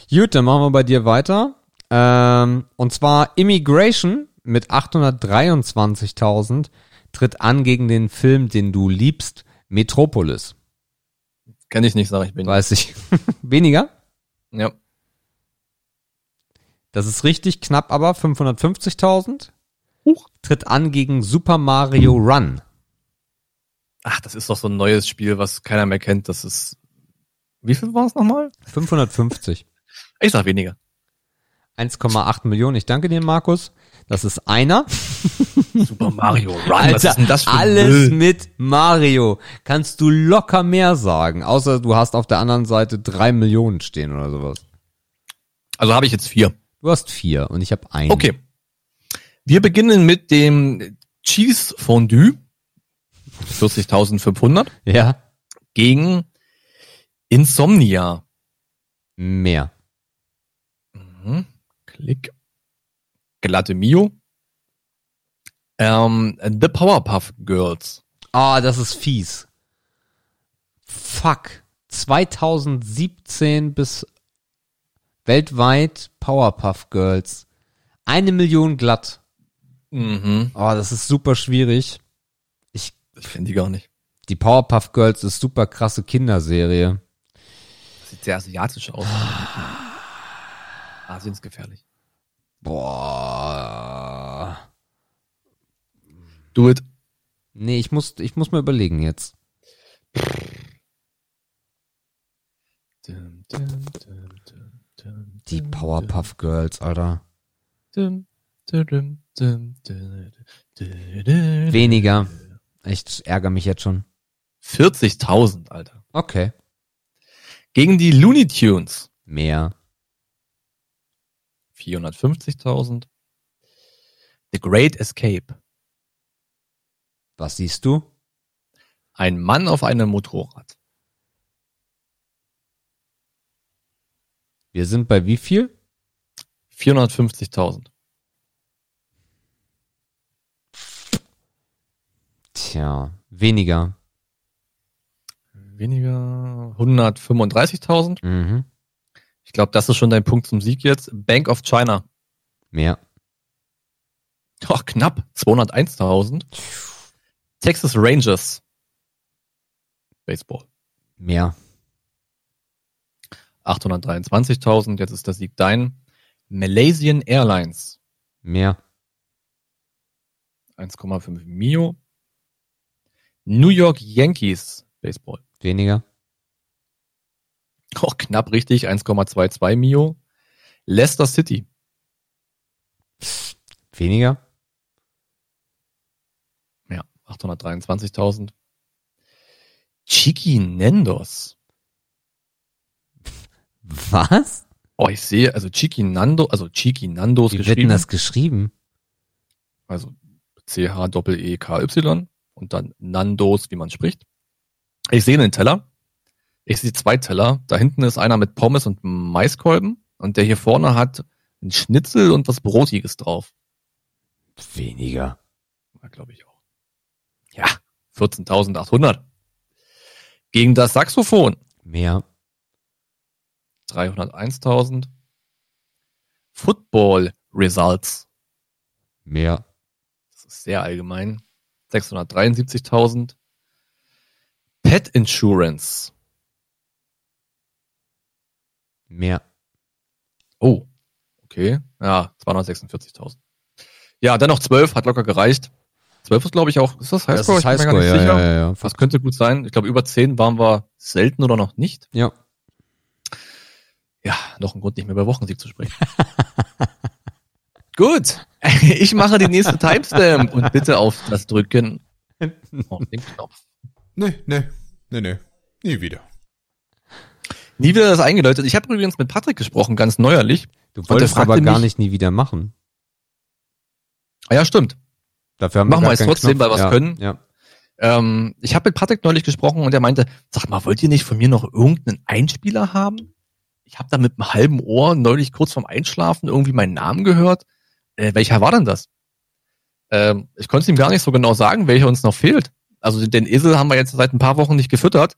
Gut, dann machen wir bei dir weiter. Ähm, und zwar Immigration mit 823.000 tritt an gegen den Film, den du liebst, Metropolis. Kenn ich nicht, sag ich bin. Weiß ich. (laughs) Weniger? Ja. Das ist richtig knapp, aber 550.000. Tritt an gegen Super Mario Run. Ach, das ist doch so ein neues Spiel, was keiner mehr kennt. Das ist. Wie viel war es nochmal? 550. Ich sag weniger. 1,8 Millionen. Ich danke dir, Markus. Das ist einer. (laughs) Super Mario Run. Alter, was ist denn das für alles Müll? mit Mario. Kannst du locker mehr sagen. Außer du hast auf der anderen Seite drei Millionen stehen oder sowas. Also habe ich jetzt vier. Du hast vier und ich habe einen. Okay. Wir beginnen mit dem Cheese Fondue. 40.500 Ja, gegen Insomnia. mehr. Mhm. Klick. Glatte Mio. Ähm, The Powerpuff Girls. Ah, das ist fies. Fuck. 2017 bis weltweit Powerpuff Girls. Eine Million glatt. Mhm. Oh, das ist super schwierig. Ich, Ich kenne die gar nicht. die Powerpuff Girls ist super krasse Kinderserie. Das sieht sehr asiatisch aus. Asien ist gefährlich. Boah. Do it. Nee, ich muss, ich muss mir überlegen jetzt. Dum, Die dum, Powerpuff Girls, Alter. dum, Weniger. Ich ärgere mich jetzt schon. 40.000, Alter. Okay. Gegen die Looney Tunes. Mehr. 450.000. The Great Escape. Was siehst du? Ein Mann auf einem Motorrad. Wir sind bei wie viel? 450.000. Tja, weniger. Weniger 135.000. Mhm. Ich glaube, das ist schon dein Punkt zum Sieg jetzt. Bank of China. Mehr. Doch, knapp. 201.000. Texas Rangers. Baseball. Mehr. 823.000. Jetzt ist der Sieg dein. Malaysian Airlines. Mehr. 1,5 Mio. New York Yankees. Baseball. Weniger. Auch knapp richtig. 1,22 Mio. Leicester City. Weniger. Ja, 823.000. Chiqui Nendos. Was? Oh, ich sehe, also Chiqui Nando, also Chiqui Nandos Wie wird geschrieben. denn das geschrieben? Also C-H-E-K-Y und dann Nandos, wie man spricht. Ich sehe einen Teller. Ich sehe zwei Teller. Da hinten ist einer mit Pommes und Maiskolben und der hier vorne hat ein Schnitzel und was Brotiges drauf. Weniger. Ja, glaube ich auch. Ja, 14.800. Gegen das Saxophon Mehr. 301.000. Football Results. Mehr. Das ist sehr allgemein. 673.000. Pet Insurance. Mehr. Oh, okay. Ja, 246.000. Ja, dann noch 12, hat locker gereicht. 12 ist, glaube ich, auch, ist das Highscore? Das ist Ich bin mir gar Highscore, nicht ja, sicher. ja, ja, ja. Das könnte gut sein. Ich glaube, über 10 waren wir selten oder noch nicht. Ja. Ja, noch ein Grund, nicht mehr bei Wochensieg zu sprechen. (laughs) Gut, (laughs) ich mache die nächste Timestamp und bitte auf das Drücken auf den Knopf. Nee, nee, nee, nee. Nie wieder. Nie wieder das eingeläutet. Ich habe übrigens mit Patrick gesprochen, ganz neuerlich. Du wolltest aber gar mich- nicht nie wieder machen. Ah, ja, stimmt. Dafür haben Machen wir gar jetzt keinen trotzdem, Knopf. weil wir's ja, können. Ja. Ähm, ich habe mit Patrick neulich gesprochen und er meinte, sag mal, wollt ihr nicht von mir noch irgendeinen Einspieler haben? Ich habe da mit einem halben Ohr neulich kurz vorm Einschlafen irgendwie meinen Namen gehört. Äh, welcher war denn das? Ähm, ich konnte es ihm gar nicht so genau sagen, welcher uns noch fehlt. Also den Esel haben wir jetzt seit ein paar Wochen nicht gefüttert.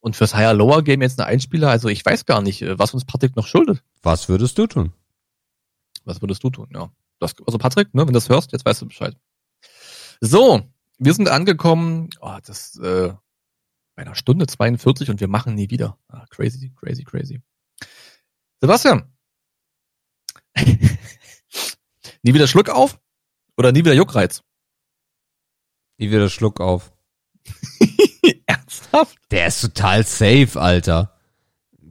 Und fürs Higher Lower Game jetzt ein Einspieler, also ich weiß gar nicht, äh, was uns Patrick noch schuldet. Was würdest du tun? Was würdest du tun? Ja. Das, also Patrick, ne, wenn du das hörst, jetzt weißt du Bescheid. So, wir sind angekommen, oh, das äh, bei einer Stunde 42 und wir machen nie wieder. Ah, crazy, crazy, crazy. Sebastian. (laughs) nie wieder Schluck auf? Oder nie wieder Juckreiz? Nie wieder Schluck auf. (laughs) Ernsthaft? Der ist total safe, Alter.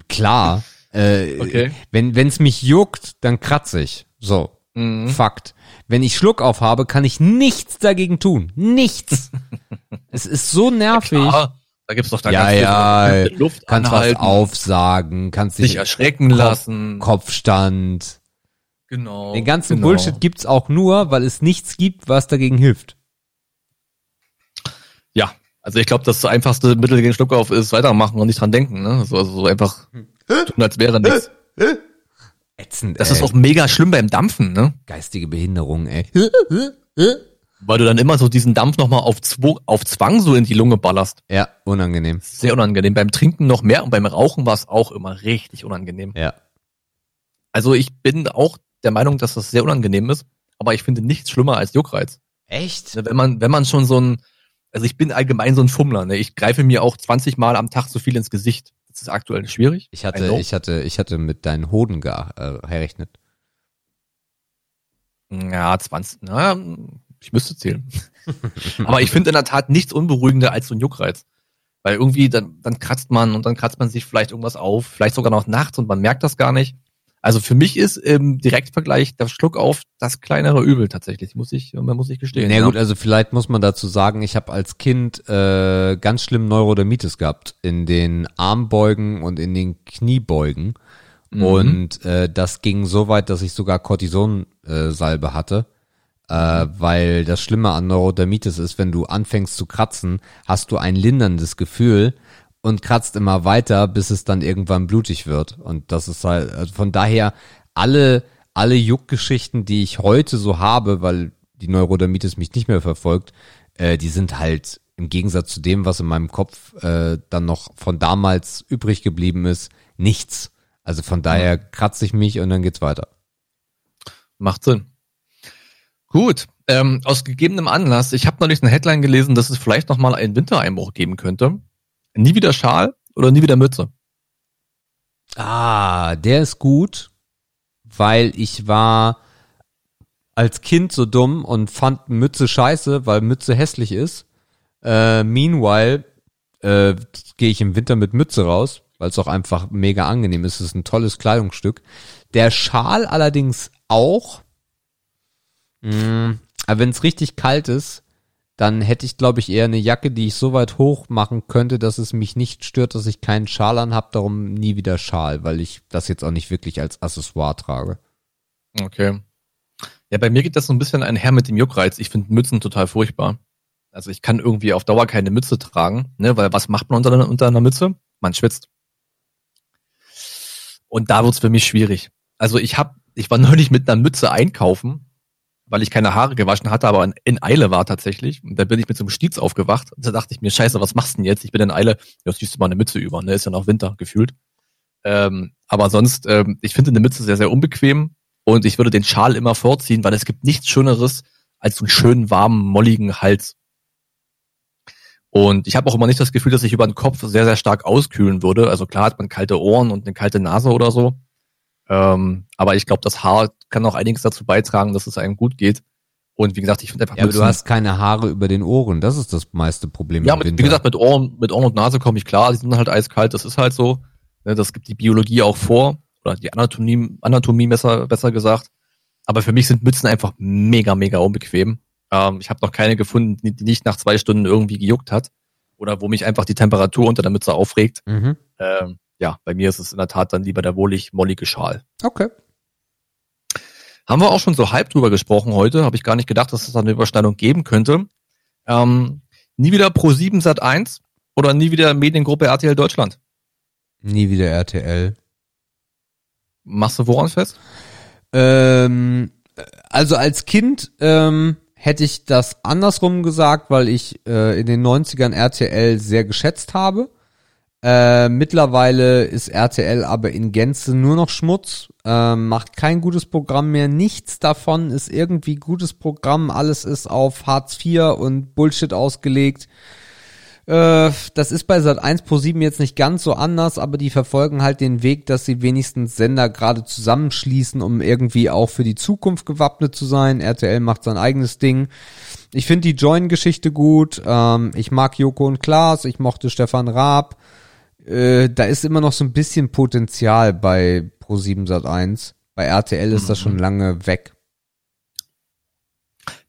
Klar. Äh, Okay. Wenn wenn's mich juckt, dann kratze ich. So. Mhm. Fakt. Wenn ich Schluck auf habe, kann ich nichts dagegen tun. Nichts. (laughs) es ist so nervig. Klar, da gibt's doch da Ja, ja, Luft kannst was anhalten, aufsagen, kannst sich dich erschrecken Kopf- lassen. Kopfstand. Genau. Den ganzen genau. Bullshit gibt's auch nur, weil es nichts gibt, was dagegen hilft. Ja, also ich glaube, das einfachste Mittel gegen Schluckauf ist weitermachen und nicht dran denken. Ne? So, also so einfach tun, als wäre nichts. Ätzend, Das ey. ist auch mega schlimm beim Dampfen, ne? geistige Behinderung, ey. Weil du dann immer so diesen Dampf nochmal auf, Zwo auf Zwang so in die Lunge ballerst. Ja, unangenehm. Sehr unangenehm. Beim Trinken noch mehr und beim Rauchen war es auch immer richtig unangenehm. Ja. Also ich bin auch der Meinung, dass das sehr unangenehm ist, aber ich finde nichts schlimmer als Juckreiz. Echt? Wenn man, wenn man schon so ein, also ich bin allgemein so ein Fummler, ne? Ich greife mir auch 20 Mal am Tag so viel ins Gesicht. Das ist aktuell schwierig. Ich hatte, ich hatte, ich hatte mit deinen Hoden ge äh, gerechnet. Ja, 20, na, ich müsste zählen. (laughs) Aber ich finde in der Tat nichts unberuhigender als so ein Juckreiz. Weil irgendwie, dann, dann kratzt man und dann kratzt man sich vielleicht irgendwas auf, vielleicht sogar noch nachts und man merkt das gar nicht. Also für mich ist im Direktvergleich der Schluck auf das kleinere Übel tatsächlich, muss ich, man muss ich gestehen. Na ja. gut, also vielleicht muss man dazu sagen, ich habe als Kind äh, ganz schlimm Neurodermitis gehabt in den Armbeugen und in den Kniebeugen. Mhm. Und äh, das ging so weit, dass ich sogar Cortisonsalbe äh, hatte. Äh, weil das Schlimme an Neurodermitis ist, wenn du anfängst zu kratzen, hast du ein linderndes Gefühl und kratzt immer weiter, bis es dann irgendwann blutig wird. Und das ist halt, also von daher alle, alle Juckgeschichten, die ich heute so habe, weil die Neurodermitis mich nicht mehr verfolgt, äh, die sind halt im Gegensatz zu dem, was in meinem Kopf äh, dann noch von damals übrig geblieben ist, nichts. Also von daher kratze ich mich und dann geht's weiter. Macht Sinn. Gut, ähm, aus gegebenem Anlass, ich habe neulich eine Headline gelesen, dass es vielleicht noch mal einen Wintereinbruch geben könnte. Nie wieder Schal oder nie wieder Mütze? Ah, der ist gut, weil ich war als Kind so dumm und fand Mütze scheiße, weil Mütze hässlich ist. Äh, meanwhile äh, gehe ich im Winter mit Mütze raus, weil es auch einfach mega angenehm ist. Es ist ein tolles Kleidungsstück. Der Schal allerdings auch. Mh, aber wenn es richtig kalt ist, dann hätte ich, glaube ich, eher eine Jacke, die ich so weit hoch machen könnte, dass es mich nicht stört, dass ich keinen Schal an habe. Darum nie wieder Schal, weil ich das jetzt auch nicht wirklich als Accessoire trage. Okay. Ja, bei mir geht das so ein bisschen einher mit dem Juckreiz. Ich finde Mützen total furchtbar. Also ich kann irgendwie auf Dauer keine Mütze tragen, ne, weil was macht man unter, unter einer Mütze? Man schwitzt. Und da wird's für mich schwierig. Also ich hab, ich war (laughs) neulich mit einer Mütze einkaufen, weil ich keine Haare gewaschen hatte, aber in, Eile war tatsächlich. Und da bin ich mit so einem Stiez aufgewacht. Und da dachte ich mir, scheiße, was machst du denn jetzt? Ich bin in Eile. Ja, ziehst du mal eine Mütze über, ne? Ist ja noch Winter gefühlt. Ähm, aber sonst, ähm, ich finde eine Mütze sehr, sehr unbequem. Und ich würde den Schal immer vorziehen, weil es gibt nichts Schöneres als so einen schönen, warmen, molligen Hals. Und ich habe auch immer nicht das Gefühl, dass ich über den Kopf sehr, sehr stark auskühlen würde. Also klar hat man kalte Ohren und eine kalte Nase oder so. Ähm, aber ich glaube, das Haar kann auch einiges dazu beitragen, dass es einem gut geht. Und wie gesagt, ich finde einfach Ja, aber du hast keine Haare über den Ohren. Das ist das meiste Problem ja, mit, wie gesagt, mit Ohren, mit Ohren und Nase komme ich klar. Die sind halt eiskalt, das ist halt so. Ne, Das gibt die Biologie auch vor. Oder die Anatomie, Anatomie besser, besser gesagt. Aber für mich sind Mützen einfach mega, mega unbequem. Ähm, ich habe noch keine gefunden, die die nicht nach zwei Stunden irgendwie gejuckt hat. Oder wo mich einfach die Temperatur unter der Mütze aufregt. Mhm. Ähm, ja, bei mir ist es in der Tat dann lieber der wohlig mollige Schal. Okay. Haben wir auch schon so halb drüber gesprochen heute. Habe ich gar nicht gedacht, dass es da eine Überschneidung geben könnte. Ähm, nie wieder Pro 7 Sat 1 oder nie wieder Mediengruppe RTL Deutschland. Nie wieder RTL. Machst du woran fest? Ähm, also als Kind ähm, hätte ich das andersrum gesagt, weil ich äh, in den 90ern RTL sehr geschätzt habe. Äh, mittlerweile ist RTL aber in Gänze nur noch Schmutz, äh, macht kein gutes Programm mehr. Nichts davon ist irgendwie gutes Programm. Alles ist auf Hartz IV und Bullshit ausgelegt. Äh, das ist bei Sat 1 Pro 7 jetzt nicht ganz so anders, aber die verfolgen halt den Weg, dass sie wenigstens Sender gerade zusammenschließen, um irgendwie auch für die Zukunft gewappnet zu sein. RTL macht sein eigenes Ding. Ich finde die Join-Geschichte gut. Ähm, ich mag Joko und Klaas. Ich mochte Stefan Raab. Äh, da ist immer noch so ein bisschen Potenzial bei Pro 7 Sat 1. Bei RTL ist das schon lange weg.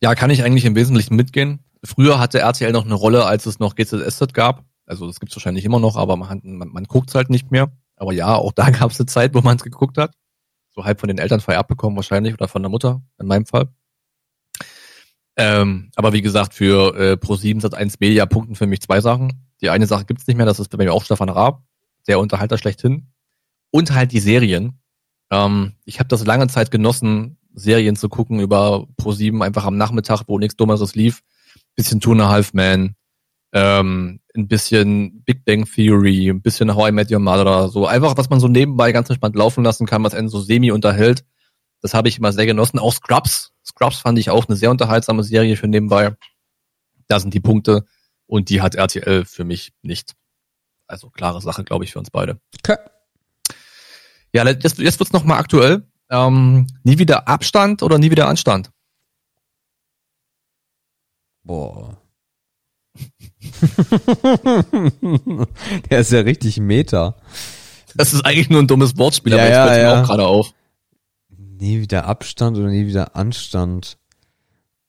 Ja, kann ich eigentlich im Wesentlichen mitgehen. Früher hatte RTL noch eine Rolle, als es noch GZSZ gab. Also das gibt's wahrscheinlich immer noch, aber man, man, man guckt's halt nicht mehr. Aber ja, auch da (laughs) gab's eine Zeit, wo man es geguckt hat. So halb von den Eltern vererbt bekommen wahrscheinlich oder von der Mutter, in meinem Fall. Ähm, aber wie gesagt, für äh, Pro7 Sat 1 Media punkten für mich zwei Sachen. Die eine Sache gibt's nicht mehr, das ist bei mir auch Stefan Raab, der Unterhalter schlechthin. Und halt die Serien. Ähm, ich habe das lange Zeit genossen, Serien zu gucken über Pro7 einfach am Nachmittag, wo nichts Dummeres lief. Bisschen Two and a Half Man, ähm, ein bisschen Big Bang Theory, ein bisschen How I Met Your Mother, so einfach, was man so nebenbei ganz entspannt laufen lassen kann, was einen so semi unterhält. Das habe ich immer sehr genossen. Auch Scrubs. Scrubs fand ich auch eine sehr unterhaltsame Serie für nebenbei. Da sind die Punkte und die hat RTL für mich nicht. Also klare Sache, glaube ich, für uns beide. Okay. Ja, jetzt, jetzt wird's noch mal aktuell. Ähm, nie wieder Abstand oder nie wieder Anstand? Boah. (laughs) Der ist ja richtig Meta. Das ist eigentlich nur ein dummes Wortspiel, Ja, aber jetzt ja, fällt ja. auch gerade auf. Nie wieder Abstand oder nie wieder Anstand.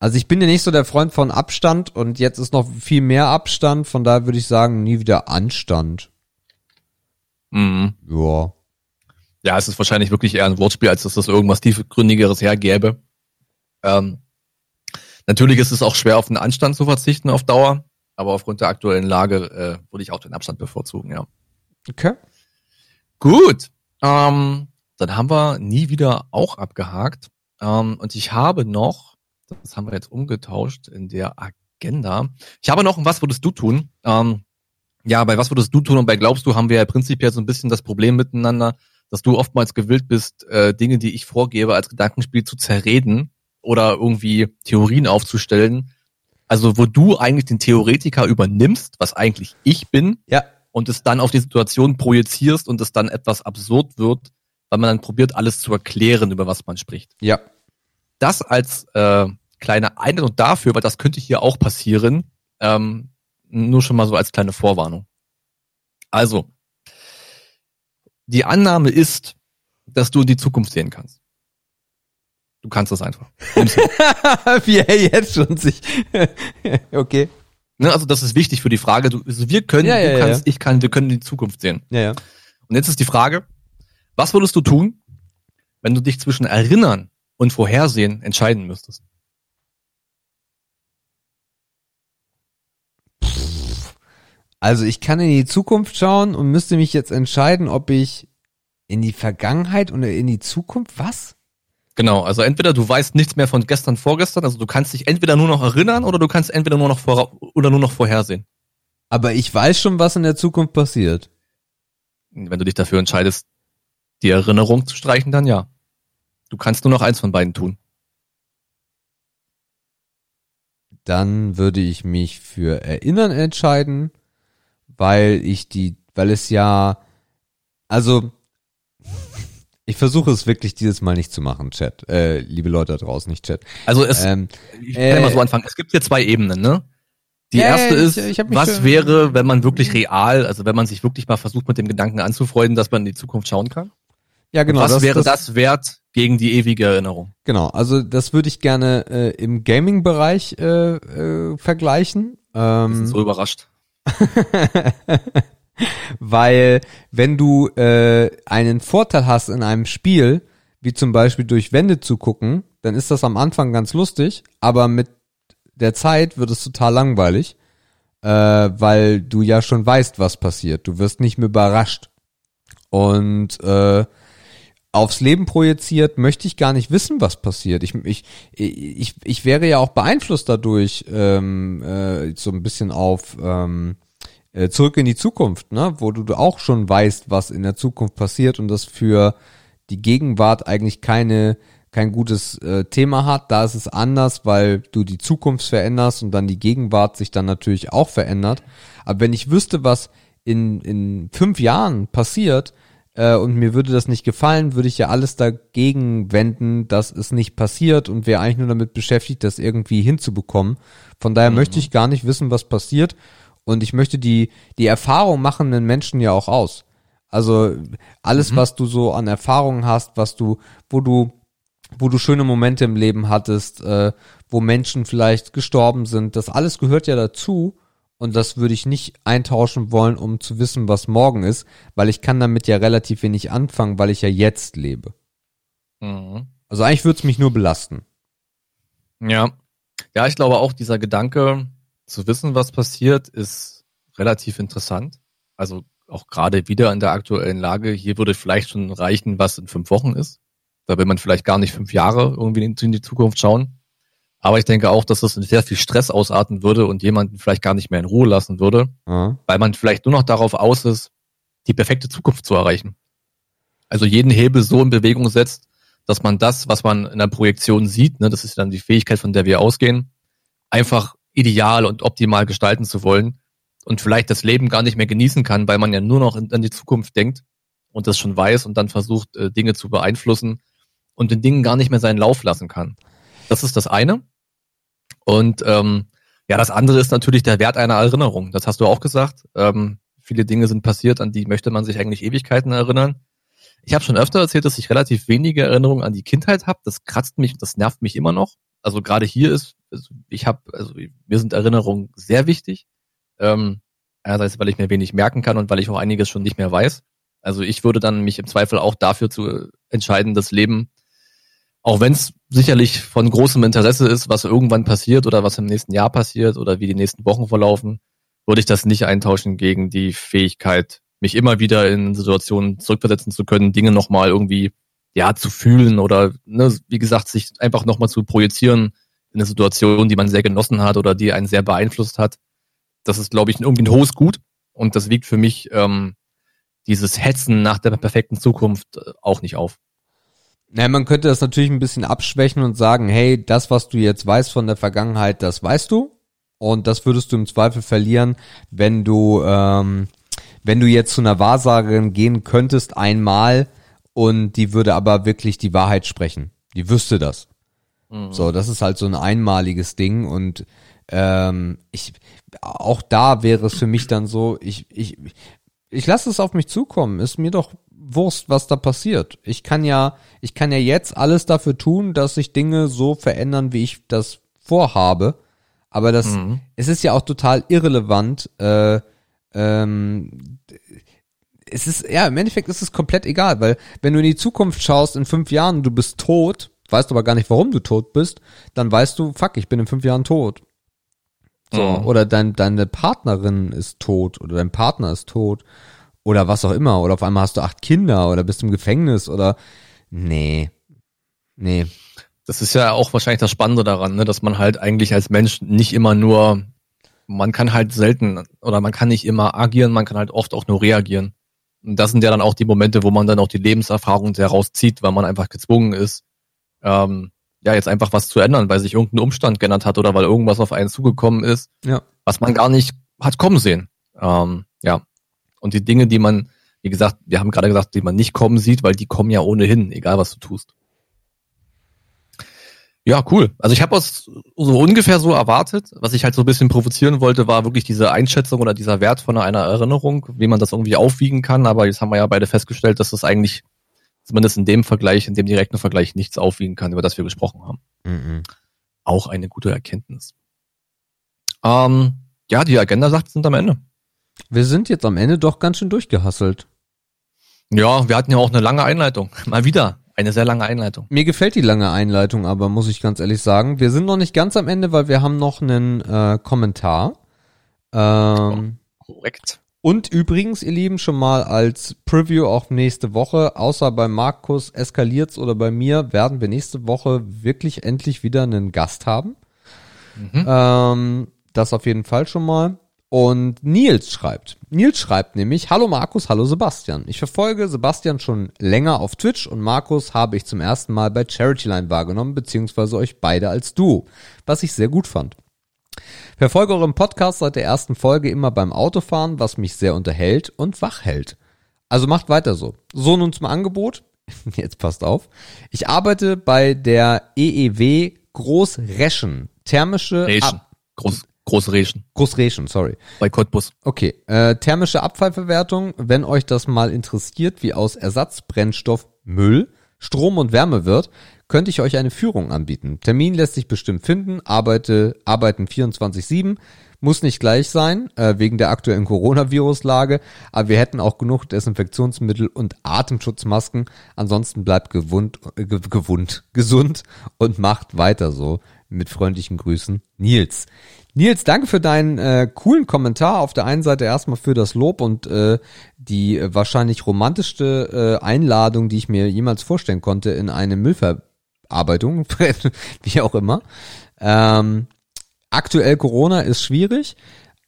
Also ich bin ja nicht so der Freund von Abstand und jetzt ist noch viel mehr Abstand, von daher würde ich sagen, nie wieder Anstand. Mhm. Ja. Ja, es ist wahrscheinlich wirklich eher ein Wortspiel, als dass das irgendwas tiefgründigeres hergäbe. Ähm, natürlich ist es auch schwer, auf den Anstand zu verzichten auf Dauer, aber aufgrund der aktuellen Lage äh, würde ich auch den Abstand bevorzugen, ja. Okay. Gut. Ähm, dann haben wir nie wieder auch abgehakt. Ähm, und ich habe noch, das haben wir jetzt umgetauscht in der Agenda. Ich habe noch ein Was würdest du tun? Ähm, ja, bei Was würdest du tun und bei Glaubst du haben wir ja prinzipiell so ein bisschen das Problem miteinander, dass du oftmals gewillt bist, äh, Dinge, die ich vorgebe, als Gedankenspiel zu zerreden oder irgendwie Theorien aufzustellen. Also wo du eigentlich den Theoretiker übernimmst, was eigentlich ich bin, Ja. und es dann auf die Situation projizierst und es dann etwas absurd wird, weil man dann probiert, alles zu erklären, über was man spricht. Ja. Das als äh, kleine Einladung dafür, weil das könnte hier auch passieren, ähm, nur schon mal so als kleine Vorwarnung. Also, die Annahme ist, dass du in die Zukunft sehen kannst. Du kannst das einfach. (laughs) Wie er jetzt schon sich. (laughs) okay. ne? Also das ist wichtig für die Frage. Du, also wir können, Ja, du ja, kannst, ich kann, wir können in die Zukunft sehen. Ja, ja. Und jetzt ist die Frage, was würdest du tun, wenn du dich zwischen Erinnern und Vorhersehen entscheiden müsstest? Also ich kann in die Zukunft schauen und müsste mich jetzt entscheiden, ob ich in die Vergangenheit oder in die Zukunft, was? Genau, also entweder du weißt nichts mehr von gestern, vorgestern, also du kannst dich entweder nur noch erinnern oder du kannst entweder nur noch vor oder nur noch vorhersehen. Aber ich weiß schon, was in der Zukunft passiert. Wenn du dich dafür entscheidest, die Erinnerung zu streichen, dann ja. Du kannst nur noch eins von beiden tun. Dann würde ich mich für Erinnern entscheiden, weil ich die, weil es ja, also ich versuche es wirklich dieses Mal nicht zu machen, Chat. Äh, liebe Leute da draußen, nicht Chat. Also es, Ähm, ich kann mal äh, so anfangen. Es gibt hier zwei Ebenen, ne? Die Ja, erste ist, ich- ich was wäre, wenn man wirklich real, also wenn man sich wirklich mal versucht, mit dem Gedanken anzufreunden, dass man in die Zukunft schauen kann? ja, genau. was wäre das, wert gegen die ewige Erinnerung? Genau, also das würde ich gerne äh, im Gaming-Bereich äh, äh, vergleichen. Ähm, so überrascht. (laughs) weil wenn du äh, einen Vorteil hast in einem Spiel, wie zum Beispiel durch Wände zu gucken, dann ist das am Anfang ganz lustig, aber mit der Zeit wird es total langweilig, äh, weil du ja schon weißt, was passiert. Du wirst nicht mehr überrascht. Und äh, aufs Leben projiziert möchte ich gar nicht wissen, was passiert. Ich, ich, ich, ich wäre ja auch beeinflusst dadurch, ähm, äh, so ein bisschen auf ähm, äh, zurück in die Zukunft, ne, wo du auch schon weißt, was in der Zukunft passiert und das für die Gegenwart eigentlich keine kein gutes äh, Thema hat. Da ist es anders, weil du die Zukunft veränderst und dann die Gegenwart sich dann natürlich auch verändert. Aber wenn ich wüsste, was in, in fünf Jahren passiert äh, und mir würde das nicht gefallen, würde ich ja alles dagegen wenden, dass es nicht passiert und wäre eigentlich nur damit beschäftigt, das irgendwie hinzubekommen. Von daher möchte ich gar nicht wissen, was passiert. Und ich möchte die, die Erfahrung machenden Menschen ja auch aus. Also alles, was du so an Erfahrungen hast, was du, wo du, wo du schöne Momente im Leben hattest, äh, wo Menschen vielleicht gestorben sind, das alles gehört ja dazu. Und das würde ich nicht eintauschen wollen, um zu wissen, was morgen ist, weil ich kann damit ja relativ wenig anfangen, weil ich ja jetzt lebe. Mhm. Also eigentlich würde es mich nur belasten. Ja. Ja, ich glaube auch, dieser Gedanke, zu wissen, was passiert, ist relativ interessant. Also auch gerade wieder in der aktuellen Lage. Hier würde vielleicht schon reichen, was in fünf Wochen ist. Da will man vielleicht gar nicht fünf Jahre irgendwie in die Zukunft schauen. Aber ich denke auch, dass das in sehr viel Stress ausarten würde und jemanden vielleicht gar nicht mehr in Ruhe lassen würde, Ja. weil man vielleicht nur noch darauf aus ist, die perfekte Zukunft zu erreichen. Also jeden Hebel so in Bewegung setzt, dass man das, was man in der Projektion sieht, ne, das ist dann die Fähigkeit, von der wir ausgehen, einfach ideal und optimal gestalten zu wollen und vielleicht das Leben gar nicht mehr genießen kann, weil man ja nur noch an die Zukunft denkt und das schon weiß und dann versucht, äh, Dinge zu beeinflussen und den Dingen gar nicht mehr seinen Lauf lassen kann. Das ist das eine. Und ähm, ja, das andere ist natürlich der Wert einer Erinnerung. Das hast du auch gesagt. Ähm, viele Dinge sind passiert, an die möchte man sich eigentlich Ewigkeiten erinnern. Ich habe schon öfter erzählt, dass ich relativ wenige Erinnerungen an die Kindheit habe. Das kratzt mich, das nervt mich immer noch. Also gerade hier ist, also ich habe, also mir sind Erinnerungen sehr wichtig. Ähm, einerseits, weil ich mir wenig merken kann und weil ich auch einiges schon nicht mehr weiß. Also ich würde dann mich im Zweifel auch dafür zu entscheiden, das Leben, auch wenn es sicherlich von großem Interesse ist, was irgendwann passiert oder was im nächsten Jahr passiert oder wie die nächsten Wochen verlaufen, würde ich das nicht eintauschen gegen die Fähigkeit, mich immer wieder in Situationen zurückversetzen zu können, Dinge nochmal irgendwie ja zu fühlen oder ne, wie gesagt sich einfach nochmal zu projizieren in eine Situation, die man sehr genossen hat oder die einen sehr beeinflusst hat. Das ist, glaube ich, irgendwie ein hohes Gut und das wiegt für mich ähm, dieses Hetzen nach der perfekten Zukunft äh, auch nicht auf. Naja, man könnte das natürlich ein bisschen abschwächen und sagen, hey, das, was du jetzt weißt von der Vergangenheit, das weißt du. Und das würdest du im Zweifel verlieren, wenn du ähm, wenn du jetzt zu einer Wahrsagerin gehen könntest einmal und die würde aber wirklich die Wahrheit sprechen. Die wüsste das. Mhm. So, das ist halt so ein einmaliges Ding und ähm, ich auch da wäre es für mich dann so, ich ich ich lasse es auf mich zukommen. Ist mir doch Wurst, was da passiert. Ich kann ja ich kann ja jetzt alles dafür tun, dass sich Dinge so verändern, wie ich das vorhabe. Aber das, mhm. es ist ja auch total irrelevant, äh, ähm, es ist, ja, im Endeffekt ist es komplett egal, weil wenn du in die Zukunft schaust, in fünf Jahren, du bist tot, weißt aber gar nicht, warum du tot bist, dann weißt du, fuck, ich bin in fünf Jahren tot. So, mhm. oder dein, deine Partnerin ist tot oder dein Partner ist tot oder was auch immer oder auf einmal hast du acht Kinder oder bist im Gefängnis oder nee, nee. Das ist ja auch wahrscheinlich das Spannende daran, ne, dass man halt eigentlich als Mensch nicht immer nur man kann halt selten oder man kann nicht immer agieren, man kann halt oft auch nur reagieren. Und das sind ja dann auch die Momente, wo man dann auch die Lebenserfahrung herauszieht, weil man einfach gezwungen ist, ähm, ja, jetzt einfach was zu ändern, weil sich irgendein Umstand geändert hat oder weil irgendwas auf einen zugekommen ist, ja. was man gar nicht hat kommen sehen. Ähm, ja. Und die Dinge, die man, wie gesagt, wir haben gerade gesagt, die man nicht kommen sieht, weil die kommen ja ohnehin, egal was du tust. Ja, cool. Also ich habe es so ungefähr so erwartet. Was ich halt so ein bisschen provozieren wollte, war wirklich diese Einschätzung oder dieser Wert von einer Erinnerung, wie man das irgendwie aufwiegen kann. Aber jetzt haben wir ja beide festgestellt, dass das eigentlich zumindest in dem Vergleich, in dem direkten Vergleich nichts aufwiegen kann, über das wir gesprochen haben. Mhm. Auch eine gute Erkenntnis. Ähm, ja, die Agenda sagt, sind am Ende. Wir sind jetzt am Ende doch ganz schön durchgehasselt. Ja, wir hatten ja auch eine lange Einleitung. (laughs) Mal wieder. Eine sehr lange Einleitung. Mir gefällt die lange Einleitung, aber muss ich ganz ehrlich sagen, wir sind noch nicht ganz am Ende, weil wir haben noch einen äh, Kommentar. Ähm, oh, korrekt. Und übrigens, ihr Lieben, schon mal als Preview auch nächste Woche, außer bei Markus eskaliert's oder bei mir, werden wir nächste Woche wirklich endlich wieder einen Gast haben. Mhm. Ähm, das auf jeden Fall schon mal. Und Nils schreibt. Nils schreibt nämlich, hallo Markus, hallo Sebastian. Ich verfolge Sebastian schon länger auf Twitch und Markus habe ich zum ersten Mal bei Charityline wahrgenommen, beziehungsweise euch beide als Duo, was ich sehr gut fand. Verfolge euren Podcast seit der ersten Folge immer beim Autofahren, was mich sehr unterhält und wach hält. Also macht weiter so. So nun zum Angebot. (laughs) Jetzt passt auf. Ich arbeite bei der EEW Großreschen. Thermische Reschen. Groß, Großreschen. Großreschen, sorry. Bei Cottbus. Okay. Äh, thermische Abfallverwertung, wenn euch das mal interessiert, wie aus Ersatzbrennstoff Müll Strom und Wärme wird, könnte ich euch eine Führung anbieten. Termin lässt sich bestimmt finden, arbeite, arbeiten 24-7, muss nicht gleich sein, äh, wegen der aktuellen Coronavirus-Lage, aber wir hätten auch genug Desinfektionsmittel und Atemschutzmasken. Ansonsten bleibt gewund, äh, gewund, gesund und macht weiter so. Mit freundlichen Grüßen, Nils. Nils, danke für deinen äh, coolen Kommentar. Auf der einen Seite erstmal für das Lob und äh, die äh, wahrscheinlich romantischste äh, Einladung, die ich mir jemals vorstellen konnte in eine Müllverarbeitung, (laughs) wie auch immer. Ähm, aktuell Corona ist schwierig,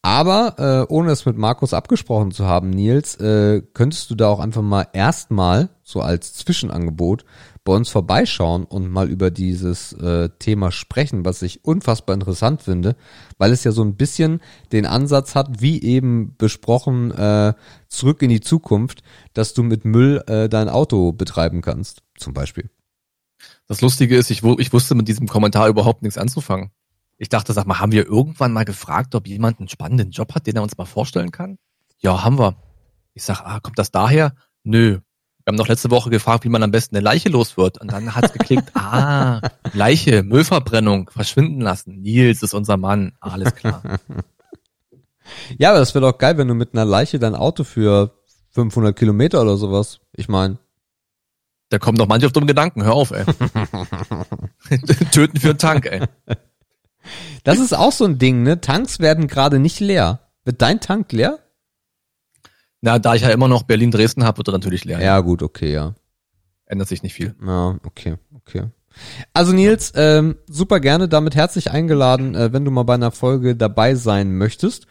aber äh, ohne es mit Markus abgesprochen zu haben, Nils, äh, könntest du da auch einfach mal erstmal so als Zwischenangebot bei uns vorbeischauen und mal über dieses äh, Thema sprechen, was ich unfassbar interessant finde, weil es ja so ein bisschen den Ansatz hat, wie eben besprochen, äh, zurück in die Zukunft, dass du mit Müll äh, dein Auto betreiben kannst, zum Beispiel. Das Lustige ist, ich, ich wusste mit diesem Kommentar überhaupt nichts anzufangen. Ich dachte, sag mal, haben wir irgendwann mal gefragt, ob jemand einen spannenden Job hat, den er uns mal vorstellen kann? Ja, haben wir. Ich sag, ah, kommt das daher? Nö, Wir haben noch letzte Woche gefragt, wie man am besten eine Leiche los wird. Und dann hat's geklickt, (laughs) ah, Leiche, Müllverbrennung, verschwinden lassen. Nils ist unser Mann. Alles klar. (laughs) Ja, aber das wäre doch geil, wenn du mit einer Leiche dein Auto für 500 Kilometer oder sowas. Ich meine. Da kommen doch manche auf dumme Gedanken. Hör auf, ey. (laughs) Töten für einen Tank, ey. Das ist auch so ein Ding, ne? Tanks werden gerade nicht leer. Wird dein Tank leer? Na, da ich ja immer noch Berlin-Dresden habe, wird er natürlich leer. Ja, gut, okay, ja. Ändert sich nicht viel. Ja, okay, okay. Also Nils, ähm, super gerne, damit herzlich eingeladen, äh, wenn du mal bei einer Folge dabei sein möchtest.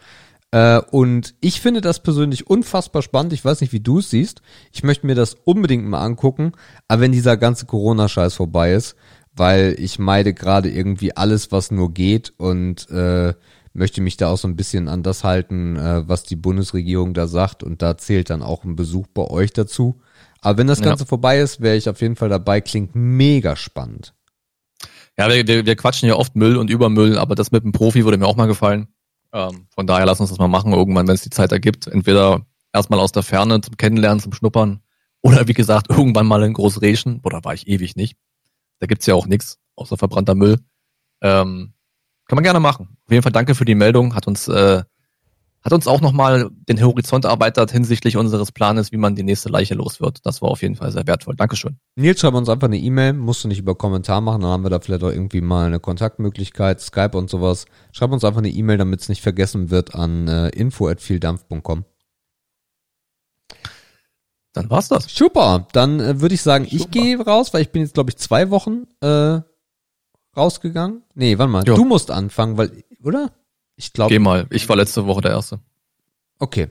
Äh, und ich finde das persönlich unfassbar spannend. Ich weiß nicht, wie du es siehst. Ich möchte mir das unbedingt mal angucken. Aber wenn dieser ganze Corona-Scheiß vorbei ist, weil ich meide gerade irgendwie alles, was nur geht und äh, möchte mich da auch so ein bisschen an das halten, äh, was die Bundesregierung da sagt. Und da zählt dann auch ein Besuch bei euch dazu. Aber wenn das Ganze ja. vorbei ist, wäre ich auf jeden Fall dabei. Klingt mega spannend. Ja, wir, wir, wir quatschen ja oft Müll und Übermüll, aber das mit dem Profi würde mir auch mal gefallen. Ähm, von daher lass uns das mal machen, irgendwann, wenn es die Zeit ergibt. Entweder erstmal aus der Ferne zum Kennenlernen, zum Schnuppern. Oder wie gesagt, irgendwann mal in Großreschen. Oder war ich ewig nicht. Da gibt's ja auch nichts außer verbrannter Müll. Ähm, kann man gerne machen. Auf jeden Fall danke für die Meldung. Hat uns, äh, hat uns auch nochmal den Horizont erweitert hinsichtlich unseres Planes, wie man die nächste Leiche los wird. Das war auf jeden Fall sehr wertvoll. Dankeschön. Nils, schreib uns einfach eine E-Mail. Musst du nicht über Kommentar machen. Dann haben wir da vielleicht auch irgendwie mal eine Kontaktmöglichkeit, Skype und sowas. Schreib uns einfach eine E-Mail, damit es nicht vergessen wird an äh, info@vieldampf.com. Dann war's das. Super. Dann äh, würde ich sagen, Super. ich gehe raus, weil ich bin jetzt glaube ich zwei Wochen äh, rausgegangen? Nee, warte mal. Jo. Du musst anfangen, weil, oder? Ich glaube. Geh mal. Ich war letzte Woche der Erste. Okay.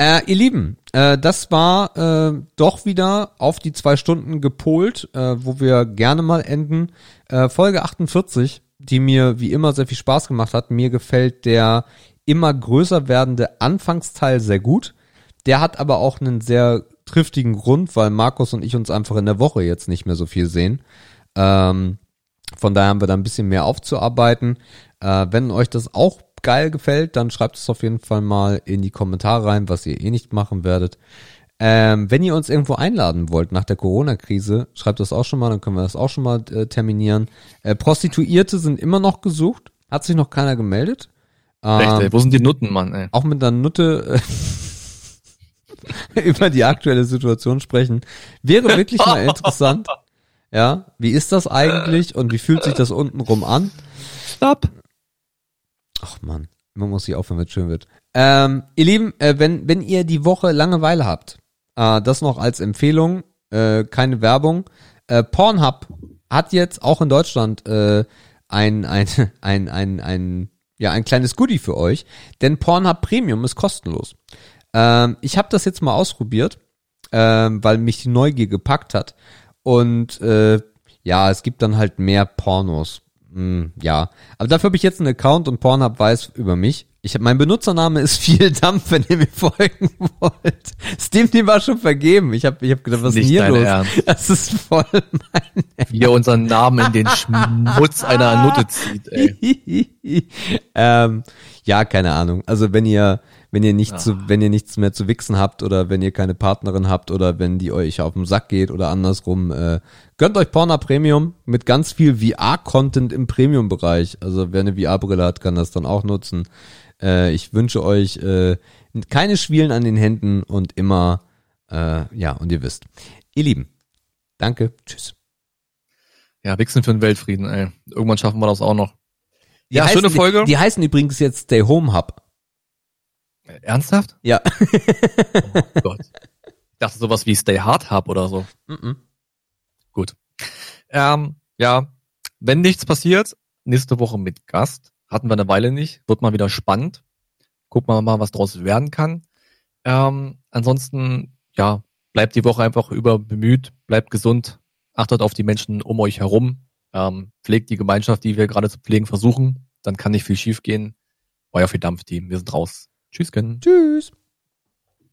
Äh, ihr Lieben, äh, das war äh, doch wieder auf die zwei Stunden gepolt, äh, wo wir gerne mal enden. Äh, Folge 48, die mir wie immer sehr viel Spaß gemacht hat. Mir gefällt der immer größer werdende Anfangsteil sehr gut. Der hat aber auch einen sehr triftigen Grund, weil Markus und ich uns einfach in der Woche jetzt nicht mehr so viel sehen. Ähm, von daher haben wir da ein bisschen mehr aufzuarbeiten. Äh, wenn euch das auch geil gefällt, dann schreibt es auf jeden Fall mal in die Kommentare rein, was ihr eh nicht machen werdet. Ähm, wenn ihr uns irgendwo einladen wollt nach der Corona-Krise, schreibt das auch schon mal, dann können wir das auch schon mal äh, terminieren. Äh, Prostituierte sind immer noch gesucht, hat sich noch keiner gemeldet. Ähm, Echt, ey, wo sind die Nutten, Mann? Ey? Auch mit einer Nutte äh, (laughs) über die aktuelle Situation sprechen. Wäre wirklich mal (laughs) interessant. Ja, wie ist das eigentlich und wie fühlt sich das untenrum an? Stopp. Ach man, man muss sich aufhören, wenn es schön wird. Ähm, ihr Lieben, äh, wenn, wenn ihr die Woche Langeweile habt, äh, das noch als Empfehlung, äh, keine Werbung. Äh, Pornhub hat jetzt auch in Deutschland äh, ein, ein, (laughs) ein, ein, ein, ja, ein kleines Goodie für euch, denn Pornhub Premium ist kostenlos. Ähm, ich habe das jetzt mal ausprobiert, ähm, weil mich die Neugier gepackt hat. Und äh, ja, es gibt dann halt mehr Pornos. Hm, ja, aber dafür habe ich jetzt einen Account und Pornhub weiß über mich. Ich hab, mein Benutzername ist (laughs) viel Dampf, wenn ihr mir folgen wollt. Steam, die war schon vergeben. Ich habe ich hab gedacht, was ist denn hier los? Ernst. (laughs) Das ist voll mein (laughs) Wie er unseren Namen in den Schmutz einer Nutte zieht, ey. ähm, ja, keine Ahnung. Also wenn ihr wenn ihr nichts, zu, wenn ihr nichts mehr zu wichsen habt oder wenn ihr keine Partnerin habt oder wenn die euch auf den Sack geht oder andersrum, äh, gönnt euch Porna Premium mit ganz viel VR-Content im Premium-Bereich. Also wer eine VR-Brille hat, kann das dann auch nutzen. Äh, ich wünsche euch äh, keine Schwielen an den Händen und immer, äh, ja, und ihr wisst. Ihr Lieben, danke, tschüss. Ja, Wichsen für den Weltfrieden, ey. Irgendwann schaffen wir das auch noch. Die ja, heißen, schöne Folge. Die, die heißen übrigens jetzt Stay Home Hub. Ernsthaft? Ja. oh Gott. Ich dachte sowas wie Stay Hard Hub oder so. Mm -mm. Gut. Ähm, ja, wenn nichts passiert, nächste Woche mit Gast. Hatten wir eine Weile nicht. Wird mal wieder spannend. Gucken wir mal, was draus werden kann. Ähm, ansonsten, ja, bleibt die Woche einfach über bemüht, bleibt gesund, achtet auf die Menschen um euch herum, ähm, pflegt die Gemeinschaft, die wir gerade zu pflegen versuchen. Dann kann nicht viel schief gehen. Euer Dampfteam, wir sind raus. Tschüss, Ken. Tschüss.